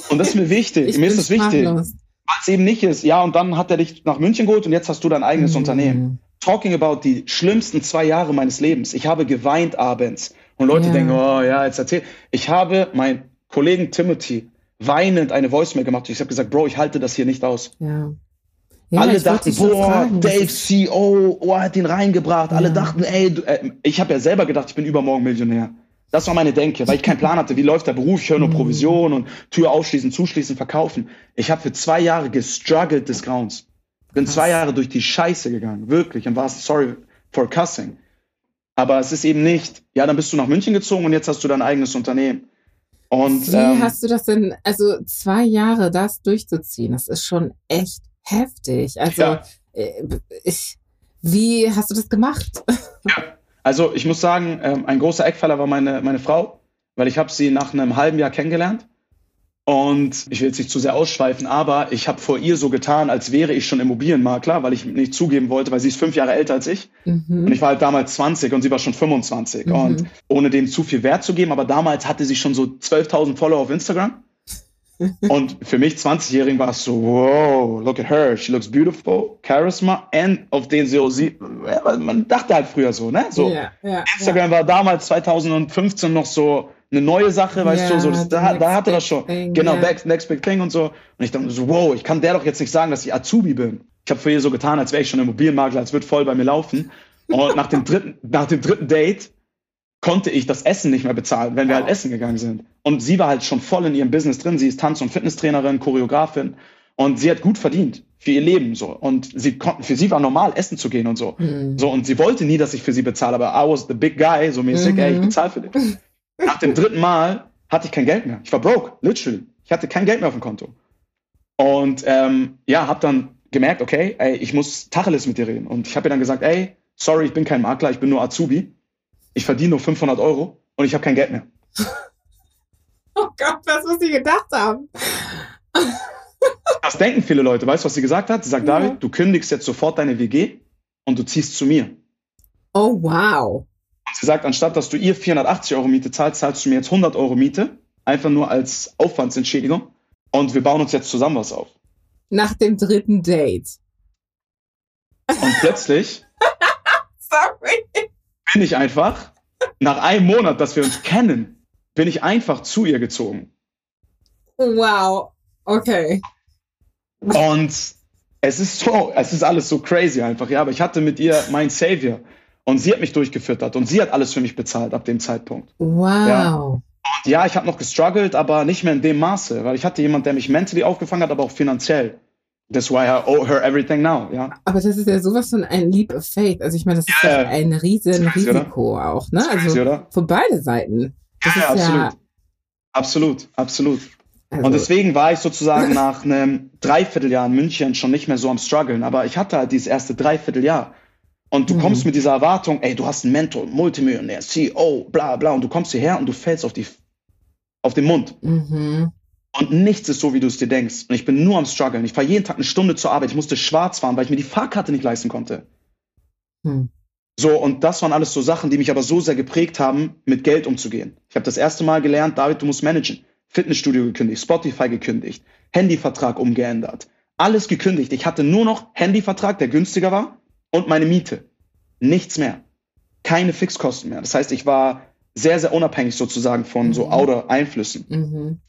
Und das ist mir wichtig. <laughs> Ich mir ist das wichtig. es eben nicht ist, ja, und dann hat er dich nach München geholt und jetzt hast du dein eigenes Mhm. Unternehmen. Talking about die schlimmsten zwei Jahre meines Lebens. Ich habe geweint abends. Und Leute Ja. denken, oh ja, jetzt erzähl. Ich habe meinen Kollegen Timothy weinend eine Voicemail gemacht. Ich habe gesagt, Bro, ich halte das hier nicht aus. Ja. Ja, Alle dachten, boah, Dave CEO, oh, er hat ihn reingebracht. Alle Ja. dachten, ey, du, äh, ich habe ja selber gedacht, ich bin übermorgen Millionär. Das war meine Denke, weil ich keinen Plan hatte, wie läuft der Beruf, ich höre nur Mhm. Provision und Tür aufschließen, zuschließen, verkaufen. Ich habe für zwei Jahre gestruggelt des Grauens. Bin Krass. zwei Jahre durch die Scheiße gegangen, wirklich, und war sorry for cussing. Aber es ist eben nicht, ja, dann bist du nach München gezogen und jetzt hast du dein eigenes Unternehmen. Und Wie ähm, hast du das denn, also zwei Jahre das durchzuziehen, das ist schon echt heftig. Also, Ja. äh, ich, wie hast du das gemacht? <laughs> Also ich muss sagen, ähm, ein großer Eckpfeiler war meine, meine Frau, weil ich habe sie nach einem halben Jahr kennengelernt. Und ich will jetzt nicht zu sehr ausschweifen, aber ich habe vor ihr so getan, als wäre ich schon Immobilienmakler, weil ich nicht zugeben wollte, weil sie ist fünf Jahre älter als ich. Und Mhm. ich war halt damals 20 und sie war schon 25. Mhm. Und ohne dem zu viel Wert zu geben, aber damals hatte sie schon so 12.000 Follower auf Instagram. Und für mich 20-Jährigen war es so, wow, look at her, she looks beautiful, charisma, and auf den sie, sie man dachte halt früher so, ne? So, ja, ja, Instagram war damals 2015 noch so eine neue Sache, weißt du, so, das, da, da hatte das schon, thing, genau, next, next big thing und so. Und ich dachte so, wow, ich kann der doch jetzt nicht sagen, dass ich Azubi bin. Ich habe für ihr so getan, als wäre ich schon Immobilienmakler, als wird voll bei mir laufen. Und nach dem dritten, nach dem dritten Date konnte ich das Essen nicht mehr bezahlen, wenn wir halt Wow. essen gegangen sind. Und sie war halt schon voll in ihrem Business drin. Sie ist Tanz- und Fitnesstrainerin, Choreografin. Und sie hat gut verdient für ihr Leben so. Und sie konnten, für sie war normal, essen zu gehen und so. Mhm. So, und sie wollte nie, dass ich für sie bezahle, aber I was the big guy, so mäßig, Mhm. ey, ich bezahle für dich. Nach dem dritten Mal hatte ich kein Geld mehr. Ich war broke, literally. Ich hatte kein Geld mehr auf dem Konto. Und ähm, ja, hab dann gemerkt, okay, ey, ich muss Tacheles mit dir reden. Und ich habe ihr dann gesagt, ey, sorry, ich bin kein Makler, ich bin nur Azubi. Ich verdiene nur 500 Euro und ich habe kein Geld mehr. <laughs> Oh Gott, was muss sie gedacht haben? Das denken viele Leute. Weißt du, was sie gesagt hat? Sie sagt, Ja. David, du kündigst jetzt sofort deine WG und du ziehst zu mir. Oh, wow. Und sie sagt, anstatt dass du ihr 480 Euro Miete zahlst, zahlst du mir jetzt 100 Euro Miete. Einfach nur als Aufwandsentschädigung. Und wir bauen uns jetzt zusammen was auf. Nach dem dritten Date. Und plötzlich <laughs> Sorry. Bin ich einfach, nach einem Monat, dass wir uns kennen, bin ich einfach zu ihr gezogen. Wow. Okay. Und es ist so, es ist alles so crazy einfach, ja. Aber ich hatte mit ihr mein Savior. Und sie hat mich durchgefüttert und sie hat alles für mich bezahlt ab dem Zeitpunkt. Wow. Und ja, ich habe noch gestruggelt, aber nicht mehr in dem Maße, weil ich hatte jemand, der mich mentally aufgefangen hat, aber auch finanziell. That's why I owe her everything now, ja. Aber das ist ja sowas von ein Leap of Faith. Also ich meine, das ist Ja, ja ein riesen crazy, oder? Risiko auch, ne? Crazy, Also oder? für beide Seiten. Das Ja, ist ja, absolut. Absolut, absolut. also, Und deswegen war ich sozusagen nach einem Dreivierteljahr in München schon nicht mehr so am struggeln. Aber ich hatte halt dieses erste Dreivierteljahr. Und du Mhm. kommst mit dieser Erwartung, ey, du hast einen Mentor, Multimillionär, CEO, bla bla. Und du kommst hierher und du fällst auf, die, auf den Mund. mhm. Und nichts ist so, wie du es dir denkst. Und ich bin nur am struggeln. Ich fahre jeden Tag eine Stunde zur Arbeit. Ich musste schwarz fahren, weil ich mir die Fahrkarte nicht leisten konnte. Hm. So, und das waren alles so Sachen, die mich aber so sehr geprägt haben, mit Geld umzugehen. Ich habe das erste Mal gelernt, David, du musst managen. Fitnessstudio gekündigt, Spotify gekündigt, Handyvertrag umgeändert. Alles gekündigt. Ich hatte nur noch Handyvertrag, der günstiger war, und meine Miete. Nichts mehr. Keine Fixkosten mehr. Das heißt, ich war sehr, sehr unabhängig sozusagen von so Mhm. Outer-Einflüssen. Mhm.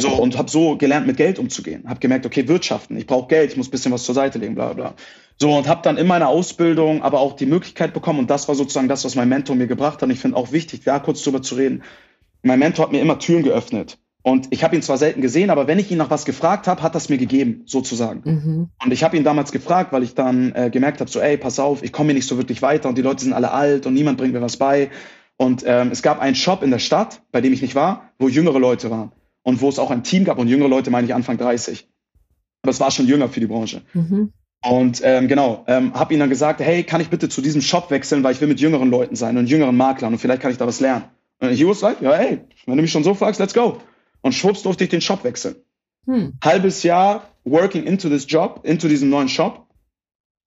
So, und habe so gelernt, mit Geld umzugehen. Habe gemerkt, okay, Wirtschaften, ich brauche Geld, ich muss ein bisschen was zur Seite legen, bla bla. So, und habe dann in meiner Ausbildung aber auch die Möglichkeit bekommen, und das war sozusagen das, was mein Mentor mir gebracht hat. Und ich finde auch wichtig, da kurz drüber zu reden. Mein Mentor hat mir immer Türen geöffnet. Und ich habe ihn zwar selten gesehen, aber wenn ich ihn nach was gefragt habe, hat das mir gegeben, sozusagen. Mhm. Und ich habe ihn damals gefragt, weil ich dann äh, gemerkt habe, so, ey, pass auf, ich komme hier nicht so wirklich weiter und die Leute sind alle alt und niemand bringt mir was bei. Und ähm, es gab einen Shop in der Stadt, bei dem ich nicht war, wo jüngere Leute waren. Und wo es auch ein Team gab. Und jüngere Leute meine ich Anfang 30. Aber es war schon jünger für die Branche. Mhm. Und ähm, genau, ähm, habe ihn dann gesagt, hey, kann ich bitte zu diesem Shop wechseln, weil ich will mit jüngeren Leuten sein und jüngeren Maklern und vielleicht kann ich da was lernen. Und he was like, ja, hey, wenn du mich schon so fragst, let's go. Und schwupps durfte ich den Shop wechseln Hm. halbes Jahr working into this job, into diesen neuen Shop,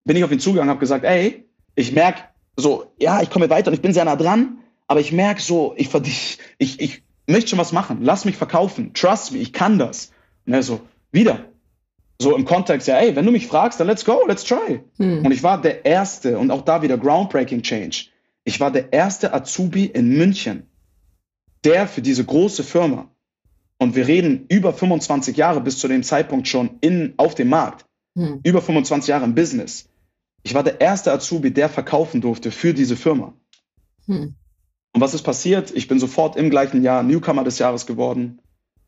bin ich auf ihn zugegangen, habe gesagt, ey, ich merke so, ja, ich komme weiter und ich bin sehr nah dran, aber ich merke so, ich, verdi- ich, ich möchte schon was machen, lass mich verkaufen, trust me, ich kann das. Und er so, wieder. So im Kontext, ja, ey, wenn du mich fragst, dann let's go, let's try. Hm. Und ich war der erste und auch da wieder groundbreaking change. Ich war der erste Azubi in München, der für diese große Firma, und wir reden über 25 Jahre bis zu dem Zeitpunkt schon in, auf dem Markt, Hm. über 25 Jahre im Business. Ich war der erste Azubi, der verkaufen durfte für diese Firma. Hm. Und was ist passiert? Ich bin sofort im gleichen Jahr Newcomer des Jahres geworden.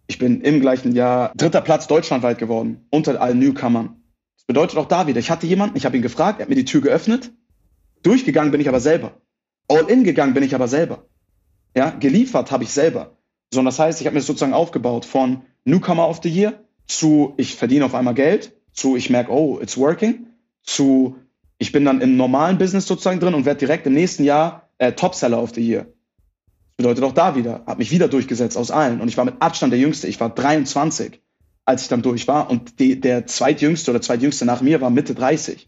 Ich bin im gleichen Jahr dritter Platz deutschlandweit geworden, unter allen Newcomern. Das bedeutet auch da wieder, ich hatte jemanden, ich habe ihn gefragt, er hat mir die Tür geöffnet. Durchgegangen bin ich aber selber. All in gegangen bin ich aber selber. Ja, geliefert habe ich selber. So, und das heißt, ich habe mir sozusagen aufgebaut von Newcomer of the Year zu ich verdiene auf einmal Geld, zu ich merke, oh, it's working, zu ich bin dann im normalen Business sozusagen drin und werde direkt im nächsten Jahr äh, Topseller of the Year. Das bedeutet auch da wieder, habe mich wieder durchgesetzt aus allen und ich war mit Abstand der Jüngste. Ich war 23, als ich dann durch war und die, der zweitjüngste oder zweitjüngste nach mir war Mitte 30.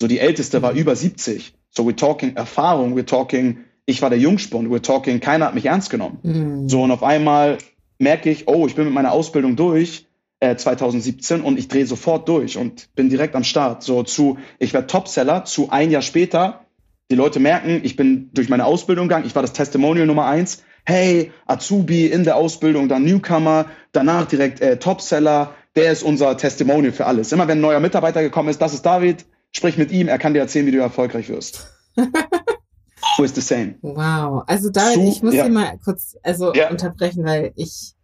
So die älteste war über 70. So we're talking Erfahrung, we're talking, ich war der Jungspund, we're talking, keiner hat mich ernst genommen. Hm. So, und auf einmal merke ich, oh, ich bin mit meiner Ausbildung durch, äh, 2017, und ich drehe sofort durch und bin direkt am Start. So zu, ich werde Topseller, zu ein Jahr später, die Leute merken, ich bin durch meine Ausbildung gegangen, ich war das Testimonial Nummer eins. Hey, Azubi in der Ausbildung, dann Newcomer, danach direkt äh, Topseller, der ist unser Testimonial für alles. Immer wenn ein neuer Mitarbeiter gekommen ist, das ist David, sprich mit ihm, er kann dir erzählen, wie du erfolgreich wirst. <laughs> Always the same. Wow. Also David, Zu- ich muss ja. mal kurz also Ja. unterbrechen, weil ich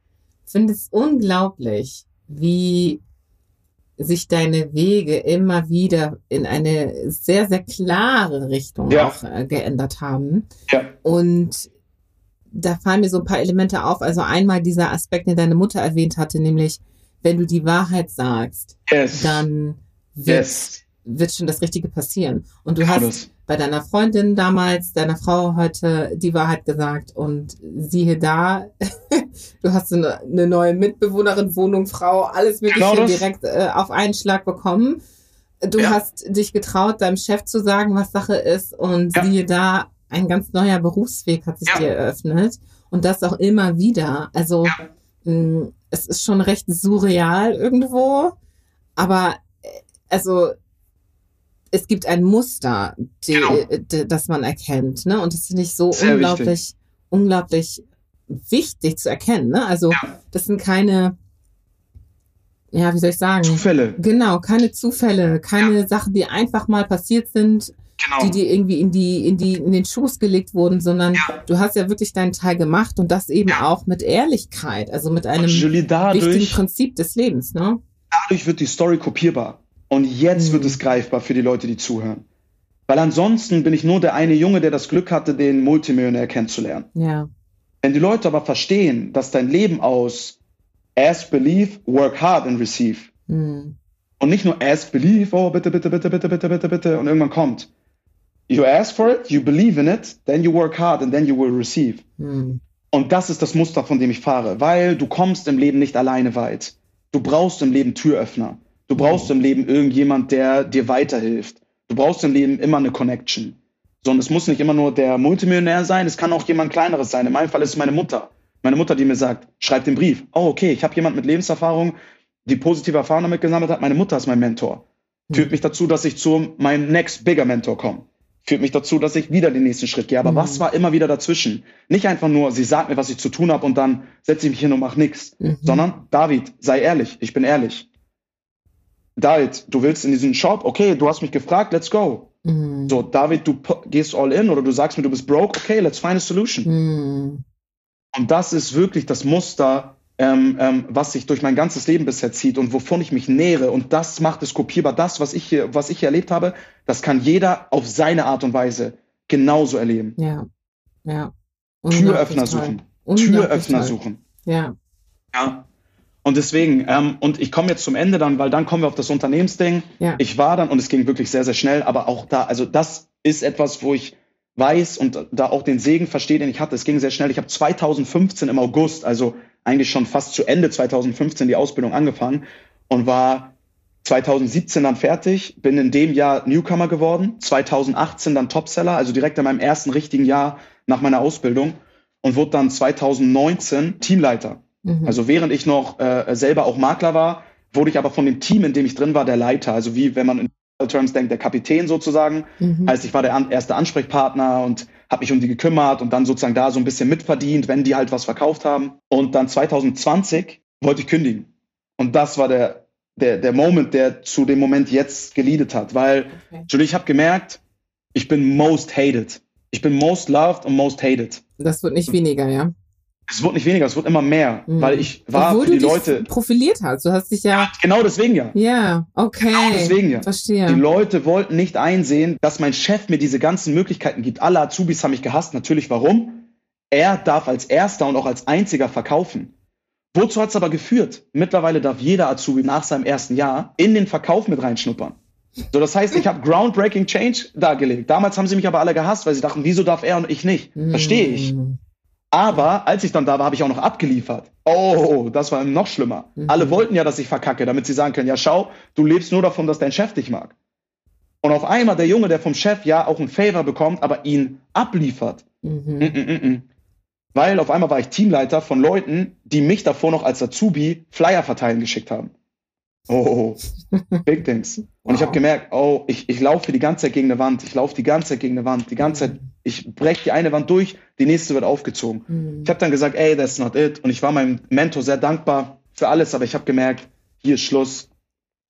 finde es unglaublich, wie sich deine Wege immer wieder in eine sehr, sehr klare Richtung Ja. auch äh, geändert haben. Ja. Und da fallen mir so ein paar Elemente auf. Also einmal dieser Aspekt, den deine Mutter erwähnt hatte, nämlich, wenn du die Wahrheit sagst, Yes. dann wird, yes. wird schon das Richtige passieren. Und du Genau hast. Bei deiner Freundin damals, deiner Frau heute die Wahrheit gesagt und siehe da, <laughs> du hast eine, eine neue Mitbewohnerin, Wohnung, Frau, alles Mögliche Genau direkt äh, auf einen Schlag bekommen. du ja. hast dich getraut, deinem Chef zu sagen, was Sache ist und ja. siehe da, ein ganz neuer Berufsweg hat sich ja. dir eröffnet und das auch immer wieder. Also mh, mm, es ist schon recht surreal irgendwo, aber äh, also es gibt ein Muster, die, genau. das man erkennt, ne? Und das ist nicht so Sehr unglaublich, wichtig. unglaublich wichtig zu erkennen, ne? Also ja. das sind keine ja, wie soll ich sagen? Zufälle. Genau, keine Zufälle, keine ja. Sachen, die einfach mal passiert sind, genau. die dir irgendwie in die, in die, in den Schoß gelegt wurden, sondern ja. du hast ja wirklich deinen Teil gemacht und das eben ja. auch mit Ehrlichkeit, also mit einem Julie, dadurch, wichtigen Prinzip des Lebens, ne? Dadurch wird die Story kopierbar. Und jetzt wird es greifbar für die Leute, die zuhören. Weil ansonsten bin ich nur der eine Junge, der das Glück hatte, den Multimillionär kennenzulernen. Ja. Wenn die Leute aber verstehen, dass dein Leben aus Ask, believe, work hard and receive. Mhm. Und nicht nur ask, believe, oh, bitte, bitte, bitte, bitte, bitte, bitte, bitte, und irgendwann kommt. You ask for it, you believe in it, then you work hard and then you will receive. Mhm. Und das ist das Muster, von dem ich fahre, weil du kommst im Leben nicht alleine weit. Du brauchst im Leben Türöffner. Du brauchst im Leben irgendjemand, der dir weiterhilft. Du brauchst im Leben immer eine Connection. So, und es muss nicht immer nur der Multimillionär sein, es kann auch jemand kleineres sein. In meinem Fall ist es meine Mutter. Meine Mutter, die mir sagt, schreib den Brief. Oh, okay, ich habe jemand mit Lebenserfahrung, die positive Erfahrungen damit gesammelt hat. Meine Mutter ist mein Mentor. Führt mhm. mich dazu, dass ich zu meinem next bigger Mentor komme. Führt mich dazu, dass ich wieder den nächsten Schritt gehe. Aber mhm. was war immer wieder dazwischen? Nicht einfach nur, sie sagt mir, was ich zu tun habe und dann setze ich mich hin und mache nichts. Mhm. Sondern, David, sei ehrlich, ich bin ehrlich. David, du willst in diesen Shop, okay, du hast mich gefragt, let's go. Mhm. So, David, du gehst all in oder du sagst mir, du bist broke, okay, let's find a solution. Mhm. Und das ist wirklich das Muster, ähm, ähm, was sich durch mein ganzes Leben bisher zieht und wovon ich mich nähere. Und das macht es kopierbar. Das, was ich hier, was ich hier erlebt habe, das kann jeder auf seine Art und Weise genauso erleben. Ja, ja. Türöffner suchen. Türöffner suchen. Ja. Ja. Und deswegen, ähm, und ich komme jetzt zum Ende dann, weil dann kommen wir auf das Unternehmensding. Ja. Ich war dann, und es ging wirklich sehr, sehr schnell, aber auch da, also das ist etwas, wo ich weiß und da auch den Segen verstehe, den ich hatte. Es ging sehr schnell. Ich habe 2015 im August, also eigentlich schon fast zu Ende 2015 die Ausbildung angefangen und war 2017 dann fertig, bin in dem Jahr Newcomer geworden, 2018 dann Topseller, also direkt in meinem ersten richtigen Jahr nach meiner Ausbildung und wurde dann 2019 Teamleiter. Mhm. Also während ich noch äh, selber auch Makler war, wurde ich aber von dem Team, in dem ich drin war, der Leiter. Also wie wenn man in Terms denkt, der Kapitän sozusagen. Mhm. Heißt, ich war der an, erste Ansprechpartner und habe mich um die gekümmert und dann sozusagen da so ein bisschen mitverdient, wenn die halt was verkauft haben. Und dann 2020 wollte ich kündigen. Und das war der, der, der Moment, der zu dem Moment jetzt geleadet hat. Weil, okay. ich habe gemerkt, ich bin most hated. Ich bin most loved und most hated. Das wird nicht weniger, ja. Es wird nicht weniger, es wird immer mehr, mhm. weil ich war Obwohl für die du dich Leute profiliert hast. Du hast dich ja, ja genau deswegen ja. Ja, okay. Genau deswegen ja. Verstehe. Die Leute wollten nicht einsehen, dass mein Chef mir diese ganzen Möglichkeiten gibt. Alle Azubis haben mich gehasst. Natürlich, warum? Er darf als erster und auch als einziger verkaufen. Wozu hat es aber geführt? Mittlerweile darf jeder Azubi nach seinem ersten Jahr in den Verkauf mit reinschnuppern. So, das heißt, ich habe groundbreaking Change dargelegt. Damals haben sie mich aber alle gehasst, weil sie dachten, wieso darf er und ich nicht? Verstehe ich. Aber als ich dann da war, habe ich auch noch abgeliefert. Oh, das war noch schlimmer. Mhm. Alle wollten ja, dass ich verkacke, damit sie sagen können, ja schau, du lebst nur davon, dass dein Chef dich mag. Und auf einmal der Junge, der vom Chef ja auch einen Favor bekommt, aber ihn abliefert. Mhm. Mm -mm -mm. Weil auf einmal war ich Teamleiter von Leuten, die mich davor noch als Azubi Flyer verteilen geschickt haben. Oh, <laughs> Big Things. Und wow. ich habe gemerkt, oh, ich, ich laufe die ganze Zeit gegen eine Wand, ich laufe die ganze Zeit gegen eine Wand, die ganze Zeit, ich breche die eine Wand durch, die nächste wird aufgezogen. Mhm. Ich habe dann gesagt, ey, that's not it. Und ich war meinem Mentor sehr dankbar für alles, aber ich habe gemerkt, hier ist Schluss.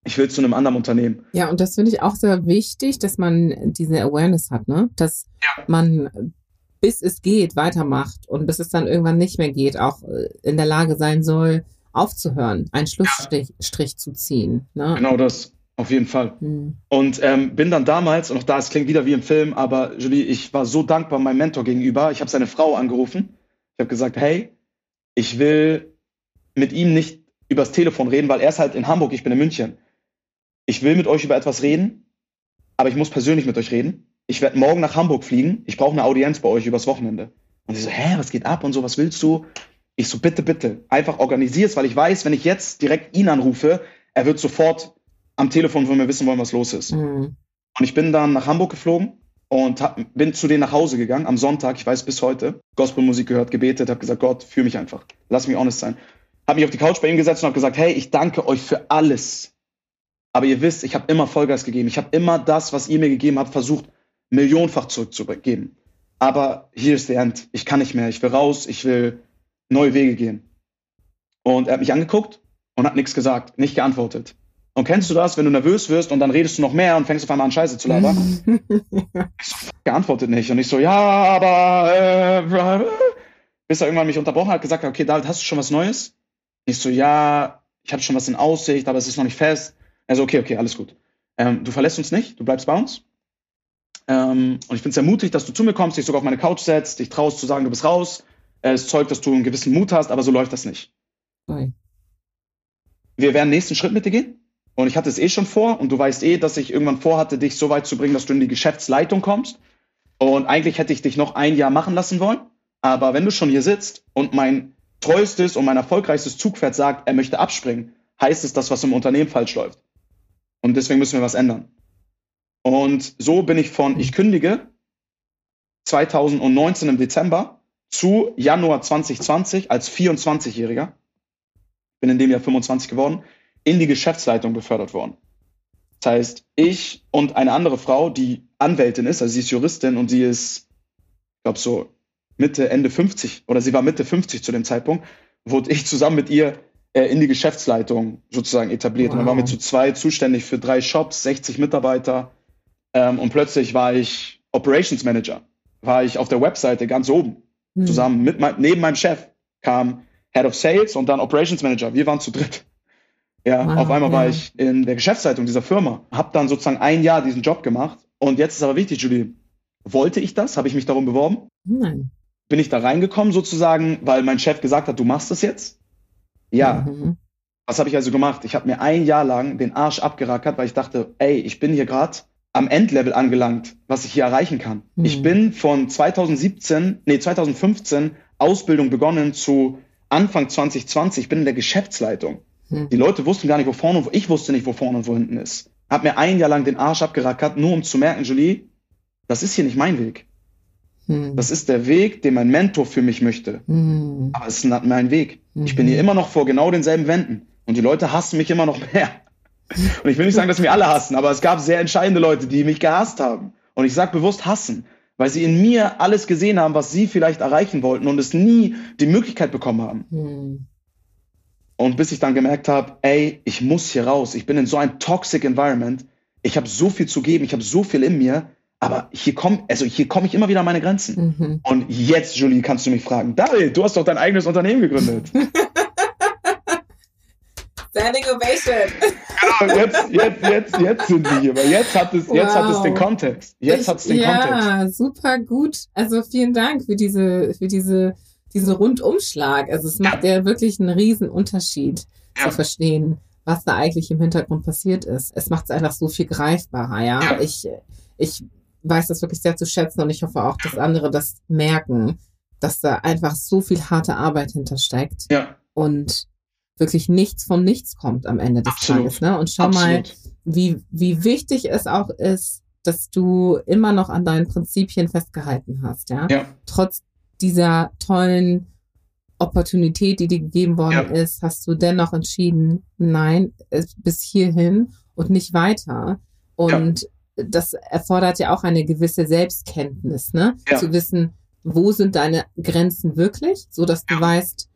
Ich will zu einem anderen Unternehmen. Ja, und das finde ich auch sehr wichtig, dass man diese Awareness hat, ne? Dass ja. man bis es geht weitermacht und bis es dann irgendwann nicht mehr geht, auch äh, in der Lage sein soll, aufzuhören, einen Schlussstrich ja. zu ziehen. Ne? Genau das. Auf jeden Fall. Mhm. Und ähm, bin dann damals, und auch da, es klingt wieder wie im Film, aber Julie, ich war so dankbar meinem Mentor gegenüber. Ich habe seine Frau angerufen. Ich habe gesagt, hey, ich will mit ihm nicht übers Telefon reden, weil er ist halt in Hamburg, ich bin in München. Ich will mit euch über etwas reden, aber ich muss persönlich mit euch reden. Ich werde morgen nach Hamburg fliegen. Ich brauche eine Audienz bei euch übers Wochenende. Und sie so, hä, was geht ab und so, was willst du? Ich so, bitte, bitte, einfach organisier's, weil ich weiß, wenn ich jetzt direkt ihn anrufe, er wird sofort am Telefon, wenn wir wissen wollen, was los ist. Mhm. Und ich bin dann nach Hamburg geflogen und hab, bin zu denen nach Hause gegangen am Sonntag, ich weiß bis heute, Gospelmusik gehört, gebetet, habe gesagt, Gott, führ mich einfach, lass mich honest sein. Habe mich auf die Couch bei ihm gesetzt und habe gesagt, hey, ich danke euch für alles. Aber ihr wisst, ich habe immer Vollgas gegeben. Ich habe immer das, was ihr mir gegeben habt, versucht, millionenfach zurückzugeben. Aber hier ist der End. Ich kann nicht mehr. Ich will raus. Ich will neue Wege gehen. Und er hat mich angeguckt und hat nichts gesagt, nicht geantwortet. Und kennst du das, wenn du nervös wirst und dann redest du noch mehr und fängst auf einmal an Scheiße zu labern? <laughs> ich so, geantwortet nicht. Und ich so, ja, aber äh, bis er irgendwann mich unterbrochen hat, gesagt, okay, David, hast du schon was Neues? Ich so, ja, ich habe schon was in Aussicht, aber es ist noch nicht fest. Also, okay, okay, alles gut. Ähm, du verlässt uns nicht, du bleibst bei uns. Ähm, und ich finde es sehr mutig, dass du zu mir kommst, dich sogar auf meine Couch setzt, dich traust zu sagen, du bist raus. Äh, es zeugt, dass du einen gewissen Mut hast, aber so läuft das nicht. Nein. Wir werden nächsten Schritt mit dir gehen. Und ich hatte es eh schon vor und du weißt eh, dass ich irgendwann vorhatte, dich so weit zu bringen, dass du in die Geschäftsleitung kommst. Und eigentlich hätte ich dich noch ein Jahr machen lassen wollen. Aber wenn du schon hier sitzt und mein treuestes und mein erfolgreichstes Zugpferd sagt, er möchte abspringen, heißt es, dass was im Unternehmen falsch läuft. Und deswegen müssen wir was ändern. Und so bin ich von ich kündige 2019 im Dezember zu Januar 2020 als 24-Jähriger, bin in dem Jahr 25 geworden, in die Geschäftsleitung befördert worden. Das heißt, ich und eine andere Frau, die Anwältin ist, also sie ist Juristin und sie ist, ich glaube so Mitte, Ende 50 oder sie war Mitte 50 zu dem Zeitpunkt, wurde ich zusammen mit ihr äh, in die Geschäftsleitung sozusagen etabliert. Wow. Und dann waren wir zu zwei zuständig für drei Shops, 60 Mitarbeiter. Ähm, und plötzlich war ich Operations Manager, war ich auf der Webseite ganz oben, mhm. zusammen mit neben meinem Chef kam Head of Sales und dann Operations Manager. Wir waren zu dritt. Ja, wow, auf einmal ja. war ich in der Geschäftsleitung dieser Firma, habe dann sozusagen ein Jahr diesen Job gemacht. Und jetzt ist aber wichtig, Julie, wollte ich das? Habe ich mich darum beworben? Nein. Bin ich da reingekommen sozusagen, weil mein Chef gesagt hat, du machst das jetzt? Ja. Mhm. Was habe ich also gemacht? Ich habe mir ein Jahr lang den Arsch abgerackert, weil ich dachte, ey, ich bin hier gerade am Endlevel angelangt, was ich hier erreichen kann. Mhm. Ich bin von 2017, nee, 2015 Ausbildung begonnen zu Anfang 2020, ich bin in der Geschäftsleitung. Hm. Die Leute wussten gar nicht, wo vorne und wo, ich wusste nicht, wo vorne und wo hinten ist. Hab mir ein Jahr lang den Arsch abgerackert, nur um zu merken, Julie, das ist hier nicht mein Weg. Hm. Das ist der Weg, den mein Mentor für mich möchte. Hm. Aber es ist nicht mein Weg. Ich bin hier mhm. immer noch vor genau denselben Wänden. Und die Leute hassen mich immer noch mehr. Und ich will nicht sagen, dass mir alle hassen, aber es gab sehr entscheidende Leute, die mich gehasst haben. Und ich sage bewusst hassen, weil sie in mir alles gesehen haben, was sie vielleicht erreichen wollten und es nie die Möglichkeit bekommen haben. Hm. Und bis ich dann gemerkt habe, ey, ich muss hier raus. Ich bin in so einem toxic Environment. Ich habe so viel zu geben, ich habe so viel in mir, aber hier komme also hier komme ich immer wieder an meine Grenzen. Mhm. Und jetzt, Julie, kannst du mich fragen, David, du hast doch dein eigenes Unternehmen gegründet. <laughs> Standing Ovation. Genau, jetzt, jetzt, jetzt, jetzt sind wir hier, weil jetzt hat es, jetzt wow. hat es den Kontext. Jetzt hat es den ja, Kontext. Ja, super gut. Also vielen Dank für diese, für diese diesen Rundumschlag. Also es macht ja wirklich einen riesen Unterschied ja. zu verstehen, was da eigentlich im Hintergrund passiert ist. Es macht es einfach so viel greifbarer, ja. ja. Ich, ich weiß das wirklich sehr zu schätzen und ich hoffe auch, dass andere das merken, dass da einfach so viel harte Arbeit hintersteckt. Ja. Und wirklich nichts vom Nichts kommt am Ende des Absolut. Tages. Ne? Und schau Absolut. mal, wie, wie wichtig es auch ist, dass du immer noch an deinen Prinzipien festgehalten hast, ja. ja. Trotz dieser tollen Opportunität, die dir gegeben worden ja. ist, hast du dennoch entschieden, nein, bis hierhin und nicht weiter. Und ja. das erfordert ja auch eine gewisse Selbstkenntnis, ne? Ja. Zu wissen, wo sind deine Grenzen wirklich, so dass du weißt,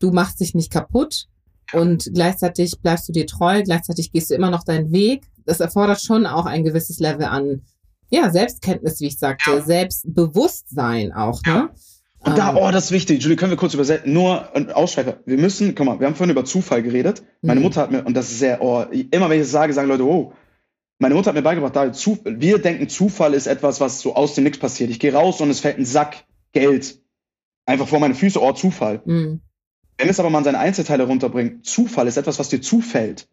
du machst dich nicht kaputt und gleichzeitig bleibst du dir treu, gleichzeitig gehst du immer noch deinen Weg. Das erfordert schon auch ein gewisses Level an, ja, Selbstkenntnis, wie ich sagte, Selbstbewusstsein auch, ne? Und da, ah. oh, das ist wichtig. Julie, können wir kurz übersetzen? Nur ein Ausschweifer. Wir müssen, guck mal, wir haben vorhin über Zufall geredet. Meine mhm. Mutter hat mir, und das ist sehr, oh, immer wenn ich das sage, sagen Leute, oh. Meine Mutter hat mir beigebracht, da, zu, wir denken, Zufall ist etwas, was so aus dem Nix passiert. Ich gehe raus und es fällt ein Sack Geld einfach vor meine Füße, oh, Zufall. Mhm. Wenn es aber mal in seine Einzelteile runterbringen, Zufall ist etwas, was dir zufällt.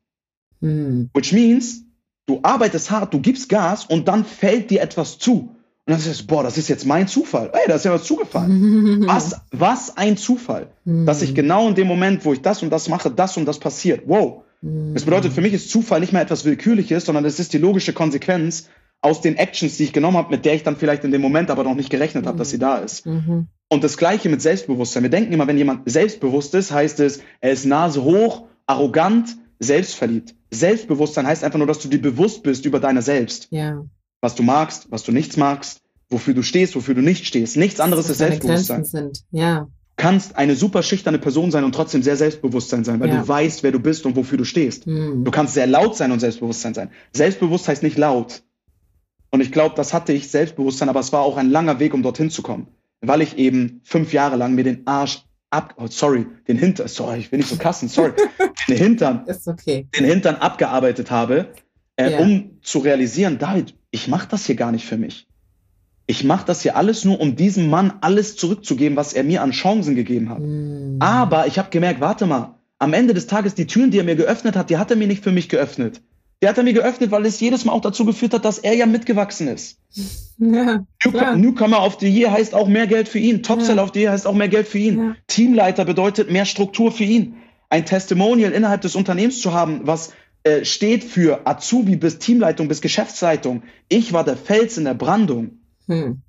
Mhm. Which means, du arbeitest hart, du gibst Gas und dann fällt dir etwas zu. Und dann sagst du, boah, das ist jetzt mein Zufall. Ey, da ist ja was zugefallen. <laughs> was, was ein Zufall. dass ich genau in dem Moment, wo ich das und das mache, das und das passiert. Wow. Das bedeutet, für mich ist Zufall nicht mehr etwas Willkürliches, sondern es ist die logische Konsequenz aus den Actions, die ich genommen habe, mit der ich dann vielleicht in dem Moment aber noch nicht gerechnet habe, dass sie da ist. Mhm. Und das Gleiche mit Selbstbewusstsein. Wir denken immer, wenn jemand selbstbewusst ist, heißt es, er ist Nase hoch, arrogant, selbstverliebt. Selbstbewusstsein heißt einfach nur, dass du dir bewusst bist über deine selbst. Ja. Was du magst, was du nichts magst, wofür du stehst, wofür du nicht stehst. Nichts anderes ist Selbstbewusstsein. Sind. Ja. Du kannst eine super schüchterne Person sein und trotzdem sehr Selbstbewusstsein sein, weil Ja. du weißt, wer du bist und wofür du stehst. Mhm. Du kannst sehr laut sein und Selbstbewusstsein sein. Selbstbewusst heißt nicht laut. Und ich glaube, das hatte ich Selbstbewusstsein, aber es war auch ein langer Weg, um dorthin zu kommen. Weil ich eben fünf Jahre lang mir den Arsch ab, oh, sorry, den Hintern, sorry, ich will nicht so kassen, sorry, <laughs> den Hintern, Ist okay. den Hintern abgearbeitet habe, äh, Ja. um zu realisieren, David, ich mache das hier gar nicht für mich. Ich mache das hier alles nur, um diesem Mann alles zurückzugeben, was er mir an Chancen gegeben hat. Mhm. Aber ich habe gemerkt, warte mal, am Ende des Tages, die Türen, die er mir geöffnet hat, die hat er mir nicht für mich geöffnet. Die hat er mir geöffnet, weil es jedes Mal auch dazu geführt hat, dass er ja mitgewachsen ist. <laughs> Ja. Newcomer, Newcomer of the Year heißt auch mehr Geld für ihn. Topseller Ja. of the Year heißt auch mehr Geld für ihn. Ja. Teamleiter bedeutet mehr Struktur für ihn. Ein Testimonial innerhalb des Unternehmens zu haben, was äh, steht für Azubi bis Teamleitung bis Geschäftsleitung. Ich war der Fels in der Brandung. Hm.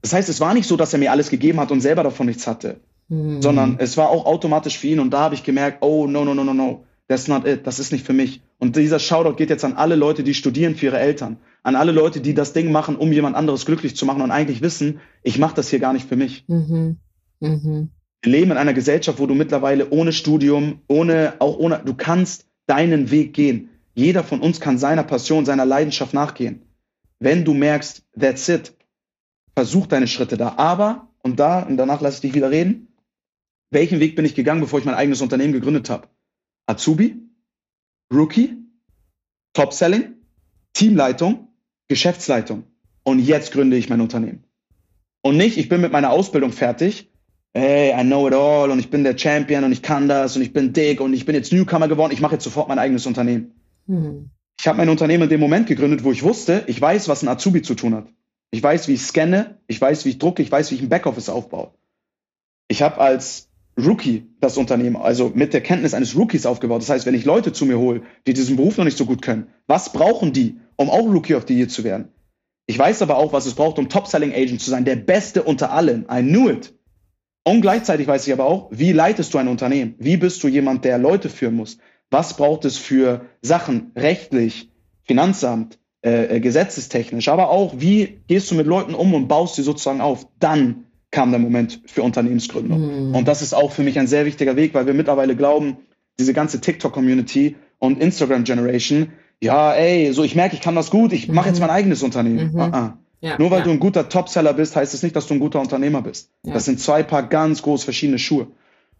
Das heißt, es war nicht so, dass er mir alles gegeben hat und selber davon nichts hatte. Hm. sondern es war auch automatisch für ihn und da habe ich gemerkt, oh no, no, no, no, no, that's not it, das ist nicht für mich. Und dieser Shoutout geht jetzt an alle Leute, die studieren für ihre Eltern, an alle Leute, die das Ding machen, um jemand anderes glücklich zu machen und eigentlich wissen, ich mache das hier gar nicht für mich. Mhm. Mhm. Wir leben in einer Gesellschaft, wo du mittlerweile ohne Studium, ohne, auch ohne, du kannst deinen Weg gehen. Jeder von uns kann seiner Passion, seiner Leidenschaft nachgehen. Wenn du merkst, that's it, versuch deine Schritte da. Aber, und da, und danach lasse ich dich wieder reden, welchen Weg bin ich gegangen, bevor ich mein eigenes Unternehmen gegründet habe? Azubi, Rookie, Top-Selling, Teamleitung, Geschäftsleitung. Und jetzt gründe ich mein Unternehmen. Und nicht, ich bin mit meiner Ausbildung fertig. Hey, I know it all und ich bin der Champion und ich kann das und ich bin dick und ich bin jetzt Newcomer geworden. Ich mache jetzt sofort mein eigenes Unternehmen. Hm. Ich habe mein Unternehmen in dem Moment gegründet, wo ich wusste, ich weiß, was ein Azubi zu tun hat. Ich weiß, wie ich scanne, ich weiß, wie ich drucke, ich weiß, wie ich ein Backoffice aufbaue. Ich habe als Rookie das Unternehmen, also mit der Kenntnis eines Rookies aufgebaut. Das heißt, wenn ich Leute zu mir hole, die diesen Beruf noch nicht so gut können, was brauchen die, um auch Rookie of the Year zu werden? Ich weiß aber auch, was es braucht, um Top-Selling Agent zu sein, der Beste unter allen. I knew it. Und gleichzeitig weiß ich aber auch, wie leitest du ein Unternehmen? Wie bist du jemand, der Leute führen muss? Was braucht es für Sachen rechtlich, Finanzamt, äh, äh, gesetzestechnisch, aber auch, wie gehst du mit Leuten um und baust sie sozusagen auf? Dann kam der Moment für Unternehmensgründung. Hm. Und das ist auch für mich ein sehr wichtiger Weg, weil wir mittlerweile glauben, diese ganze TikTok-Community und Instagram-Generation, ja, ey, so ich merke, ich kann das gut, ich mache jetzt Mhm. mein eigenes Unternehmen. Mhm. Ah, ah. Ja, Nur weil ja. du ein guter Topseller bist, heißt es nicht, dass du ein guter Unternehmer bist. Ja. Das sind zwei Paar ganz groß verschiedene Schuhe.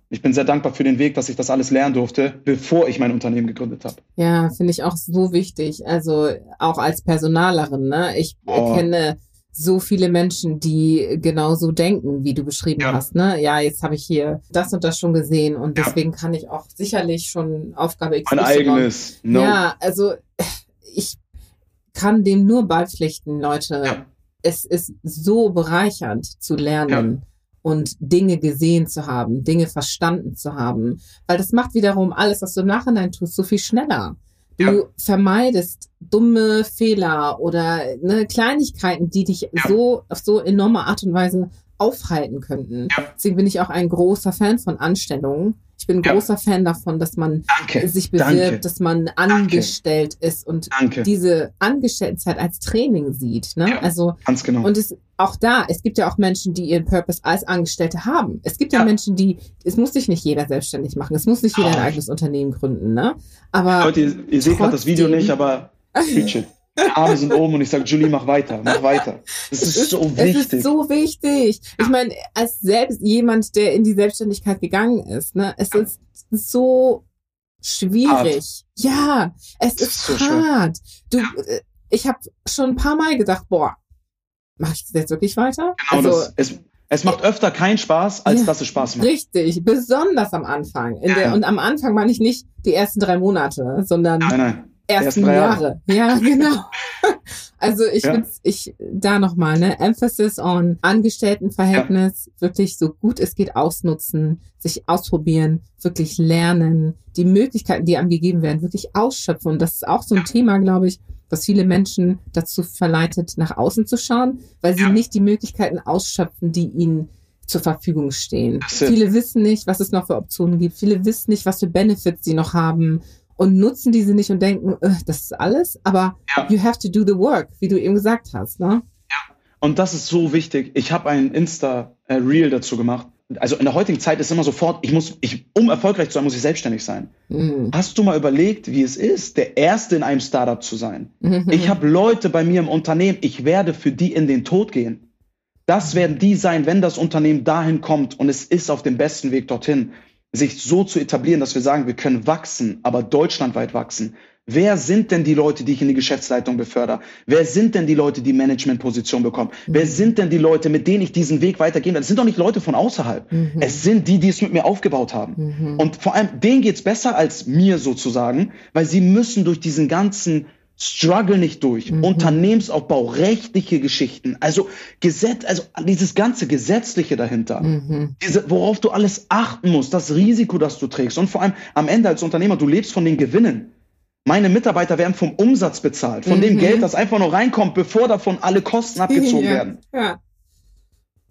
Ich bin sehr dankbar für den Weg, dass ich das alles lernen durfte, bevor ich mein Unternehmen gegründet habe. Ja, finde ich auch so wichtig. Also auch als Personalerin, ne? Ich Oh. kenne so viele Menschen, die genauso denken, wie du beschrieben Ja. hast, ne? Ja, jetzt habe ich hier das und das schon gesehen und Ja. deswegen kann ich auch sicherlich schon Aufgabe XY. Mein eigenes. No. Ja, also ich kann dem nur beipflichten, Leute. Ja. Es ist so bereichernd zu lernen und Dinge gesehen zu haben, Dinge verstanden zu haben, weil das macht wiederum alles, was du im Nachhinein tust, so viel schneller. Du Ja. vermeidest dumme Fehler oder ne, Kleinigkeiten, die dich Ja. so auf so enorme Art und Weise aufhalten könnten. Ja. Deswegen bin ich auch ein großer Fan von Anstellungen. Ich bin ein Ja. großer Fan davon, dass man Danke. sich bewirbt, Danke. dass man angestellt ist und Danke. diese Angestelltenzeit als Training sieht. Ne? Ja. Also Ganz genau. und es auch da, es gibt ja auch Menschen, die ihren Purpose als Angestellte haben. Es gibt ja, Ja. Menschen, die, es muss sich nicht jeder selbstständig machen, es muss nicht jeder ein Oh. eigenes Unternehmen gründen, ne? Aber Leute, ihr, ihr seht gerade das Video nicht, aber <laughs> preach it. Arme sind oben und ich sage, Julie, mach weiter, mach weiter. Das es ist so Es wichtig. ist so wichtig. Ich meine, als selbst jemand, der in die Selbstständigkeit gegangen ist, ne, es ist so schwierig. Ja, es Es ist ist so hart. Du, äh, ich habe schon ein paar Mal gedacht, boah, mache ich das jetzt wirklich weiter? Genau also das. Es, es macht öfter keinen Spaß, als Ja. dass es Spaß macht. richtig, besonders am Anfang. Der, ja. und am Anfang meine ich nicht die ersten drei Monate, sondern Nein, nein. Ersten drei Jahre. Ja, <laughs> genau. Also ich ja. ich da nochmal, ne, Emphasis on Angestelltenverhältnis, ja. wirklich so gut es geht ausnutzen, sich ausprobieren, wirklich lernen, die Möglichkeiten, die einem gegeben werden, wirklich ausschöpfen. Und das ist auch so ein ja. Thema, glaube ich, was viele Menschen dazu verleitet, nach außen zu schauen, weil sie nicht die Möglichkeiten ausschöpfen, die ihnen zur Verfügung stehen. Viele wissen nicht, was es noch für Optionen gibt. Viele wissen nicht, was für Benefits sie noch haben und nutzen diese nicht und denken, äh, das ist alles. Aber ja. you have to do the work, wie du eben gesagt hast. Ne? Ja. Und das ist so wichtig. Ich habe ein Insta-Reel dazu gemacht. Also in der heutigen Zeit ist immer sofort, ich muss, ich, um erfolgreich zu sein, muss ich selbstständig sein. Mhm. Hast du mal überlegt, wie es ist, der Erste in einem Startup zu sein? Mhm. Ich habe Leute bei mir im Unternehmen, ich werde für die in den Tod gehen. Das werden die sein, wenn das Unternehmen dahin kommt und es ist auf dem besten Weg dorthin, sich so zu etablieren, dass wir sagen, wir können wachsen, aber deutschlandweit wachsen. Wer sind denn die Leute, die ich in die Geschäftsleitung befördere? Wer sind denn die Leute, die Managementposition bekommen? Mhm. Wer sind denn die Leute, mit denen ich diesen Weg weitergehen werde? Das sind doch nicht Leute von außerhalb. Mhm. Es sind die, die es mit mir aufgebaut haben. Mhm. Und vor allem, denen geht's besser als mir sozusagen, weil sie müssen durch diesen ganzen Struggle nicht durch. Mhm. Unternehmensaufbau, rechtliche Geschichten, also Gesetz, also dieses ganze Gesetzliche dahinter, mhm. diese, worauf du alles achten musst, das Risiko, das du trägst und vor allem am Ende als Unternehmer, du lebst von den Gewinnen. Meine Mitarbeiter werden vom Umsatz bezahlt, von mhm. dem Geld, das einfach nur reinkommt, bevor davon alle Kosten abgezogen ja. werden. Ja.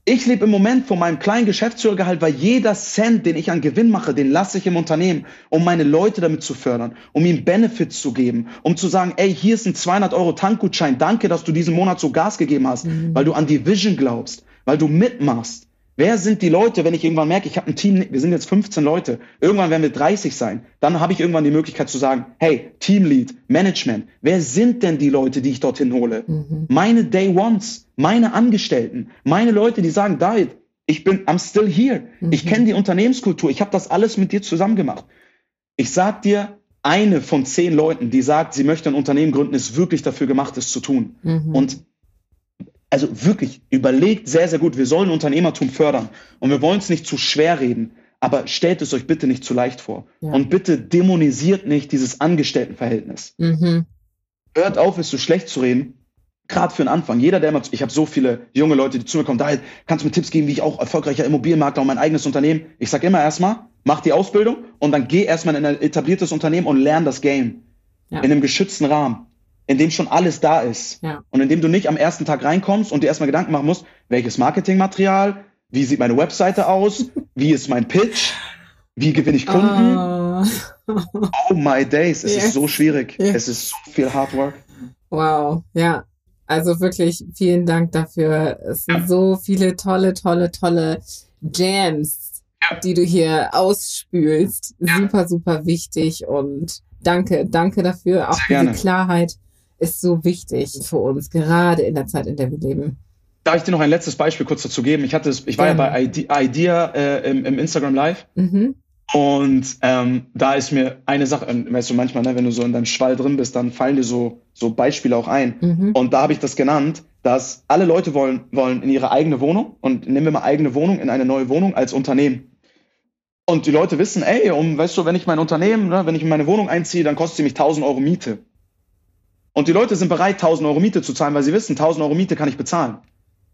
Ich lebe im Moment von meinem kleinen Geschäftsführergehalt, weil jeder Cent, den ich an Gewinn mache, den lasse ich im Unternehmen, um meine Leute damit zu fördern, um ihnen Benefits zu geben, um zu sagen, ey, hier ist ein 200 Euro Tankgutschein, danke, dass du diesen Monat so Gas gegeben hast, mhm. weil du an die Vision glaubst, weil du mitmachst. Wer sind die Leute, wenn ich irgendwann merke, ich habe ein Team, wir sind jetzt 15 Leute, irgendwann werden wir 30 sein, dann habe ich irgendwann die Möglichkeit zu sagen, hey, Teamlead, Management, wer sind denn die Leute, die ich dorthin hole? Mhm. Meine Day Ones, meine Angestellten, meine Leute, die sagen, David, ich bin, I'm still here. Mhm. Ich kenne die Unternehmenskultur, ich habe das alles mit dir zusammen gemacht. Ich sag dir, eine von zehn Leuten, die sagt, sie möchte ein Unternehmen gründen, ist wirklich dafür gemacht, es zu tun. Mhm. Und also wirklich überlegt sehr, sehr gut, wir sollen Unternehmertum fördern und wir wollen es nicht zu schwer reden, aber stellt es euch bitte nicht zu leicht vor. Ja. Und bitte dämonisiert nicht dieses Angestelltenverhältnis. Mhm. Hört auf, es so schlecht zu reden. Gerade für den Anfang. Jeder, der immer, ich habe so viele junge Leute, die zu mir kommen, da kannst du mir Tipps geben, wie ich auch erfolgreicher Immobilienmakler und mein eigenes Unternehmen. Ich sage immer erstmal, mach die Ausbildung und dann geh erstmal in ein etabliertes Unternehmen und lern das Game. Ja. In einem geschützten Rahmen in dem schon alles da ist. Ja. Und in dem du nicht am ersten Tag reinkommst und dir erstmal Gedanken machen musst, welches Marketingmaterial, wie sieht meine Webseite aus, <laughs> wie ist mein Pitch, wie gewinne ich Kunden. Uh. oh my days, es yes. ist so schwierig. Yes. Es ist so viel Hard Work. Wow, ja. Also wirklich vielen Dank dafür. Es sind ja. so viele tolle, tolle, tolle Jams, ja. die du hier ausspülst. Super, super wichtig und danke, danke dafür. Auch Sehr diese gerne. Klarheit ist so wichtig für uns, gerade in der Zeit, in der wir leben. Darf ich dir noch ein letztes Beispiel kurz dazu geben? Ich hatte es, ich war ja, ja bei Idea äh, im, im, Instagram Live. Mhm. Und ähm, da ist mir eine Sache, weißt du, manchmal, ne, wenn du so in deinem Schwall drin bist, dann fallen dir so, so Beispiele auch ein. Mhm. Und da habe ich das genannt, dass alle Leute wollen, wollen in ihre eigene Wohnung und nehmen wir mal eigene Wohnung in eine neue Wohnung als Unternehmen. Und die Leute wissen, ey, um, weißt du, wenn ich mein Unternehmen, ne, wenn ich in meine Wohnung einziehe, dann kostet sie mich 1000 Euro Miete. Und die Leute sind bereit, 1000 Euro Miete zu zahlen, weil sie wissen, 1000 Euro Miete kann ich bezahlen.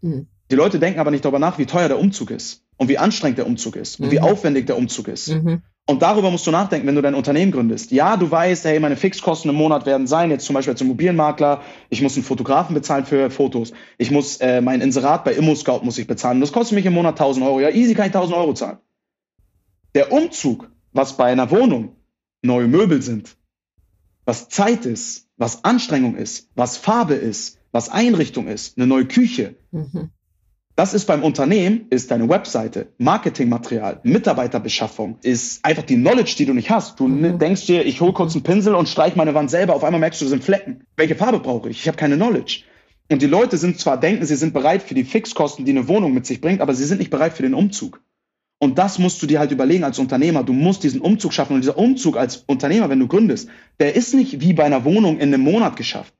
Mhm. Die Leute denken aber nicht darüber nach, wie teuer der Umzug ist und wie anstrengend der Umzug ist und mhm. wie aufwendig der Umzug ist. Mhm. Und darüber musst du nachdenken, wenn du dein Unternehmen gründest. Ja, du weißt, hey, meine Fixkosten im Monat werden sein, jetzt zum Beispiel als Immobilienmakler, ich muss einen Fotografen bezahlen für Fotos, ich muss äh, mein Inserat bei ImmoScout muss ich bezahlen, das kostet mich im Monat 1000 Euro. Ja, easy kann ich 1000 Euro zahlen. Der Umzug, was bei einer Wohnung neue Möbel sind, was Zeit ist, was Anstrengung ist, was Farbe ist, was Einrichtung ist, eine neue Küche. Mhm. Das ist beim Unternehmen, ist deine Webseite, Marketingmaterial, Mitarbeiterbeschaffung, ist einfach die Knowledge, die du nicht hast. Du mhm. denkst dir, ich hole kurz einen Pinsel und streich meine Wand selber, auf einmal merkst du, das sind Flecken. Welche Farbe brauche ich? Ich habe keine Knowledge. Und die Leute sind zwar denken, sie sind bereit für die Fixkosten, die eine Wohnung mit sich bringt, aber sie sind nicht bereit für den Umzug. Und das musst du dir halt überlegen als Unternehmer. Du musst diesen Umzug schaffen. Und dieser Umzug als Unternehmer, wenn du gründest, der ist nicht wie bei einer Wohnung in einem Monat geschafft.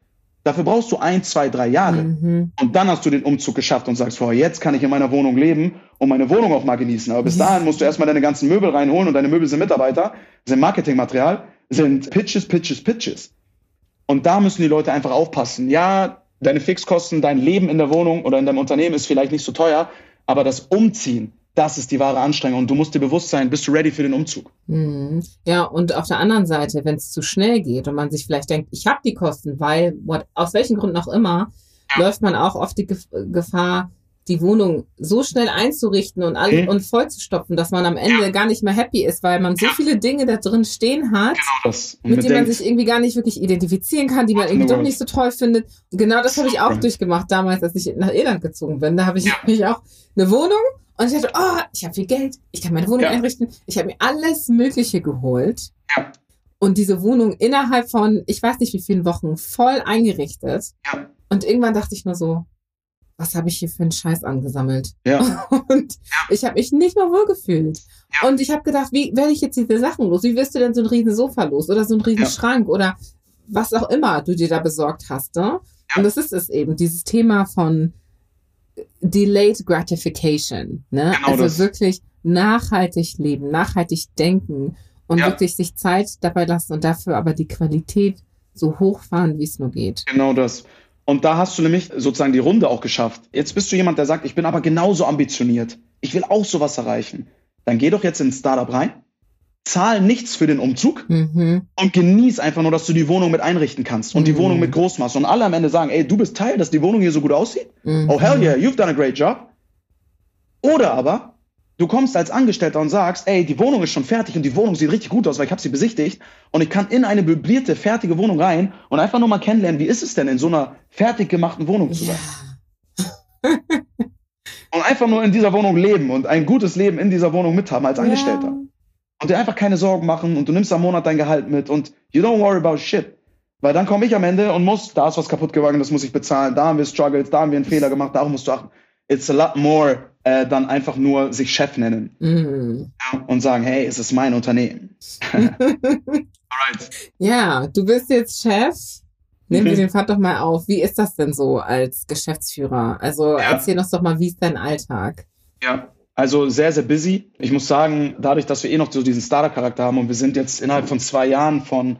Dafür brauchst du ein, zwei, drei Jahre. Mhm. Und dann hast du den Umzug geschafft und sagst, vorher, jetzt kann ich in meiner Wohnung leben und meine Wohnung auch mal genießen. Aber bis dahin musst du erstmal deine ganzen Möbel reinholen und deine Möbel sind Mitarbeiter, sind Marketingmaterial, sind Pitches, Pitches, Pitches. Und da müssen die Leute einfach aufpassen. Ja, deine Fixkosten, dein Leben in der Wohnung oder in deinem Unternehmen ist vielleicht nicht so teuer, aber das Umziehen, das ist die wahre Anstrengung. Und du musst dir bewusst sein, bist du ready für den Umzug? Mhm. Ja, und auf der anderen Seite, wenn es zu schnell geht und man sich vielleicht denkt, ich habe die Kosten, weil, what, aus welchen Gründen auch immer, läuft man auch oft die Gefahr, die Wohnung so schnell einzurichten und alles mhm. und vollzustopfen, dass man am Ende ja. gar nicht mehr happy ist, weil man so ja. viele Dinge da drin stehen hat, genau mit denen man sich irgendwie gar nicht wirklich identifizieren kann, die man irgendwie doch nicht so toll findet. Und genau das habe ich auch durchgemacht damals, als ich nach Irland gezogen bin. Da habe ich ja. auch eine Wohnung und ich dachte, oh, ich habe viel Geld, ich kann meine Wohnung einrichten. Ich habe mir alles Mögliche geholt. Und diese Wohnung innerhalb von, ich weiß nicht wie vielen Wochen, voll eingerichtet. Und irgendwann dachte ich nur so, was habe ich hier für einen Scheiß angesammelt? Ja. <laughs> Und ich habe mich nicht mal wohlgefühlt. Ja. Und ich habe gedacht, wie werde ich jetzt diese Sachen los? Wie wirst du denn so ein riesen Sofa los oder so ein riesen ja. Schrank oder was auch immer du dir da besorgt hast? Ne? Ja. Und das ist es eben, dieses Thema von Delayed Gratification. Ne? Genau also das. wirklich nachhaltig leben, nachhaltig denken und wirklich sich Zeit dabei lassen und dafür aber die Qualität so hochfahren, wie es nur geht. Genau das. Und da hast du nämlich sozusagen die Runde auch geschafft. Jetzt bist du jemand, der sagt, ich bin aber genauso ambitioniert. Ich will auch sowas erreichen. Dann geh doch jetzt ins Startup rein, zahl nichts für den Umzug mhm. und genieß einfach nur, dass du die Wohnung mit einrichten kannst und mhm. die Wohnung mit groß machst. Und alle am Ende sagen, ey, du bist Teil, dass die Wohnung hier so gut aussieht. Mhm. Oh hell yeah, you've done a great job. Oder aber Du kommst als Angestellter und sagst, ey, die Wohnung ist schon fertig und die Wohnung sieht richtig gut aus, weil ich habe sie besichtigt und ich kann in eine möblierte, fertige Wohnung rein und einfach nur mal kennenlernen, wie ist es denn, in so einer fertig gemachten Wohnung zu sein. Ja. und einfach nur in dieser Wohnung leben und ein gutes Leben in dieser Wohnung mithaben als Angestellter. Ja. Und dir einfach keine Sorgen machen und du nimmst am Monat dein Gehalt mit und you don't worry about shit. Weil dann komme ich am Ende und muss, da ist was kaputt gegangen, das muss ich bezahlen, da haben wir Struggles, da haben wir einen Fehler gemacht, darum musst du achten. It's a lot more äh, dann einfach nur sich Chef nennen mhm. ja, und sagen, hey, es ist mein Unternehmen. <laughs> Alright. Ja, du bist jetzt Chef. Nehmen wir mhm. den Pfad doch mal auf. Wie ist das denn so als Geschäftsführer? Also ja. erzähl uns doch mal, wie ist dein Alltag? Ja, also sehr, sehr busy. Ich muss sagen, dadurch, dass wir eh noch so diesen Starter-Charakter haben und wir sind jetzt innerhalb von zwei Jahren von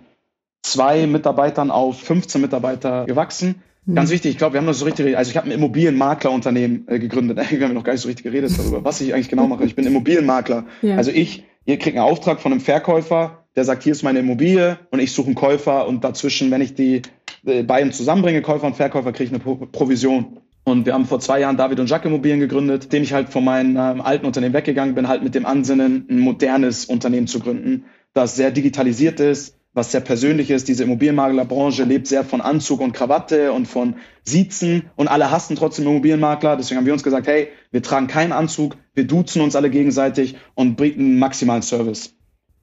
zwei Mitarbeitern auf 15 Mitarbeiter gewachsen, Ganz hm. wichtig, ich glaube, wir haben noch so richtig, also ich habe ein Immobilienmaklerunternehmen äh, gegründet. <laughs> Wir haben noch gar nicht so richtig geredet darüber, was ich eigentlich genau mache. Ich bin Immobilienmakler. Ja. Also ich, ihr kriegt einen Auftrag von einem Verkäufer, der sagt, hier ist meine Immobilie und ich suche einen Käufer und dazwischen, wenn ich die äh, beiden zusammenbringe, Käufer und Verkäufer, kriege ich eine Pro Provision. Und wir haben vor zwei Jahren David und Jacques Immobilien gegründet, dem ich halt von meinem ähm, alten Unternehmen weggegangen bin, halt mit dem Ansinnen, ein modernes Unternehmen zu gründen, das sehr digitalisiert ist, was sehr persönlich ist. Diese Immobilienmaklerbranche lebt sehr von Anzug und Krawatte und von Siezen und alle hassen trotzdem Immobilienmakler. Deswegen haben wir uns gesagt, hey, wir tragen keinen Anzug, wir duzen uns alle gegenseitig und bieten maximalen Service.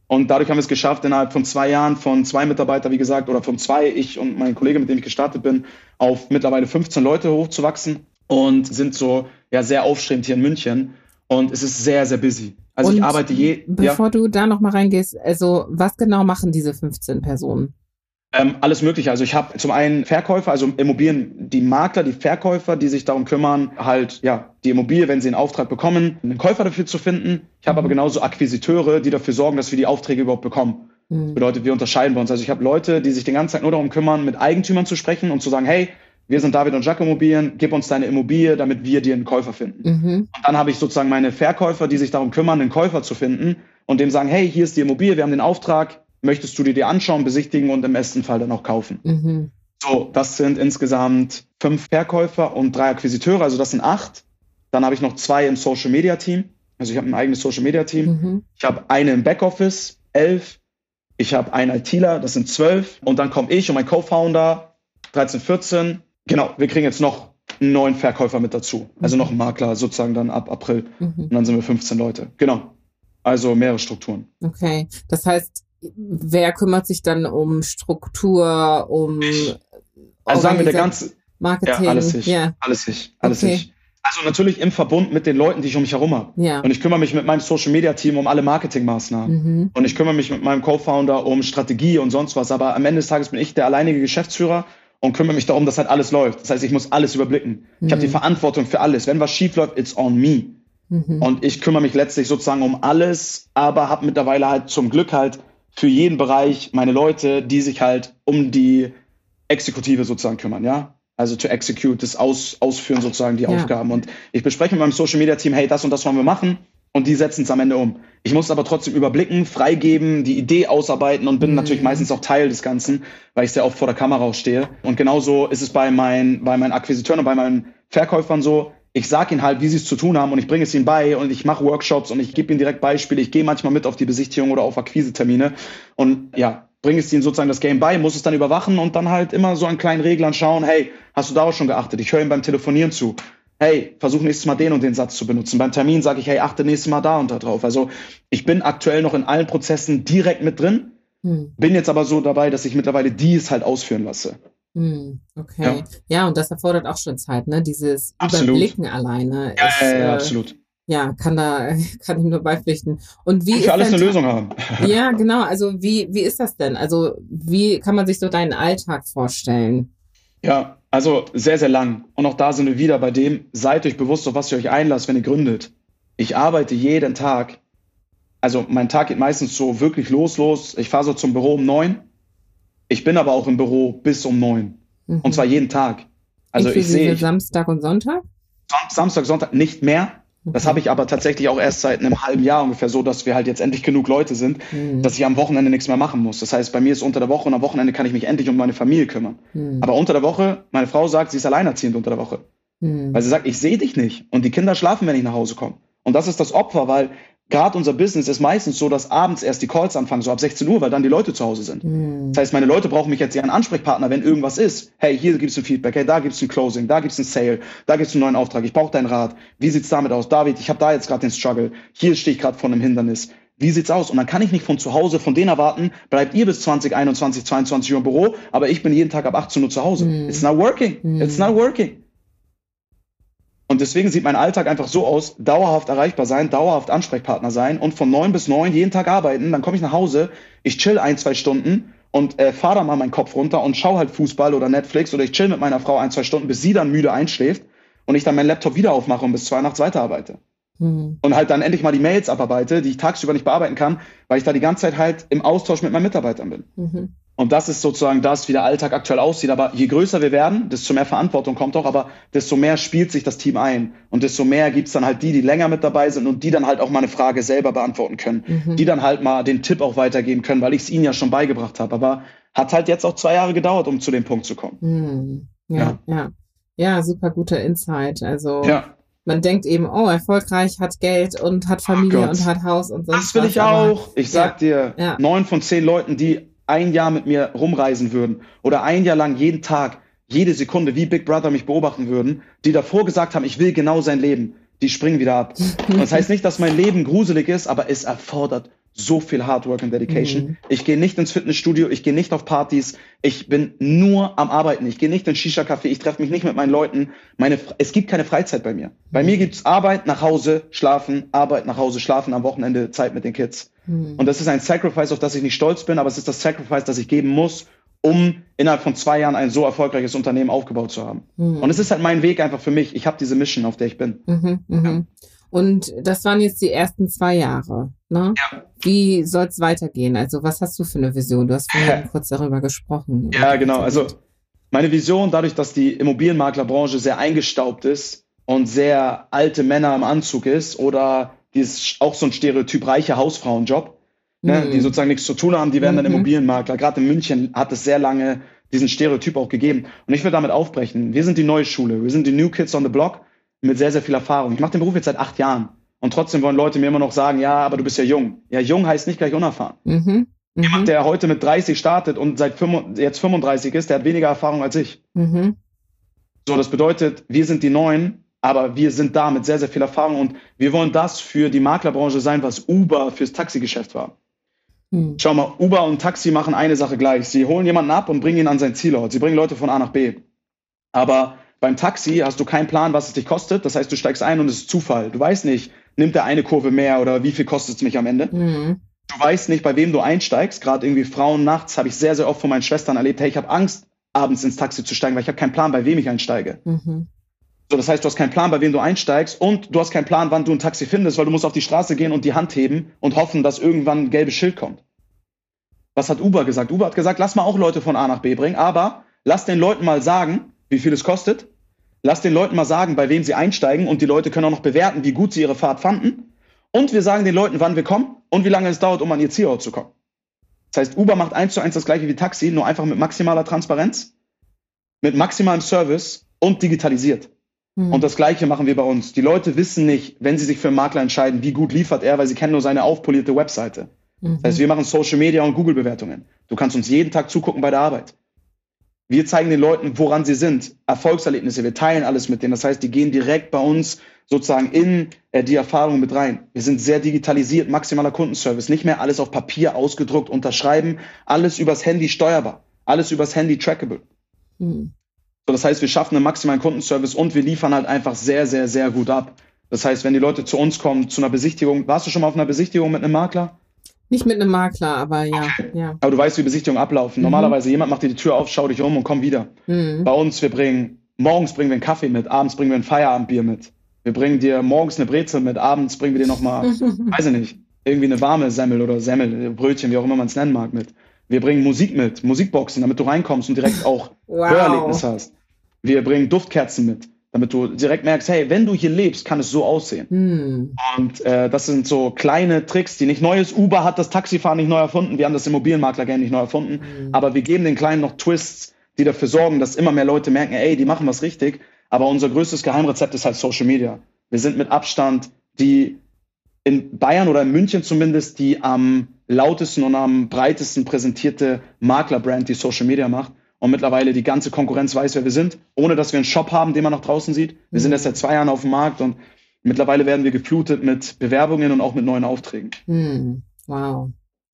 Und dadurch haben wir es geschafft, innerhalb von zwei Jahren von zwei Mitarbeiter, wie gesagt, oder von zwei, ich und mein Kollege, mit dem ich gestartet bin, auf mittlerweile 15 Leute hochzuwachsen und sind so ja sehr aufstrebend hier in München. Und es ist sehr, sehr busy. Also und ich arbeite je. Bevor ja. du da nochmal reingehst, also was genau machen diese 15 Personen? Ähm, alles Mögliche. Also ich habe zum einen Verkäufer, also Immobilien, die Makler, die Verkäufer, die sich darum kümmern, halt ja die Immobilie, wenn sie einen Auftrag bekommen, einen Käufer dafür zu finden. Ich habe mhm. aber genauso Akquisiteure, die dafür sorgen, dass wir die Aufträge überhaupt bekommen. Mhm. Bedeutet, wir unterscheiden bei uns. Also ich habe Leute, die sich den ganzen Tag nur darum kümmern, mit Eigentümern zu sprechen und zu sagen, hey, wir sind David und Jacques Immobilien, gib uns deine Immobilie, damit wir dir einen Käufer finden. Mhm. Und dann habe ich sozusagen meine Verkäufer, die sich darum kümmern, einen Käufer zu finden und dem sagen, hey, hier ist die Immobilie, wir haben den Auftrag, möchtest du dir die anschauen, besichtigen und im besten Fall dann auch kaufen. Mhm. So, das sind insgesamt fünf Verkäufer und drei Akquisiteure, also das sind acht. Dann habe ich noch zwei im Social Media Team. Also ich habe ein eigenes Social Media Team. Mhm. Ich habe eine im Backoffice, elf. Ich habe einen ITler, das sind zwölf. Und dann komme ich und mein Co-Founder, 13, 14. Genau, wir kriegen jetzt noch einen neuen Verkäufer mit dazu. Also noch einen Makler sozusagen dann ab April. Mhm. Und dann sind wir 15 Leute. Genau. Also mehrere Strukturen. Okay. Das heißt, wer kümmert sich dann um Struktur, um. Also sagen wir der ganze Marketing? Ja, alles ich. Ja. Alles ich. Alles okay. ich. Also natürlich im Verbund mit den Leuten, die ich um mich herum habe. Ja. Und ich kümmere mich mit meinem Social Media Team um alle Marketingmaßnahmen. Mhm. Und ich kümmere mich mit meinem Co-Founder um Strategie und sonst was. Aber am Ende des Tages bin ich der alleinige Geschäftsführer und kümmere mich darum, dass halt alles läuft. Das heißt, ich muss alles überblicken. Mhm. Ich habe die Verantwortung für alles. Wenn was schief läuft, it's on me. Mhm. Und ich kümmere mich letztlich sozusagen um alles, aber habe mittlerweile halt zum Glück halt für jeden Bereich meine Leute, die sich halt um die Exekutive sozusagen kümmern, ja. Also to execute, das Aus, Ausführen sozusagen die ja. Aufgaben. Und ich bespreche mit meinem Social Media Team, hey, das und das wollen wir machen. Und die setzen es am Ende um. Ich muss aber trotzdem überblicken, freigeben, die Idee ausarbeiten und bin mhm. natürlich meistens auch Teil des Ganzen, weil ich sehr oft vor der Kamera auch stehe. Und genauso ist es bei meinen, bei meinen Akquisiteuren und bei meinen Verkäufern so. Ich sage ihnen halt, wie sie es zu tun haben und ich bringe es ihnen bei und ich mache Workshops und ich gebe ihnen direkt Beispiele. Ich gehe manchmal mit auf die Besichtigung oder auf Akquisetermine und ja, bringe es ihnen sozusagen das Game bei, muss es dann überwachen und dann halt immer so an kleinen Reglern schauen, hey, hast du darauf schon geachtet? Ich höre ihm beim Telefonieren zu. Hey, versuch nächstes Mal den und den Satz zu benutzen. Beim Termin sage ich, hey, achte nächstes Mal da und da drauf. Also ich bin aktuell noch in allen Prozessen direkt mit drin, hm. bin jetzt aber so dabei, dass ich mittlerweile dies halt ausführen lasse. Hm, okay. Ja. ja. und das erfordert auch schon Zeit, ne? Dieses absolut. Überblicken alleine. Ja, ist, ja, ja, äh, absolut ja, kann da, <laughs> kann ich nur beipflichten. Und wie und für alles eine Lösung haben. Ja, genau. Also wie, wie ist das denn? Also wie kann man sich so deinen Alltag vorstellen? Ja, also sehr, sehr lang. Und auch da sind wir wieder bei dem, seid euch bewusst, auf was ihr euch einlasst, wenn ihr gründet. Ich arbeite jeden Tag. Also mein Tag geht meistens so wirklich los, los. Ich fahre so zum Büro um neun. Ich bin aber auch im Büro bis um neun. Mhm. Und zwar jeden Tag. Also Inklusive ich sehe. Samstag und Sonntag? Samstag, Sonntag nicht mehr. Das habe ich aber tatsächlich auch erst seit einem halben Jahr ungefähr so, dass wir halt jetzt endlich genug Leute sind, mhm. dass ich am Wochenende nichts mehr machen muss. Das heißt, bei mir ist unter der Woche und am Wochenende kann ich mich endlich um meine Familie kümmern. Mhm. Aber unter der Woche, meine Frau sagt, sie ist alleinerziehend unter der Woche. Mhm. Weil sie sagt, ich sehe dich nicht. Und die Kinder schlafen, wenn ich nach Hause komme. Und das ist das Opfer, weil gerade unser Business ist meistens so, dass abends erst die Calls anfangen, so ab 16 Uhr, weil dann die Leute zu Hause sind. Mhm. Das heißt, meine Leute brauchen mich jetzt ihren Ansprechpartner, wenn irgendwas ist. Hey, hier gibt's ein Feedback, hey, da gibt's ein Closing, da gibt's ein Sale, da gibt's einen neuen Auftrag, ich brauche deinen Rat. Wie sieht's damit aus? David, ich habe da jetzt gerade den Struggle, hier stehe ich gerade vor einem Hindernis. Wie sieht's aus? Und dann kann ich nicht von zu Hause von denen erwarten, bleibt ihr bis 20, 21, 22 Uhr im Büro, aber ich bin jeden Tag ab 18 Uhr zu Hause. Mhm. It's not working. Mhm. It's not working. Und deswegen sieht mein Alltag einfach so aus, dauerhaft erreichbar sein, dauerhaft Ansprechpartner sein und von neun bis neun jeden Tag arbeiten. Dann komme ich nach Hause, ich chill ein, zwei Stunden und äh, fahre da mal meinen Kopf runter und schau halt Fußball oder Netflix oder ich chill mit meiner Frau ein, zwei Stunden, bis sie dann müde einschläft und ich dann meinen Laptop wieder aufmache und bis zwei nachts weiterarbeite. Mhm. Und halt dann endlich mal die Mails abarbeite, die ich tagsüber nicht bearbeiten kann, weil ich da die ganze Zeit halt im Austausch mit meinen Mitarbeitern bin. Mhm. Und das ist sozusagen das, wie der Alltag aktuell aussieht. Aber je größer wir werden, desto mehr Verantwortung kommt auch, aber desto mehr spielt sich das Team ein. Und desto mehr gibt's dann halt die, die länger mit dabei sind und die dann halt auch mal eine Frage selber beantworten können. Mhm. Die dann halt mal den Tipp auch weitergeben können, weil ich es ihnen ja schon beigebracht habe. Aber hat halt jetzt auch zwei Jahre gedauert, um zu dem Punkt zu kommen. Mhm. Ja, ja, ja. Ja, super guter Insight. Also ja man denkt eben, oh, erfolgreich, hat Geld und hat Familie oh und hat Haus und sonst Das will was, ich auch. Ich sag ja, dir, ja. neun von zehn Leuten, die ein Jahr mit mir rumreisen würden oder ein Jahr lang jeden Tag, jede Sekunde wie Big Brother mich beobachten würden, die davor gesagt haben, ich will genau sein Leben, die springen wieder ab. Und das heißt nicht, dass mein Leben gruselig ist, aber es erfordert so viel Hard Work und Dedication. Mhm. Ich gehe nicht ins Fitnessstudio, ich gehe nicht auf Partys, ich bin nur am Arbeiten. Ich gehe nicht ins Shisha-Café, ich treffe mich nicht mit meinen Leuten. Meine, es gibt keine Freizeit bei mir. Bei mhm. mir gibt's Arbeit, nach Hause, schlafen, Arbeit, nach Hause, schlafen, am Wochenende Zeit mit den Kids. Mhm. Und das ist ein Sacrifice, auf das ich nicht stolz bin, aber es ist das Sacrifice, das ich geben muss, um innerhalb von zwei Jahren ein so erfolgreiches Unternehmen aufgebaut zu haben. Mhm. Und es ist halt mein Weg einfach für mich. Ich habe diese Mission, auf der ich bin. Mhm, mh. ja. Und das waren jetzt die ersten zwei Jahre. Ne? Ja. Wie soll es weitergehen? Also was hast du für eine Vision? Du hast vorhin kurz darüber gesprochen. Ja, genau. Also meine Vision, dadurch, dass die Immobilienmaklerbranche sehr eingestaubt ist und sehr alte Männer im Anzug ist oder dieses auch so ein Stereotyp reiche Hausfrauenjob, mhm. ne, die sozusagen nichts zu tun haben, die werden dann mhm. Immobilienmakler. Gerade in München hat es sehr lange diesen Stereotyp auch gegeben. Und ich will damit aufbrechen. Wir sind die neue Schule. Wir sind die New Kids on the Block mit sehr, sehr viel Erfahrung. Ich mache den Beruf jetzt seit acht Jahren. Und trotzdem wollen Leute mir immer noch sagen, ja, aber du bist ja jung. Ja, jung heißt nicht gleich unerfahren. Mhm. Mhm. Jemand, der heute mit 30 startet und seit 5, jetzt 35 ist, der hat weniger Erfahrung als ich. Mhm. So, das bedeutet, wir sind die Neuen, aber wir sind da mit sehr, sehr viel Erfahrung und wir wollen das für die Maklerbranche sein, was Uber fürs Taxigeschäft war. Mhm. Schau mal, Uber und Taxi machen eine Sache gleich. Sie holen jemanden ab und bringen ihn an sein Zielort. Sie bringen Leute von A nach B. Aber beim Taxi hast du keinen Plan, was es dich kostet. Das heißt, du steigst ein und es ist Zufall. Du weißt nicht, nimmt der eine Kurve mehr oder wie viel kostet es mich am Ende. Mhm. Du weißt nicht, bei wem du einsteigst. Gerade irgendwie Frauen nachts habe ich sehr, sehr oft von meinen Schwestern erlebt, hey, ich habe Angst, abends ins Taxi zu steigen, weil ich habe keinen Plan, bei wem ich einsteige. Mhm. So, das heißt, du hast keinen Plan, bei wem du einsteigst und du hast keinen Plan, wann du ein Taxi findest, weil du musst auf die Straße gehen und die Hand heben und hoffen, dass irgendwann ein gelbes Schild kommt. Was hat Uber gesagt? Uber hat gesagt, lass mal auch Leute von A nach B bringen, aber lass den Leuten mal sagen, wie viel es kostet. Lass den Leuten mal sagen, bei wem sie einsteigen und die Leute können auch noch bewerten, wie gut sie ihre Fahrt fanden. Und wir sagen den Leuten, wann wir kommen und wie lange es dauert, um an ihr Zielort zu kommen. Das heißt, Uber macht eins zu eins das gleiche wie Taxi, nur einfach mit maximaler Transparenz, mit maximalem Service und digitalisiert. Mhm. Und das Gleiche machen wir bei uns. Die Leute wissen nicht, wenn sie sich für einen Makler entscheiden, wie gut liefert er, weil sie kennen nur seine aufpolierte Webseite. Mhm. Das heißt, wir machen Social Media und Google-Bewertungen. Du kannst uns jeden Tag zugucken bei der Arbeit. Wir zeigen den Leuten, woran sie sind. Erfolgserlebnisse. Wir teilen alles mit denen. Das heißt, die gehen direkt bei uns sozusagen in äh, die Erfahrung mit rein. Wir sind sehr digitalisiert, maximaler Kundenservice. Nicht mehr alles auf Papier ausgedruckt, unterschreiben. Alles übers Handy steuerbar. Alles übers Handy trackable. Mhm. So, das heißt, wir schaffen einen maximalen Kundenservice und wir liefern halt einfach sehr, sehr, sehr gut ab. Das heißt, wenn die Leute zu uns kommen, zu einer Besichtigung, warst du schon mal auf einer Besichtigung mit einem Makler? Nicht mit einem Makler, aber ja. Okay. ja. Aber du weißt, wie Besichtigungen ablaufen. Mhm. Normalerweise jemand macht dir die Tür auf, schau dich um und komm wieder. Mhm. Bei uns, wir bringen, morgens bringen wir einen Kaffee mit, abends bringen wir ein Feierabendbier mit. Wir bringen dir morgens eine Brezel mit, abends bringen wir dir nochmal, <laughs> weiß ich nicht, irgendwie eine warme Semmel oder Semmel, Brötchen, wie auch immer man es nennen mag, mit. Wir bringen Musik mit, Musikboxen, damit du reinkommst und direkt auch wow. Hörerlebnis hast. Wir bringen Duftkerzen mit damit du direkt merkst, hey, wenn du hier lebst, kann es so aussehen. Hm. Und äh, das sind so kleine Tricks, die nicht neues. Uber hat das Taxifahren nicht neu erfunden, wir haben das Immobilienmakler gerne nicht neu erfunden, hm. aber wir geben den Kleinen noch Twists, die dafür sorgen, dass immer mehr Leute merken, ey, die machen was richtig. Aber unser größtes Geheimrezept ist halt Social Media. Wir sind mit Abstand die in Bayern oder in München zumindest die am lautesten und am breitesten präsentierte Maklerbrand, die Social Media macht und mittlerweile die ganze Konkurrenz weiß, wer wir sind, ohne dass wir einen Shop haben, den man noch draußen sieht. Wir mhm. sind erst seit zwei Jahren auf dem Markt und mittlerweile werden wir geflutet mit Bewerbungen und auch mit neuen Aufträgen. Mhm. Wow.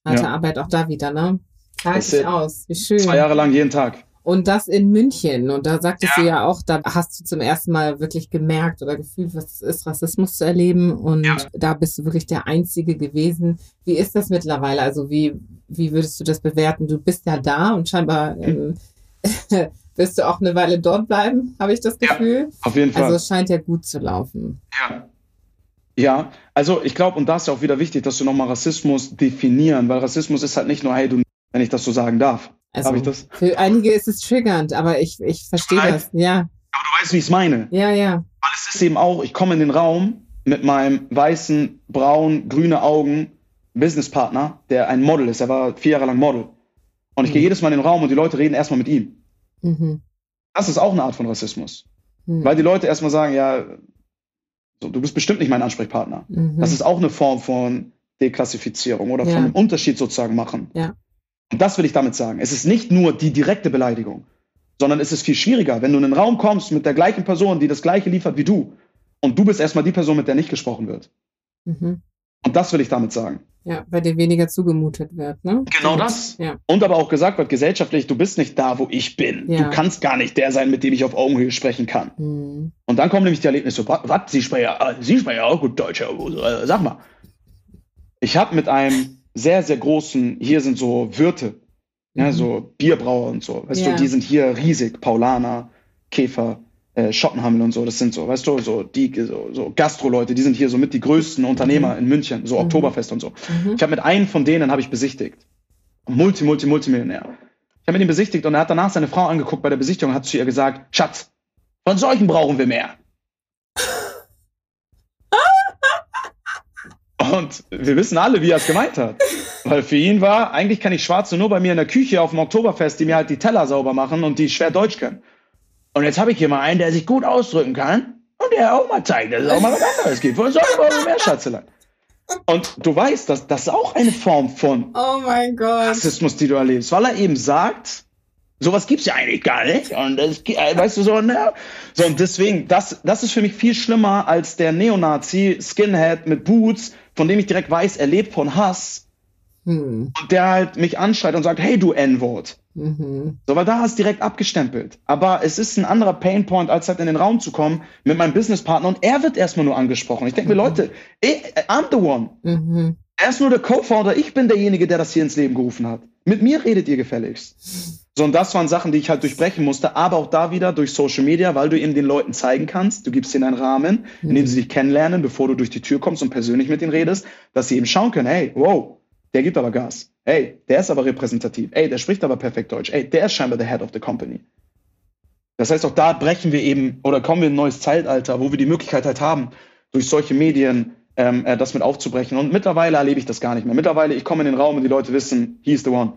Harte ja. Arbeit auch da wieder, ne? Zahlt sich aus. Wie schön. Zwei Jahre lang jeden Tag. Und das in München. Und da sagtest ja. du ja auch, da hast du zum ersten Mal wirklich gemerkt oder gefühlt, was es ist, Rassismus zu erleben. Und ja. da bist du wirklich der Einzige gewesen. Wie ist das mittlerweile? Also wie, wie würdest du das bewerten? Du bist ja da und scheinbar ähm, <laughs> wirst du auch eine Weile dort bleiben, habe ich das Gefühl. Ja, auf jeden Fall. Also es scheint ja gut zu laufen. Ja. Ja, also ich glaube, und da ist ja auch wieder wichtig, dass du nochmal Rassismus definieren, weil Rassismus ist halt nicht nur, hey, du, wenn ich das so sagen darf. Also ich das? für einige ist es triggernd, aber ich, ich verstehe das, ja. Aber du weißt, wie ich es meine. Ja, ja. Weil es ist eben auch, ich komme in den Raum mit meinem weißen, braun, grüne Augen Businesspartner, der ein Model ist. Er war vier Jahre lang Model. Und ich mhm. gehe jedes Mal in den Raum und die Leute reden erstmal mit ihm. Mhm. Das ist auch eine Art von Rassismus. Mhm. Weil die Leute erstmal sagen, ja, so, du bist bestimmt nicht mein Ansprechpartner. Mhm. Das ist auch eine Form von Deklassifizierung oder ja. von einem Unterschied sozusagen machen. Ja. Und das will ich damit sagen. Es ist nicht nur die direkte Beleidigung, sondern es ist viel schwieriger, wenn du in einen Raum kommst mit der gleichen Person, die das gleiche liefert wie du, und du bist erstmal die Person, mit der nicht gesprochen wird. Mhm. Und das will ich damit sagen. Ja, weil dir weniger zugemutet wird, ne? Genau das. Ja. Und aber auch gesagt wird, gesellschaftlich, du bist nicht da, wo ich bin. Ja. Du kannst gar nicht der sein, mit dem ich auf Augenhöhe sprechen kann. Mhm. Und dann kommen nämlich die Erlebnisse, was, Sie sprechen ja, äh, Sie sprechen ja auch gut Deutsch, äh, sag mal. Ich habe mit einem sehr, sehr großen, hier sind so Wirte, mhm. ja, so Bierbrauer und so, weißt ja. du, die sind hier riesig, Paulaner, Käfer, äh, Schottenhammel und so, das sind so, weißt du, so die so, so Gastro-Leute, die sind hier so mit die größten Unternehmer mhm. in München, so mhm. Oktoberfest und so. Mhm. Ich habe mit einem von denen habe ich besichtigt. Multi, Multi, Multimillionär. Ich habe mit ihm besichtigt und er hat danach seine Frau angeguckt bei der Besichtigung und hat zu ihr gesagt, Schatz, von solchen brauchen wir mehr. <laughs> Und wir wissen alle, wie er es gemeint hat. Weil für ihn war, eigentlich kann ich Schwarze nur bei mir in der Küche auf dem Oktoberfest, die mir halt die Teller sauber machen und die schwer Deutsch können. Und jetzt habe ich hier mal einen, der sich gut ausdrücken kann und der auch mal zeigt, dass es auch mal was anderes gibt. Von sollen wir mehr Schatzelein. Und du weißt, dass das ist auch eine Form von oh. Rassismus, die du erlebst, weil er eben sagt, sowas gibt's ja eigentlich gar nicht. Und das, äh, weißt du so, ne? So, und deswegen, das, das ist für mich viel schlimmer als der Neonazi, Skinhead mit Boots, von dem ich direkt weiß, er lebt von Hass. Hm. Und der halt mich anschreit und sagt, hey du N-Wort. Mhm. So, weil da hast du direkt abgestempelt. Aber es ist ein anderer Painpoint, als halt in den Raum zu kommen mit meinem Businesspartner und er wird erstmal nur angesprochen. Ich denke mir, mhm. Leute, ey, I'm the one. Mhm. Er ist nur der Co-Founder, ich bin derjenige, der das hier ins Leben gerufen hat. Mit mir redet ihr gefälligst. So, und das waren Sachen, die ich halt durchbrechen musste, aber auch da wieder durch Social Media, weil du eben den Leuten zeigen kannst, du gibst ihnen einen Rahmen, in dem sie sich kennenlernen, bevor du durch die Tür kommst und persönlich mit ihnen redest, dass sie eben schauen können, hey, wow, der gibt aber Gas. Ey, der ist aber repräsentativ. Ey, der spricht aber perfekt Deutsch. Ey, der ist scheinbar der Head of the Company. Das heißt, auch da brechen wir eben oder kommen wir in ein neues Zeitalter, wo wir die Möglichkeit halt haben, durch solche Medien ähm, äh, das mit aufzubrechen. Und mittlerweile erlebe ich das gar nicht mehr. Mittlerweile, ich komme in den Raum und die Leute wissen, he's the one.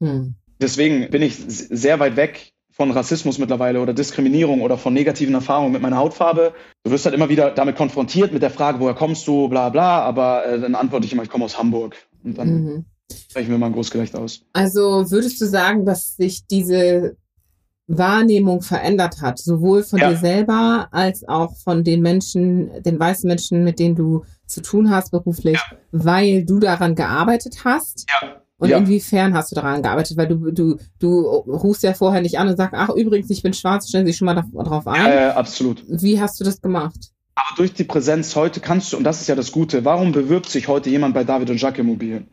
Hm. Deswegen bin ich sehr weit weg von Rassismus mittlerweile oder Diskriminierung oder von negativen Erfahrungen mit meiner Hautfarbe. Du wirst halt immer wieder damit konfrontiert mit der Frage, woher kommst du, bla bla, aber äh, dann antworte ich immer, ich komme aus Hamburg. Und dann mhm. Sprechen wir mal ein Großgerecht aus. Also würdest du sagen, dass sich diese Wahrnehmung verändert hat, sowohl von ja. dir selber als auch von den Menschen, den weißen Menschen, mit denen du zu tun hast beruflich, ja. weil du daran gearbeitet hast? Ja. Und ja. inwiefern hast du daran gearbeitet? Weil du, du, du rufst ja vorher nicht an und sagst, ach übrigens, ich bin schwarz, stellen Sie sich schon mal darauf ein. Ja, ja, absolut. Wie hast du das gemacht? Aber durch die Präsenz heute kannst du, und das ist ja das Gute, warum bewirbt sich heute jemand bei David und Jacques Immobilien?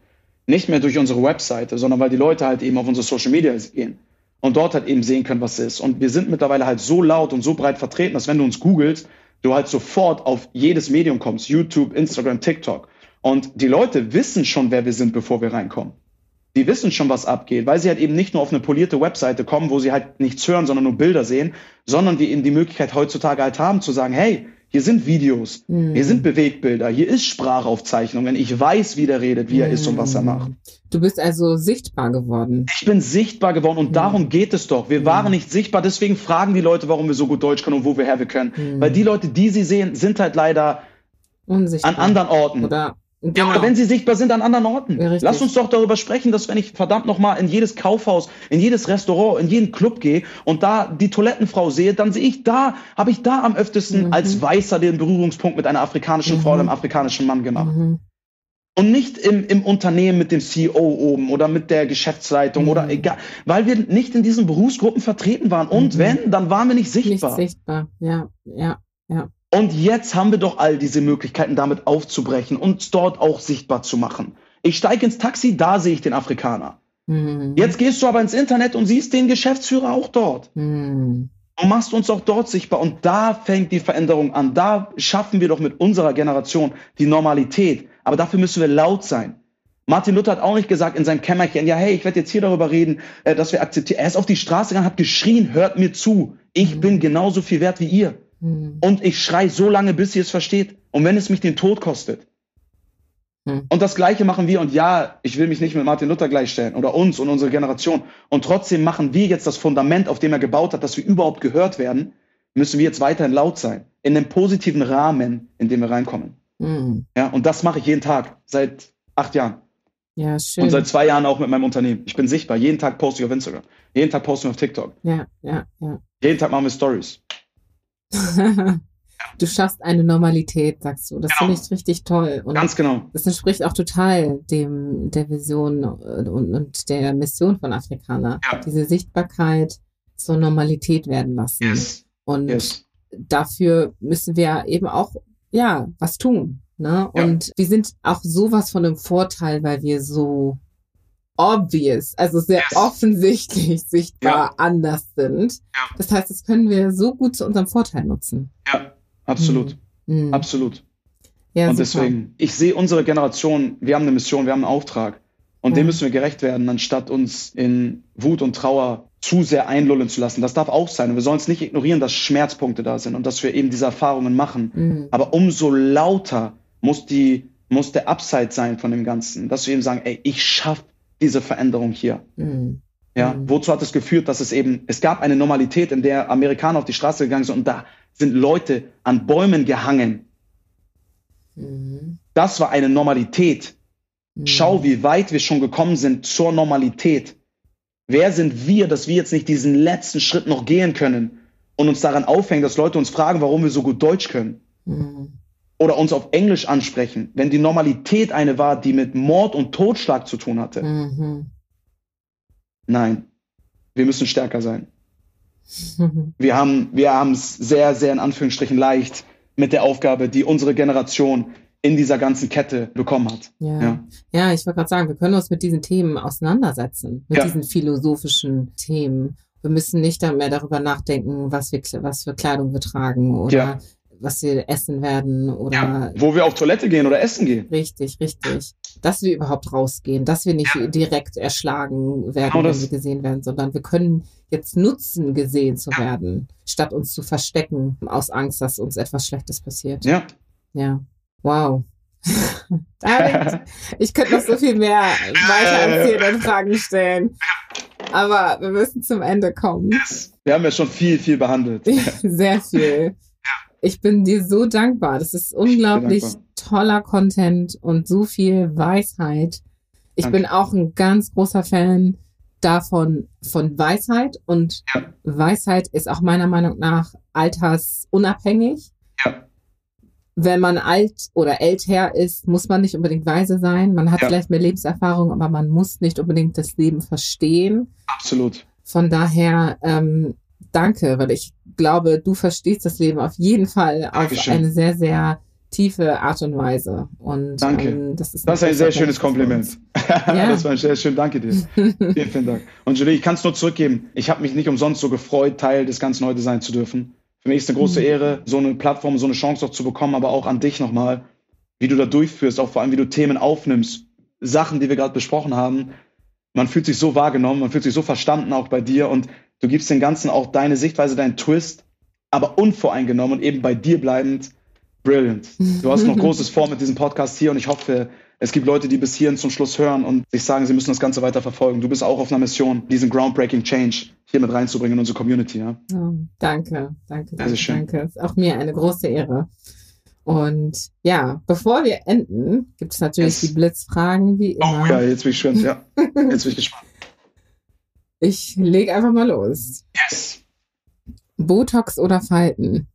Nicht mehr durch unsere Webseite, sondern weil die Leute halt eben auf unsere Social Media gehen und dort halt eben sehen können, was es ist. Und wir sind mittlerweile halt so laut und so breit vertreten, dass wenn du uns googelst, du halt sofort auf jedes Medium kommst, YouTube, Instagram, TikTok. Und die Leute wissen schon, wer wir sind, bevor wir reinkommen die wissen schon, was abgeht, weil sie halt eben nicht nur auf eine polierte Webseite kommen, wo sie halt nichts hören, sondern nur Bilder sehen, sondern wir eben die Möglichkeit heutzutage halt haben zu sagen, hey, hier sind Videos, mhm. hier sind Bewegbilder, hier ist Sprachaufzeichnung, wenn ich weiß, wie der redet, wie er ist und was er macht. Du bist also sichtbar geworden. Ich bin sichtbar geworden und mhm. darum geht es doch. Wir waren nicht sichtbar, deswegen fragen die Leute, warum wir so gut Deutsch können und wo wir her wir können. Weil die Leute, die sie sehen, sind halt leider Unsichtbar. an anderen Orten. Oder Genau. Ja, oder wenn sie sichtbar sind an anderen Orten. Ja, Lass uns doch darüber sprechen, dass wenn ich verdammt nochmal in jedes Kaufhaus, in jedes Restaurant, in jeden Club gehe und da die Toilettenfrau sehe, dann sehe ich da, habe ich da am öftesten mhm. als Weißer den Berührungspunkt mit einer afrikanischen mhm. Frau oder einem afrikanischen Mann gemacht. Mhm. Und nicht im, im Unternehmen mit dem CEO oben oder mit der Geschäftsleitung oder mhm. egal, weil wir nicht in diesen Berufsgruppen vertreten waren. Und mhm. wenn, dann waren wir nicht sichtbar. Nicht sichtbar, ja, ja, ja. Und jetzt haben wir doch all diese Möglichkeiten, damit aufzubrechen und dort auch sichtbar zu machen. Ich steige ins Taxi, da sehe ich den Afrikaner. Mhm. Jetzt gehst du aber ins Internet und siehst den Geschäftsführer auch dort. Mhm. Und machst uns auch dort sichtbar. Und da fängt die Veränderung an. Da schaffen wir doch mit unserer Generation die Normalität. Aber dafür müssen wir laut sein. Martin Luther hat auch nicht gesagt in seinem Kämmerchen, ja, hey, ich werde jetzt hier darüber reden, äh, dass wir akzeptieren. Er ist auf die Straße gegangen, hat geschrien, hört mir zu. Ich mhm. bin genauso viel wert wie ihr. Mhm. Und ich schrei so lange, bis sie es versteht. Und wenn es mich den Tod kostet. Mhm. Und das Gleiche machen wir. Und ja, ich will mich nicht mit Martin Luther gleichstellen oder uns und unsere Generation. Und trotzdem machen wir jetzt das Fundament, auf dem er gebaut hat, dass wir überhaupt gehört werden, müssen wir jetzt weiterhin laut sein. In einem positiven Rahmen, in dem wir reinkommen. Mhm. Ja, und das mache ich jeden Tag, seit acht Jahren. Ja, schön. Und seit zwei Jahren auch mit meinem Unternehmen. Ich bin sichtbar. Jeden Tag poste ich auf Instagram. Jeden Tag poste ich auf TikTok. Ja, ja, ja. Jeden Tag machen wir Stories. Du schaffst eine Normalität, sagst du. Das genau. finde ich richtig toll. Und Ganz genau. Das entspricht auch total dem der Vision und, und der Mission von Afrikaner. Ja. Diese Sichtbarkeit zur Normalität werden lassen. Yes. Und yes. dafür müssen wir eben auch ja was tun. Ne? Ja. Und wir sind auch sowas von einem Vorteil, weil wir so obvious, also sehr yes. offensichtlich <laughs> sichtbar ja. anders sind. Ja. Das heißt, das können wir so gut zu unserem Vorteil nutzen. Ja, absolut. Mhm. Absolut. Ja, und super. deswegen, ich sehe unsere Generation, wir haben eine Mission, wir haben einen Auftrag. Und ja. dem müssen wir gerecht werden, anstatt uns in Wut und Trauer zu sehr einlullen zu lassen. Das darf auch sein. Und wir sollen es nicht ignorieren, dass Schmerzpunkte da sind und dass wir eben diese Erfahrungen machen. Mhm. Aber umso lauter muss die, muss der Upside sein von dem Ganzen, dass wir eben sagen, ey, ich schaffe diese Veränderung hier. Mhm. Ja, mhm. wozu hat es geführt, dass es eben, es gab eine Normalität, in der Amerikaner auf die Straße gegangen sind und da sind Leute an Bäumen gehangen. Mhm. Das war eine Normalität. Mhm. Schau, wie weit wir schon gekommen sind zur Normalität. Wer sind wir, dass wir jetzt nicht diesen letzten Schritt noch gehen können und uns daran aufhängen, dass Leute uns fragen, warum wir so gut Deutsch können? Mhm oder uns auf Englisch ansprechen, wenn die Normalität eine war, die mit Mord und Totschlag zu tun hatte. Mhm. Nein, wir müssen stärker sein. Wir haben wir haben es sehr, sehr in Anführungsstrichen leicht mit der Aufgabe, die unsere Generation in dieser ganzen Kette bekommen hat. Ja, ja. ja ich wollte gerade sagen, wir können uns mit diesen Themen auseinandersetzen, mit ja. diesen philosophischen Themen. Wir müssen nicht mehr darüber nachdenken, was, wir, was für Kleidung wir tragen oder ja was wir essen werden oder ja, wo wir auf Toilette gehen oder essen gehen. Richtig, richtig. Dass wir überhaupt rausgehen, dass wir nicht ja. direkt erschlagen werden, genau wenn wir gesehen werden, sondern wir können jetzt nutzen, gesehen zu ja. werden, statt uns zu verstecken aus Angst, dass uns etwas Schlechtes passiert. Ja. Ja. Wow. <laughs> David, <laughs> ich könnte noch so viel mehr weiter erzählen und Fragen stellen. Aber wir müssen zum Ende kommen. Wir haben ja schon viel, viel behandelt. <laughs> Sehr viel. Ich bin dir so dankbar. Das ist unglaublich toller Content und so viel Weisheit. Ich Danke. bin auch ein ganz großer Fan davon, von Weisheit. Und ja. Weisheit ist auch meiner Meinung nach altersunabhängig. Ja. Wenn man alt oder älter ist, muss man nicht unbedingt weise sein. Man hat ja. vielleicht mehr Lebenserfahrung, aber man muss nicht unbedingt das Leben verstehen. Absolut. Von daher ähm, danke, weil ich glaube, du verstehst das Leben auf jeden Fall Dankeschön. auf eine sehr, sehr tiefe Art und Weise. Und danke. Ähm, das ist, das ist ein sehr schönes Kompliment. Ja. <laughs> das war ein sehr schön. Danke dir. vielen, vielen Dank. Und Julie, ich kann es nur zurückgeben. Ich habe mich nicht umsonst so gefreut, Teil des Ganzen heute sein zu dürfen. Für mich ist eine große mhm. Ehre, so eine Plattform, so eine Chance auch zu bekommen, aber auch an dich nochmal, wie du da durchführst, auch vor allem, wie du Themen aufnimmst, Sachen, die wir gerade besprochen haben. Man fühlt sich so wahrgenommen, man fühlt sich so verstanden auch bei dir und Du gibst den Ganzen auch deine Sichtweise, deinen Twist, aber unvoreingenommen und eben bei dir bleibend. Brilliant. <laughs> Du hast noch Großes vor mit diesem Podcast hier und ich hoffe, es gibt Leute, die bis hierhin zum Schluss hören und sich sagen, sie müssen das Ganze weiter verfolgen. Du bist auch auf einer Mission, diesen groundbreaking Change hier mit reinzubringen in unsere Community. Ja? Oh, danke, danke, danke, danke. Es ist auch mir eine große Ehre. Und ja, bevor wir enden, gibt es natürlich yes. die Blitzfragen, wie immer. Oh ja, jetzt bin ich gespannt, ja. <laughs> Jetzt bin ich gespannt. Ich leg einfach mal los. Yes. Botox oder Falten?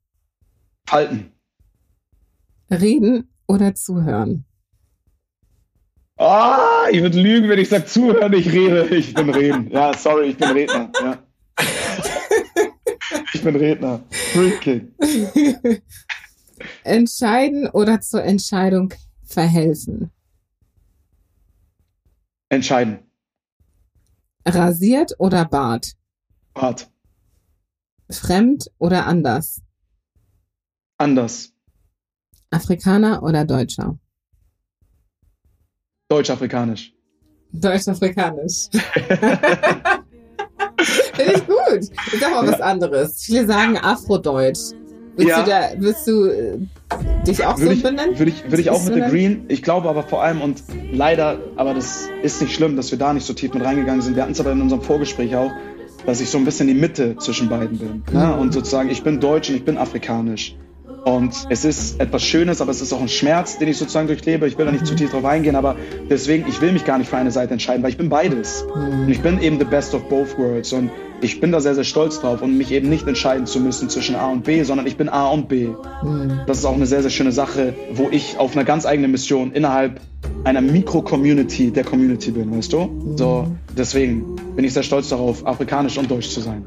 Falten. Reden oder zuhören? Ah, ich würde lügen, wenn ich sage zuhören, ich rede. Ich bin reden. Ja, sorry, ich bin Redner. Ja. ich bin Redner. Freaking. <laughs> Entscheiden oder zur Entscheidung verhelfen? Entscheiden. Rasiert oder Bart? Bart. Fremd oder anders? Anders. Afrikaner oder Deutscher? Deutsch-Afrikanisch. Deutsch-Afrikanisch. <laughs> <laughs> Finde ich gut. Ich sag mal was anderes. Viele sagen Afrodeutsch. Willst ja. du da, willst du äh, dich auch würde so ich, benennen? Würde ich, würde ich auch mit The Green. Ich glaube aber vor allem und leider, aber das ist nicht schlimm, dass wir da nicht so tief mit reingegangen sind. Wir hatten es aber in unserem Vorgespräch auch, dass ich so ein bisschen die Mitte zwischen beiden bin. Ne? Mhm. Und sozusagen, ich bin deutsch und ich bin afrikanisch. Und es ist etwas Schönes, aber es ist auch ein Schmerz, den ich sozusagen durchlebe. Ich will da nicht zu tief drauf eingehen, aber deswegen, ich will mich gar nicht für eine Seite entscheiden, weil ich bin beides. Mhm. Und ich bin eben the best of both worlds. Und ich bin da sehr, sehr stolz drauf und mich eben nicht entscheiden zu müssen zwischen A und B, sondern ich bin A und B. Mhm. Das ist auch eine sehr, sehr schöne Sache, wo ich auf einer ganz eigenen Mission innerhalb einer Mikro-Community der Community bin, weißt du? Mhm. So, deswegen bin ich sehr stolz darauf, afrikanisch und deutsch zu sein.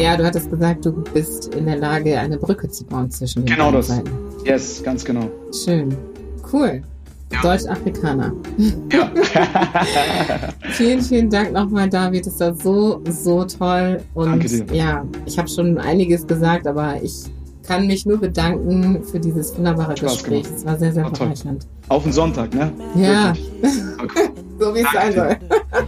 Ja, du hattest gesagt, du bist in der Lage, eine Brücke zu bauen zwischen den Genau das. Seiten. Yes, ganz genau. Schön. Cool. Ja. Deutsch-Afrikaner. Ja. <laughs> vielen, vielen Dank nochmal, David. Das war so, so toll. Und Danke dir. ja, ich habe schon einiges gesagt, aber ich kann mich nur bedanken für dieses wunderbare Spaß Gespräch. Es war sehr, sehr bereichernd. Auf den Sonntag, ne? Ja. <laughs> so wie es sein soll.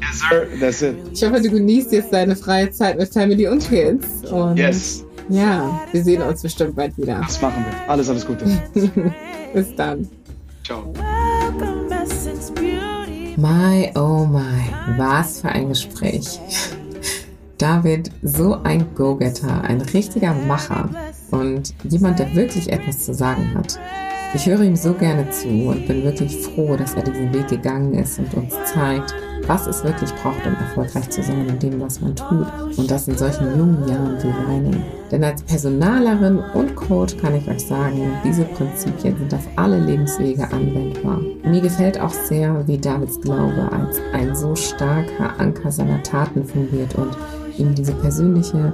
yes, sir. That's it. Ich hoffe, du genießt jetzt deine freie Zeit mit Family und Kids. Und yes. Ja, wir sehen uns bestimmt bald wieder. Das machen wir. Alles, alles Gute. <laughs> Bis dann. Ciao. My, oh my, was für ein Gespräch. David, so ein Go-Getter, ein richtiger Macher und jemand, der wirklich etwas zu sagen hat. Ich höre ihm so gerne zu und bin wirklich froh, dass er diesen Weg gegangen ist und uns zeigt, was es wirklich braucht, um erfolgreich zu sein in dem, was man tut. Und das in solchen jungen Jahren wie meinen. Denn als Personalerin und Coach kann ich euch sagen, diese Prinzipien sind auf alle Lebenswege anwendbar. Mir gefällt auch sehr, wie Davids Glaube als ein so starker Anker seiner Taten fungiert und ihm diese persönliche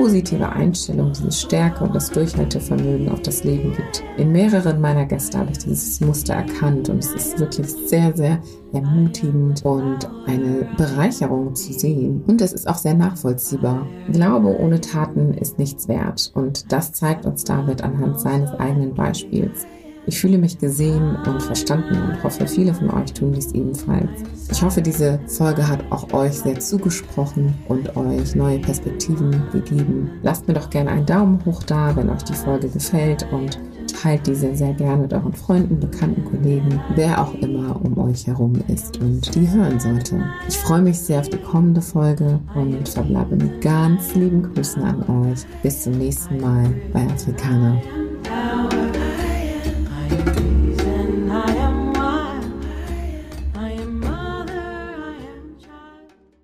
positive Einstellung, diese Stärke und das Durchhaltevermögen auf das Leben gibt. In mehreren meiner Gäste habe ich dieses Muster erkannt und es ist wirklich sehr, sehr ermutigend und eine Bereicherung zu sehen. Und es ist auch sehr nachvollziehbar. Glaube ohne Taten ist nichts wert und das zeigt uns David anhand seines eigenen Beispiels. Ich fühle mich gesehen und verstanden und hoffe, viele von euch tun dies ebenfalls. Ich hoffe, diese Folge hat auch euch sehr zugesprochen und euch neue Perspektiven gegeben. Lasst mir doch gerne einen Daumen hoch da, wenn euch die Folge gefällt und teilt diese sehr gerne mit euren Freunden, Bekannten, Kollegen, wer auch immer um euch herum ist und die hören sollte. Ich freue mich sehr auf die kommende Folge und verbleibe mit ganz lieben Grüßen an euch. Bis zum nächsten Mal bei Afrikaner.